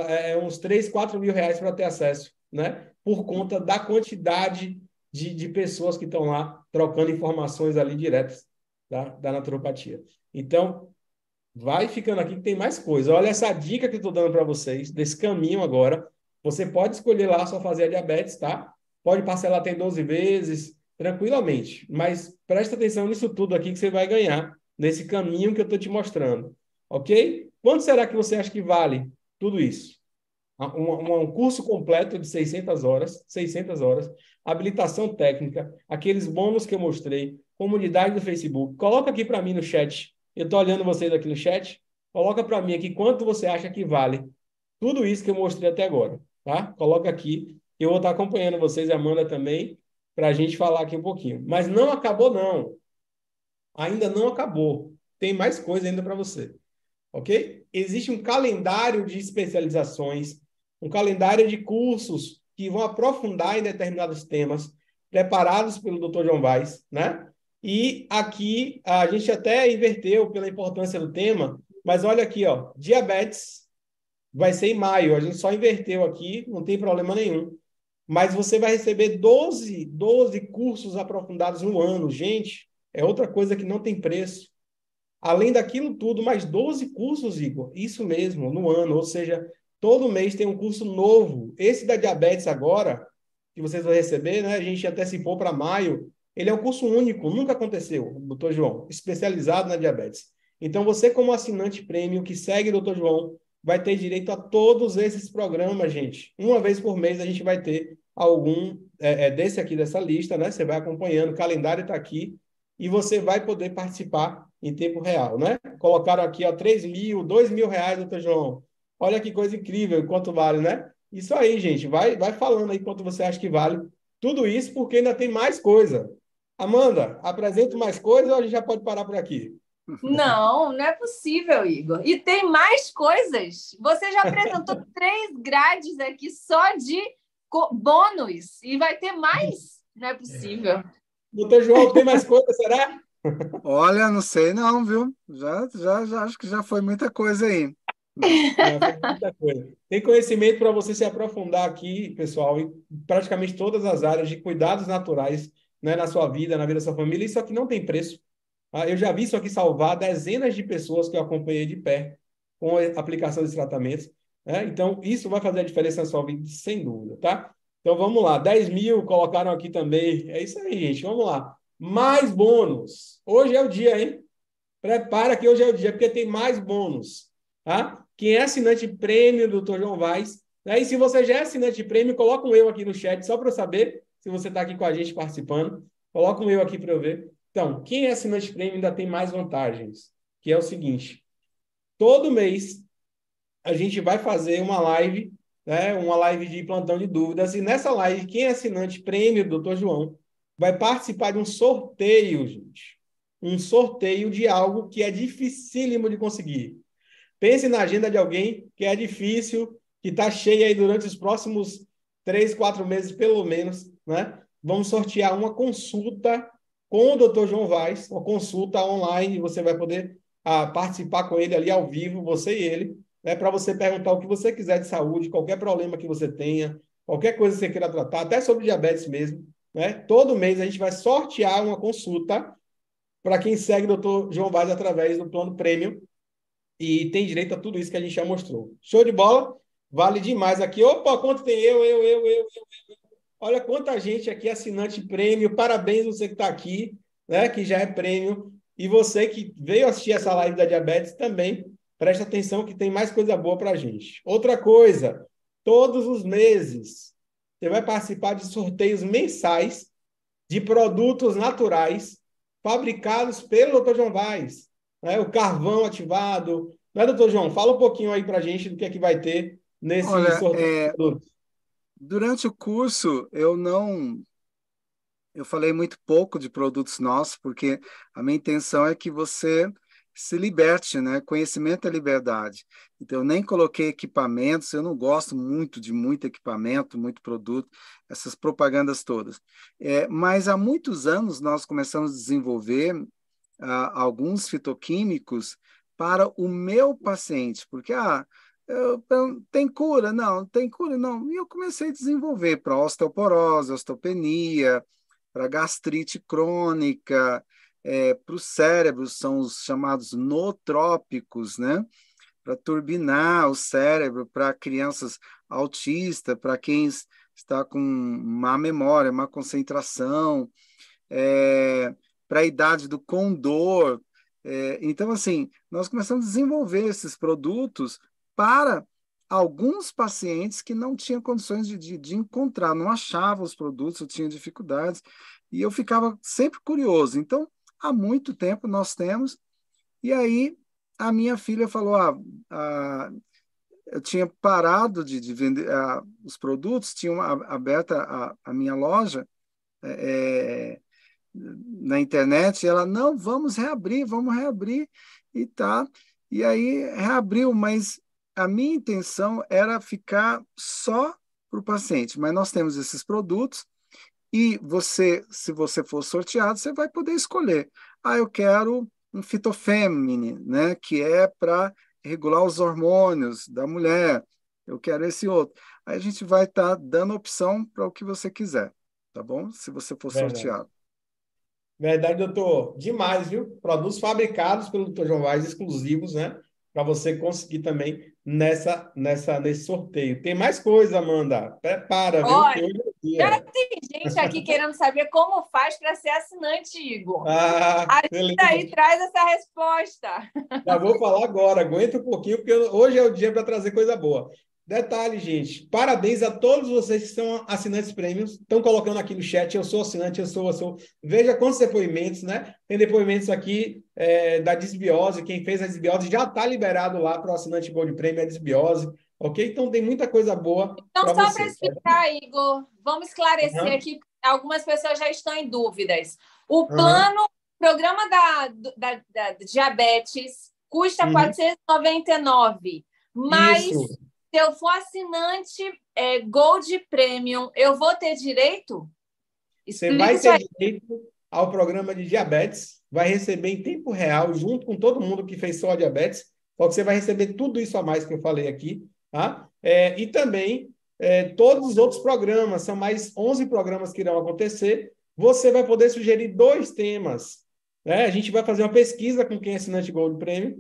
é, é uns 3, 4 mil reais para ter acesso, né? Por conta da quantidade de, de pessoas que estão lá trocando informações ali diretas da, da naturopatia. Então, vai ficando aqui que tem mais coisa. Olha essa dica que eu estou dando para vocês, desse caminho agora. Você pode escolher lá só fazer a diabetes, tá? Pode parcelar até 12 vezes, tranquilamente. Mas presta atenção nisso tudo aqui que você vai ganhar, nesse caminho que eu estou te mostrando. Ok? Quanto será que você acha que vale tudo isso? Um, um, curso completo de 600 horas, 600 horas, habilitação técnica, aqueles bônus que eu mostrei, comunidade do Facebook. Coloca aqui para mim no chat. Eu estou olhando vocês aqui no chat. Coloca para mim aqui quanto você acha que vale tudo isso que eu mostrei até agora, tá? Coloca aqui eu vou estar acompanhando vocês, a Amanda também, para a gente falar aqui um pouquinho. Mas não acabou, não. Ainda não acabou. Tem mais coisa ainda para você. Ok? Existe um calendário de especializações, um calendário de cursos que vão aprofundar em determinados temas. preparados pelo Dr. João Vaz, né? E aqui a gente até inverteu pela importância do tema, mas olha aqui, ó, diabetes vai ser em maio, a gente só inverteu aqui, não tem problema nenhum. Mas você vai receber 12, 12 cursos aprofundados no ano. Gente, é outra coisa que não tem preço. Além daquilo tudo, mais 12 cursos, Igor. Isso mesmo, no ano. Ou seja, todo mês tem um curso novo. Esse da diabetes agora, que vocês vão receber, né? A gente antecipou para maio. Ele é um curso único, nunca aconteceu, doutor João, especializado na diabetes. Então, você, como assinante prêmio que segue o doutor João, vai ter direito a todos esses programas, gente. Uma vez por mês a gente vai ter algum é, é desse aqui dessa lista, né? Você vai acompanhando, o calendário está aqui e você vai poder participar em tempo real, né? Colocaram aqui, ó, 3 mil, 2 mil reais, doutor João. Olha que coisa incrível, quanto vale, né? Isso aí, gente. Vai, vai falando aí quanto você acha que vale. Tudo isso porque ainda tem mais coisa. Amanda, apresenta mais coisa ou a gente já pode parar por aqui? Não, não é possível, Igor. E tem mais coisas. Você já apresentou três grades aqui só de bônus e vai ter mais. Não é possível. Doutor João, tem mais coisa, será? Olha, não sei não, viu? Já, já, já acho que já foi muita coisa aí. muita coisa. Tem conhecimento para você se aprofundar aqui, pessoal, em praticamente todas as áreas de cuidados naturais né, na sua vida, na vida da sua família. Isso aqui não tem preço. Ah, eu já vi isso aqui salvar dezenas de pessoas que eu acompanhei de pé com a aplicação desses tratamentos. Né? Então, isso vai fazer a diferença na sua vida, sem dúvida, tá? Então, vamos lá. 10 mil colocaram aqui também. É isso aí, gente. Vamos lá. Mais bônus. Hoje é o dia, hein? Prepara que hoje é o dia, porque tem mais bônus. Tá? Quem é assinante prêmio do Dr. João Vaz, né? e se você já é assinante prêmio, coloca um eu aqui no chat, só para eu saber se você está aqui com a gente participando. Coloca um eu aqui para eu ver. Então, quem é assinante prêmio ainda tem mais vantagens, que é o seguinte: todo mês a gente vai fazer uma live, né, uma live de plantão de dúvidas, e nessa live, quem é assinante prêmio do Dr. João vai participar de um sorteio, gente. Um sorteio de algo que é dificílimo de conseguir. Pense na agenda de alguém que é difícil, que está cheia aí durante os próximos três, quatro meses, pelo menos, né? Vamos sortear uma consulta com o Dr. João Vaz, uma consulta online, você vai poder ah, participar com ele ali ao vivo, você e ele, né, para você perguntar o que você quiser de saúde, qualquer problema que você tenha, qualquer coisa que você queira tratar, até sobre diabetes mesmo. Né? Todo mês a gente vai sortear uma consulta para quem segue o Dr. João Vaz através do plano Premium e tem direito a tudo isso que a gente já mostrou. Show de bola? Vale demais aqui. Opa, quanto tem eu, eu, eu, eu, eu, eu. Olha quanta gente aqui, assinante prêmio. Parabéns você que está aqui, né? Que já é prêmio. E você que veio assistir essa live da diabetes também, presta atenção que tem mais coisa boa para a gente. Outra coisa, todos os meses você vai participar de sorteios mensais de produtos naturais fabricados pelo Dr. João Vaz. Né? O carvão ativado. Né, doutor João? Fala um pouquinho aí para a gente do que é que vai ter nesse Olha, sorteio é... Durante o curso, eu não. Eu falei muito pouco de produtos nossos, porque a minha intenção é que você se liberte, né? Conhecimento é liberdade. Então, eu nem coloquei equipamentos, eu não gosto muito de muito equipamento, muito produto, essas propagandas todas. É, mas há muitos anos nós começamos a desenvolver ah, alguns fitoquímicos para o meu paciente, porque ah, eu, tem cura? Não, tem cura? Não. E eu comecei a desenvolver para osteoporose, osteopenia, para gastrite crônica, é, para o cérebro, são os chamados nootrópicos, né? Para turbinar o cérebro, para crianças autistas, para quem está com má memória, má concentração, é, para a idade do condor. É, então, assim, nós começamos a desenvolver esses produtos para alguns pacientes que não tinham condições de, de, de encontrar, não achavam os produtos, tinha dificuldades, e eu ficava sempre curioso. Então, há muito tempo nós temos, e aí a minha filha falou: ah, ah eu tinha parado de, de vender ah, os produtos, tinha uma, aberta a, a, minha loja é, na internet, ela, não, vamos reabrir, vamos reabrir, e tá. E aí reabriu, mas a minha intenção era ficar só para o paciente, mas nós temos esses produtos E você, se você for sorteado, você vai poder escolher. Ah, eu quero um fitofêmine, né, que é para regular os hormônios da mulher. Eu quero esse outro. Aí a gente vai estar tá dando opção para o que você quiser, tá bom? Se você for Verdade. sorteado. Verdade, doutor. Demais, viu? Produtos fabricados pelo doutor João Vaz, exclusivos, né? Para você conseguir também nessa, nessa, nesse sorteio. Tem mais coisa, Amanda. Prepara, viu? Olha, já tem gente aqui querendo saber como faz para ser assinante, Igor. Ah, a gente aí traz essa resposta. Já vou falar agora, aguenta um pouquinho, porque hoje é o dia para trazer coisa boa. Detalhe, gente, parabéns a todos vocês que são assinantes prêmios. Estão colocando aqui no chat, eu sou assinante, eu sou, eu sou. Veja quantos depoimentos, né? Tem depoimentos aqui é, da desbiose, quem fez a desbiose já está liberado lá para o assinante Gold Prêmio, a desbiose, ok? Então tem muita coisa boa. Então, só para explicar, Igor, vamos esclarecer uhum. aqui, algumas pessoas já estão em dúvidas. O plano, uhum. programa da, da, da, diabetes custa uhum. 499, mas. Isso se eu for assinante é, Gold Premium, eu vou ter direito? Explica Você vai ter aí. direito ao programa de diabetes, vai receber em tempo real, junto com todo mundo que fez só diabetes, só que você vai receber tudo isso a mais que eu falei aqui, tá? É, e também é, todos os outros programas, são mais 11 programas que irão acontecer, você vai poder sugerir dois temas. Né? A gente vai fazer uma pesquisa com quem é assinante Gold Premium,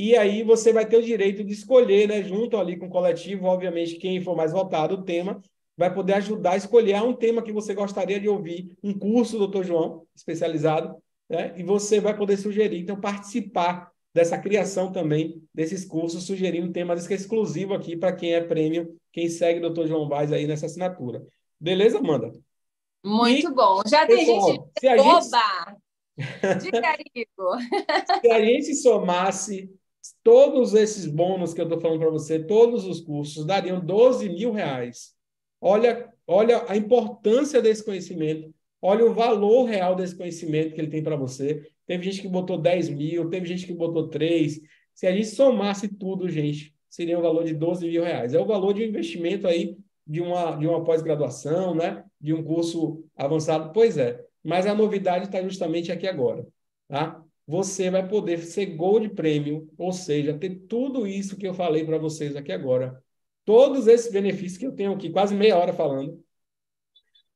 e aí você vai ter o direito de escolher, né, junto ali com o coletivo, obviamente, quem for mais votado, o tema, vai poder ajudar a escolher um tema que você gostaria de ouvir, um curso, doutor João, especializado, né, e você vai poder sugerir, então, participar dessa criação também desses cursos, sugerindo temas que é exclusivo aqui para quem é prêmio, quem segue o doutor João Vaz aí nessa assinatura. Beleza, Amanda? Muito e, bom. Já tem gente... Se a! Gente... Diga, Se a gente somasse todos esses bônus que eu estou falando para você, todos os cursos, dariam 12 mil reais. Olha, olha a importância desse conhecimento, olha o valor real desse conhecimento que ele tem para você. Teve gente que botou 10 mil, teve gente que botou 3. Se a gente somasse tudo, gente, seria o um valor de 12 mil reais. É o valor de um investimento aí de uma, de uma pós-graduação, né? de um curso avançado. Pois é, mas a novidade está justamente aqui agora. Tá? Você vai poder ser Gold Premium, ou seja, ter tudo isso que eu falei para vocês aqui agora. Todos esses benefícios que eu tenho aqui, quase meia hora falando,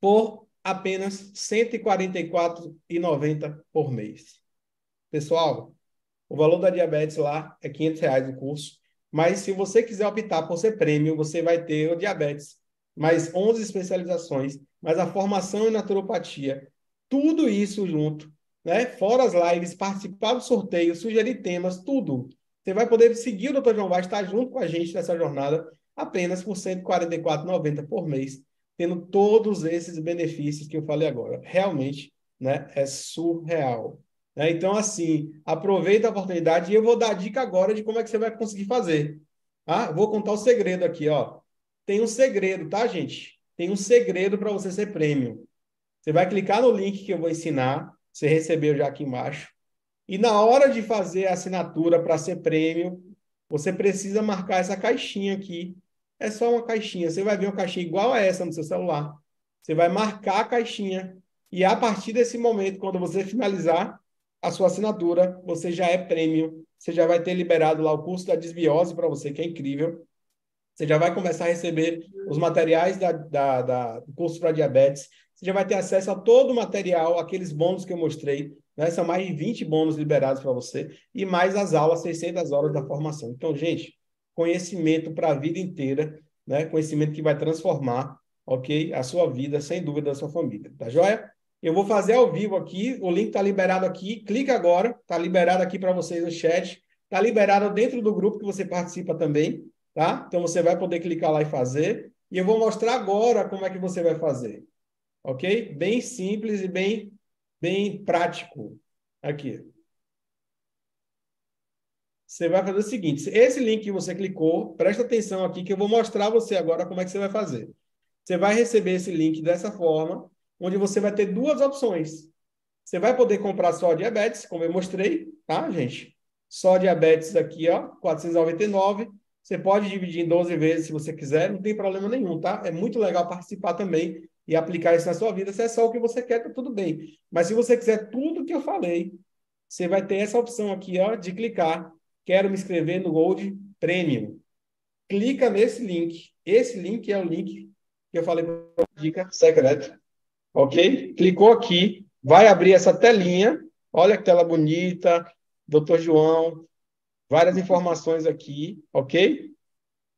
por apenas R$ 144,90 por mês. Pessoal, o valor da diabetes lá é 500 reais o curso, mas se você quiser optar por ser prêmio, você vai ter o diabetes, mais 11 especializações, mais a formação em naturopatia, tudo isso junto né? Fora as lives, participar do sorteio, sugerir temas, tudo. Você vai poder seguir o Dr. João Vaz, estar junto com a gente nessa jornada, apenas por R$ 144,90 por mês, tendo todos esses benefícios que eu falei agora. Realmente, né? É surreal. Né? Então, assim, aproveita a oportunidade e eu vou dar a dica agora de como é que você vai conseguir fazer. Ah, vou contar o segredo aqui, ó. Tem um segredo, tá, gente? Tem um segredo para você ser prêmio. Você vai clicar no link que eu vou ensinar, você recebeu já aqui embaixo. E na hora de fazer a assinatura para ser prêmio, você precisa marcar essa caixinha aqui. É só uma caixinha. Você vai ver uma caixinha igual a essa no seu celular. Você vai marcar a caixinha. E a partir desse momento, quando você finalizar a sua assinatura, você já é prêmio. Você já vai ter liberado lá o curso da desbiose para você, que é incrível. Você já vai começar a receber os materiais da, da, da do curso para diabetes você já vai ter acesso a todo o material, aqueles bônus que eu mostrei. Né? São mais de 20 bônus liberados para você. E mais as aulas, 600 horas da formação. Então, gente, conhecimento para a vida inteira, né? conhecimento que vai transformar ok, a sua vida, sem dúvida, da sua família. Tá joia? Eu vou fazer ao vivo aqui, o link está liberado aqui, clica agora, está liberado aqui para vocês no chat, está liberado dentro do grupo que você participa também, tá? Então você vai poder clicar lá e fazer, e eu vou mostrar agora como é que você vai fazer ok? Bem simples e bem, bem prático. Aqui. Você vai fazer o seguinte: esse link que você clicou, presta atenção aqui que eu vou mostrar você agora como é que você vai fazer. Você vai receber esse link dessa forma, onde você vai ter duas opções. Você vai poder comprar só diabetes, como eu mostrei, tá, gente? Só diabetes aqui, ó, 499. Você pode dividir em 12 vezes se você quiser, não tem problema nenhum, tá? É muito legal participar também e aplicar isso na sua vida. Se é só o que você quer, tá tudo bem. Mas se você quiser tudo que eu falei, você vai ter essa opção aqui, ó, de clicar. Quero me inscrever no Gold Premium. Clica nesse link. Esse link é o link que eu falei para dica secreta. Ok? Clicou aqui, vai abrir essa telinha. Olha que tela bonita, Doutor João, várias informações aqui, ok?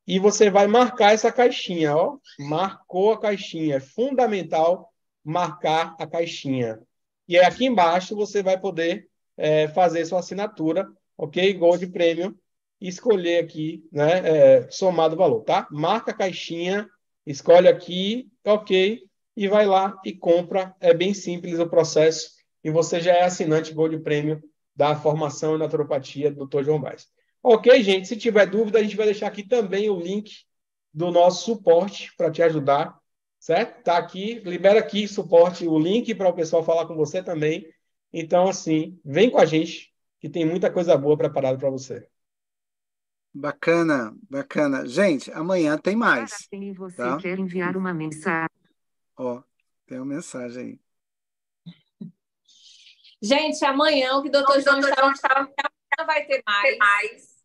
E você vai marcar essa caixinha, ó. Marcou a caixinha. É fundamental marcar a caixinha. E aqui embaixo você vai poder é, fazer sua assinatura, ok? Gold Premium. Escolher aqui, né? É, somado valor, tá? Marca a caixinha, escolhe aqui, ok, e vai lá e compra. É bem simples o processo. E você já é assinante Gold Premium da formação em naturopatia do Dr. João Baez. Ok, gente? Se tiver dúvida, a gente vai deixar aqui também o link do nosso suporte para te ajudar, certo? Tá aqui, libera aqui suporte, o link para o pessoal falar com você também. Então, assim, vem com a gente, que tem muita coisa boa preparada para você. Bacana, bacana. Gente, amanhã tem mais. Sim, você tá? quer enviar uma mensagem. Ó, tem uma mensagem aí. Gente, amanhã o que o doutor João estava vai ter mais.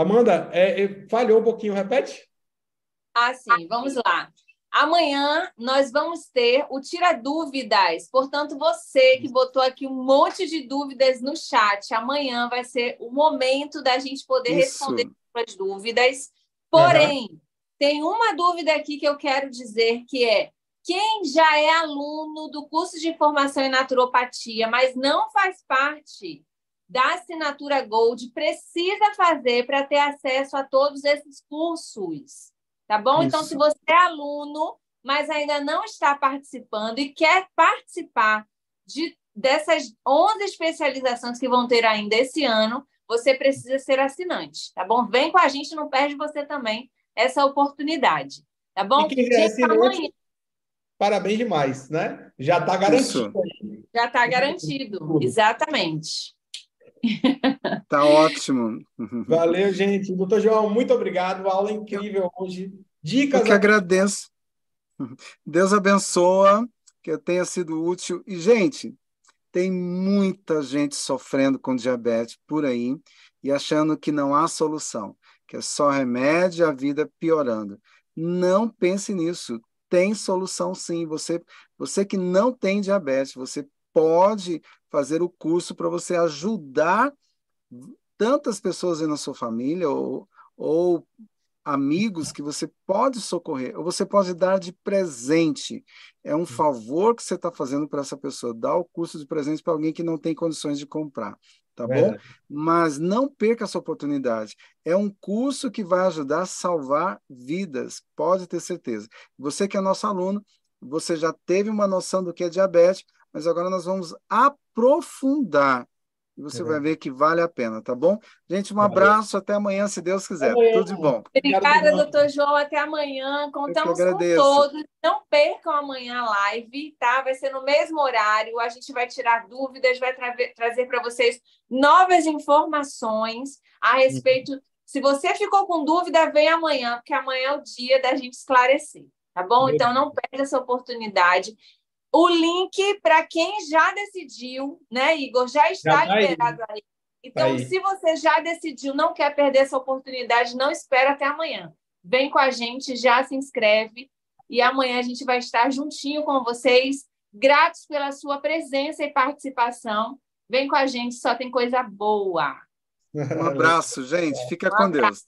Amanda, é, é, falhou um pouquinho, repete? Ah, sim, vamos lá. Amanhã nós vamos ter o Tira Dúvidas. Portanto, você que botou aqui um monte de dúvidas no chat, amanhã vai ser o momento da gente poder Isso. responder as dúvidas. Porém, uhum. tem uma dúvida aqui que eu quero dizer que é quem já é aluno do curso de formação em naturopatia, mas não faz parte da assinatura Gold, precisa fazer para ter acesso a todos esses cursos. Tá bom? Isso. Então, se você é aluno, mas ainda não está participando e quer participar de dessas 11 especializações que vão ter ainda esse ano, você precisa ser assinante, tá bom? Vem com a gente, não perde você também essa oportunidade, tá bom? E quem assinante, amanhã... parabéns demais, né? Já está garantido. Isso. Já está garantido, exatamente. Tá ótimo. Valeu, gente. Doutor João, muito obrigado. Aula incrível hoje. Dicas. Eu que agradeço. Deus abençoa, que eu tenha sido útil. E, gente, tem muita gente sofrendo com diabetes por aí e achando que não há solução, que é só remédio a vida piorando. Não pense nisso. Tem solução sim. Você, você que não tem diabetes, você pode fazer o curso para você ajudar tantas pessoas na sua família ou, ou amigos que você pode socorrer, ou você pode dar de presente. É um favor que você está fazendo para essa pessoa, dar o curso de presente para alguém que não tem condições de comprar, tá bom? Mas não perca essa oportunidade. É um curso que vai ajudar a salvar vidas, pode ter certeza. Você que é nosso aluno, você já teve uma noção do que é diabetes, mas agora nós vamos aprofundar. E você é vai ver que vale a pena, tá bom? Gente, um abraço, até amanhã, se Deus quiser. Amanhã. Tudo de bom. Obrigada, doutor João. Até amanhã. Contamos com todos. Não percam amanhã a live, tá? Vai ser no mesmo horário. A gente vai tirar dúvidas, vai tra trazer para vocês novas informações a respeito. Uhum. Se você ficou com dúvida, vem amanhã, porque amanhã é o dia da gente esclarecer, tá bom? Então não perde essa oportunidade. O link para quem já decidiu, né, Igor, já está já tá liberado aí. aí. Então, tá aí. se você já decidiu, não quer perder essa oportunidade, não espera até amanhã. Vem com a gente, já se inscreve e amanhã a gente vai estar juntinho com vocês. Gratos pela sua presença e participação. Vem com a gente, só tem coisa boa. Um abraço, gente. Fica um com Deus.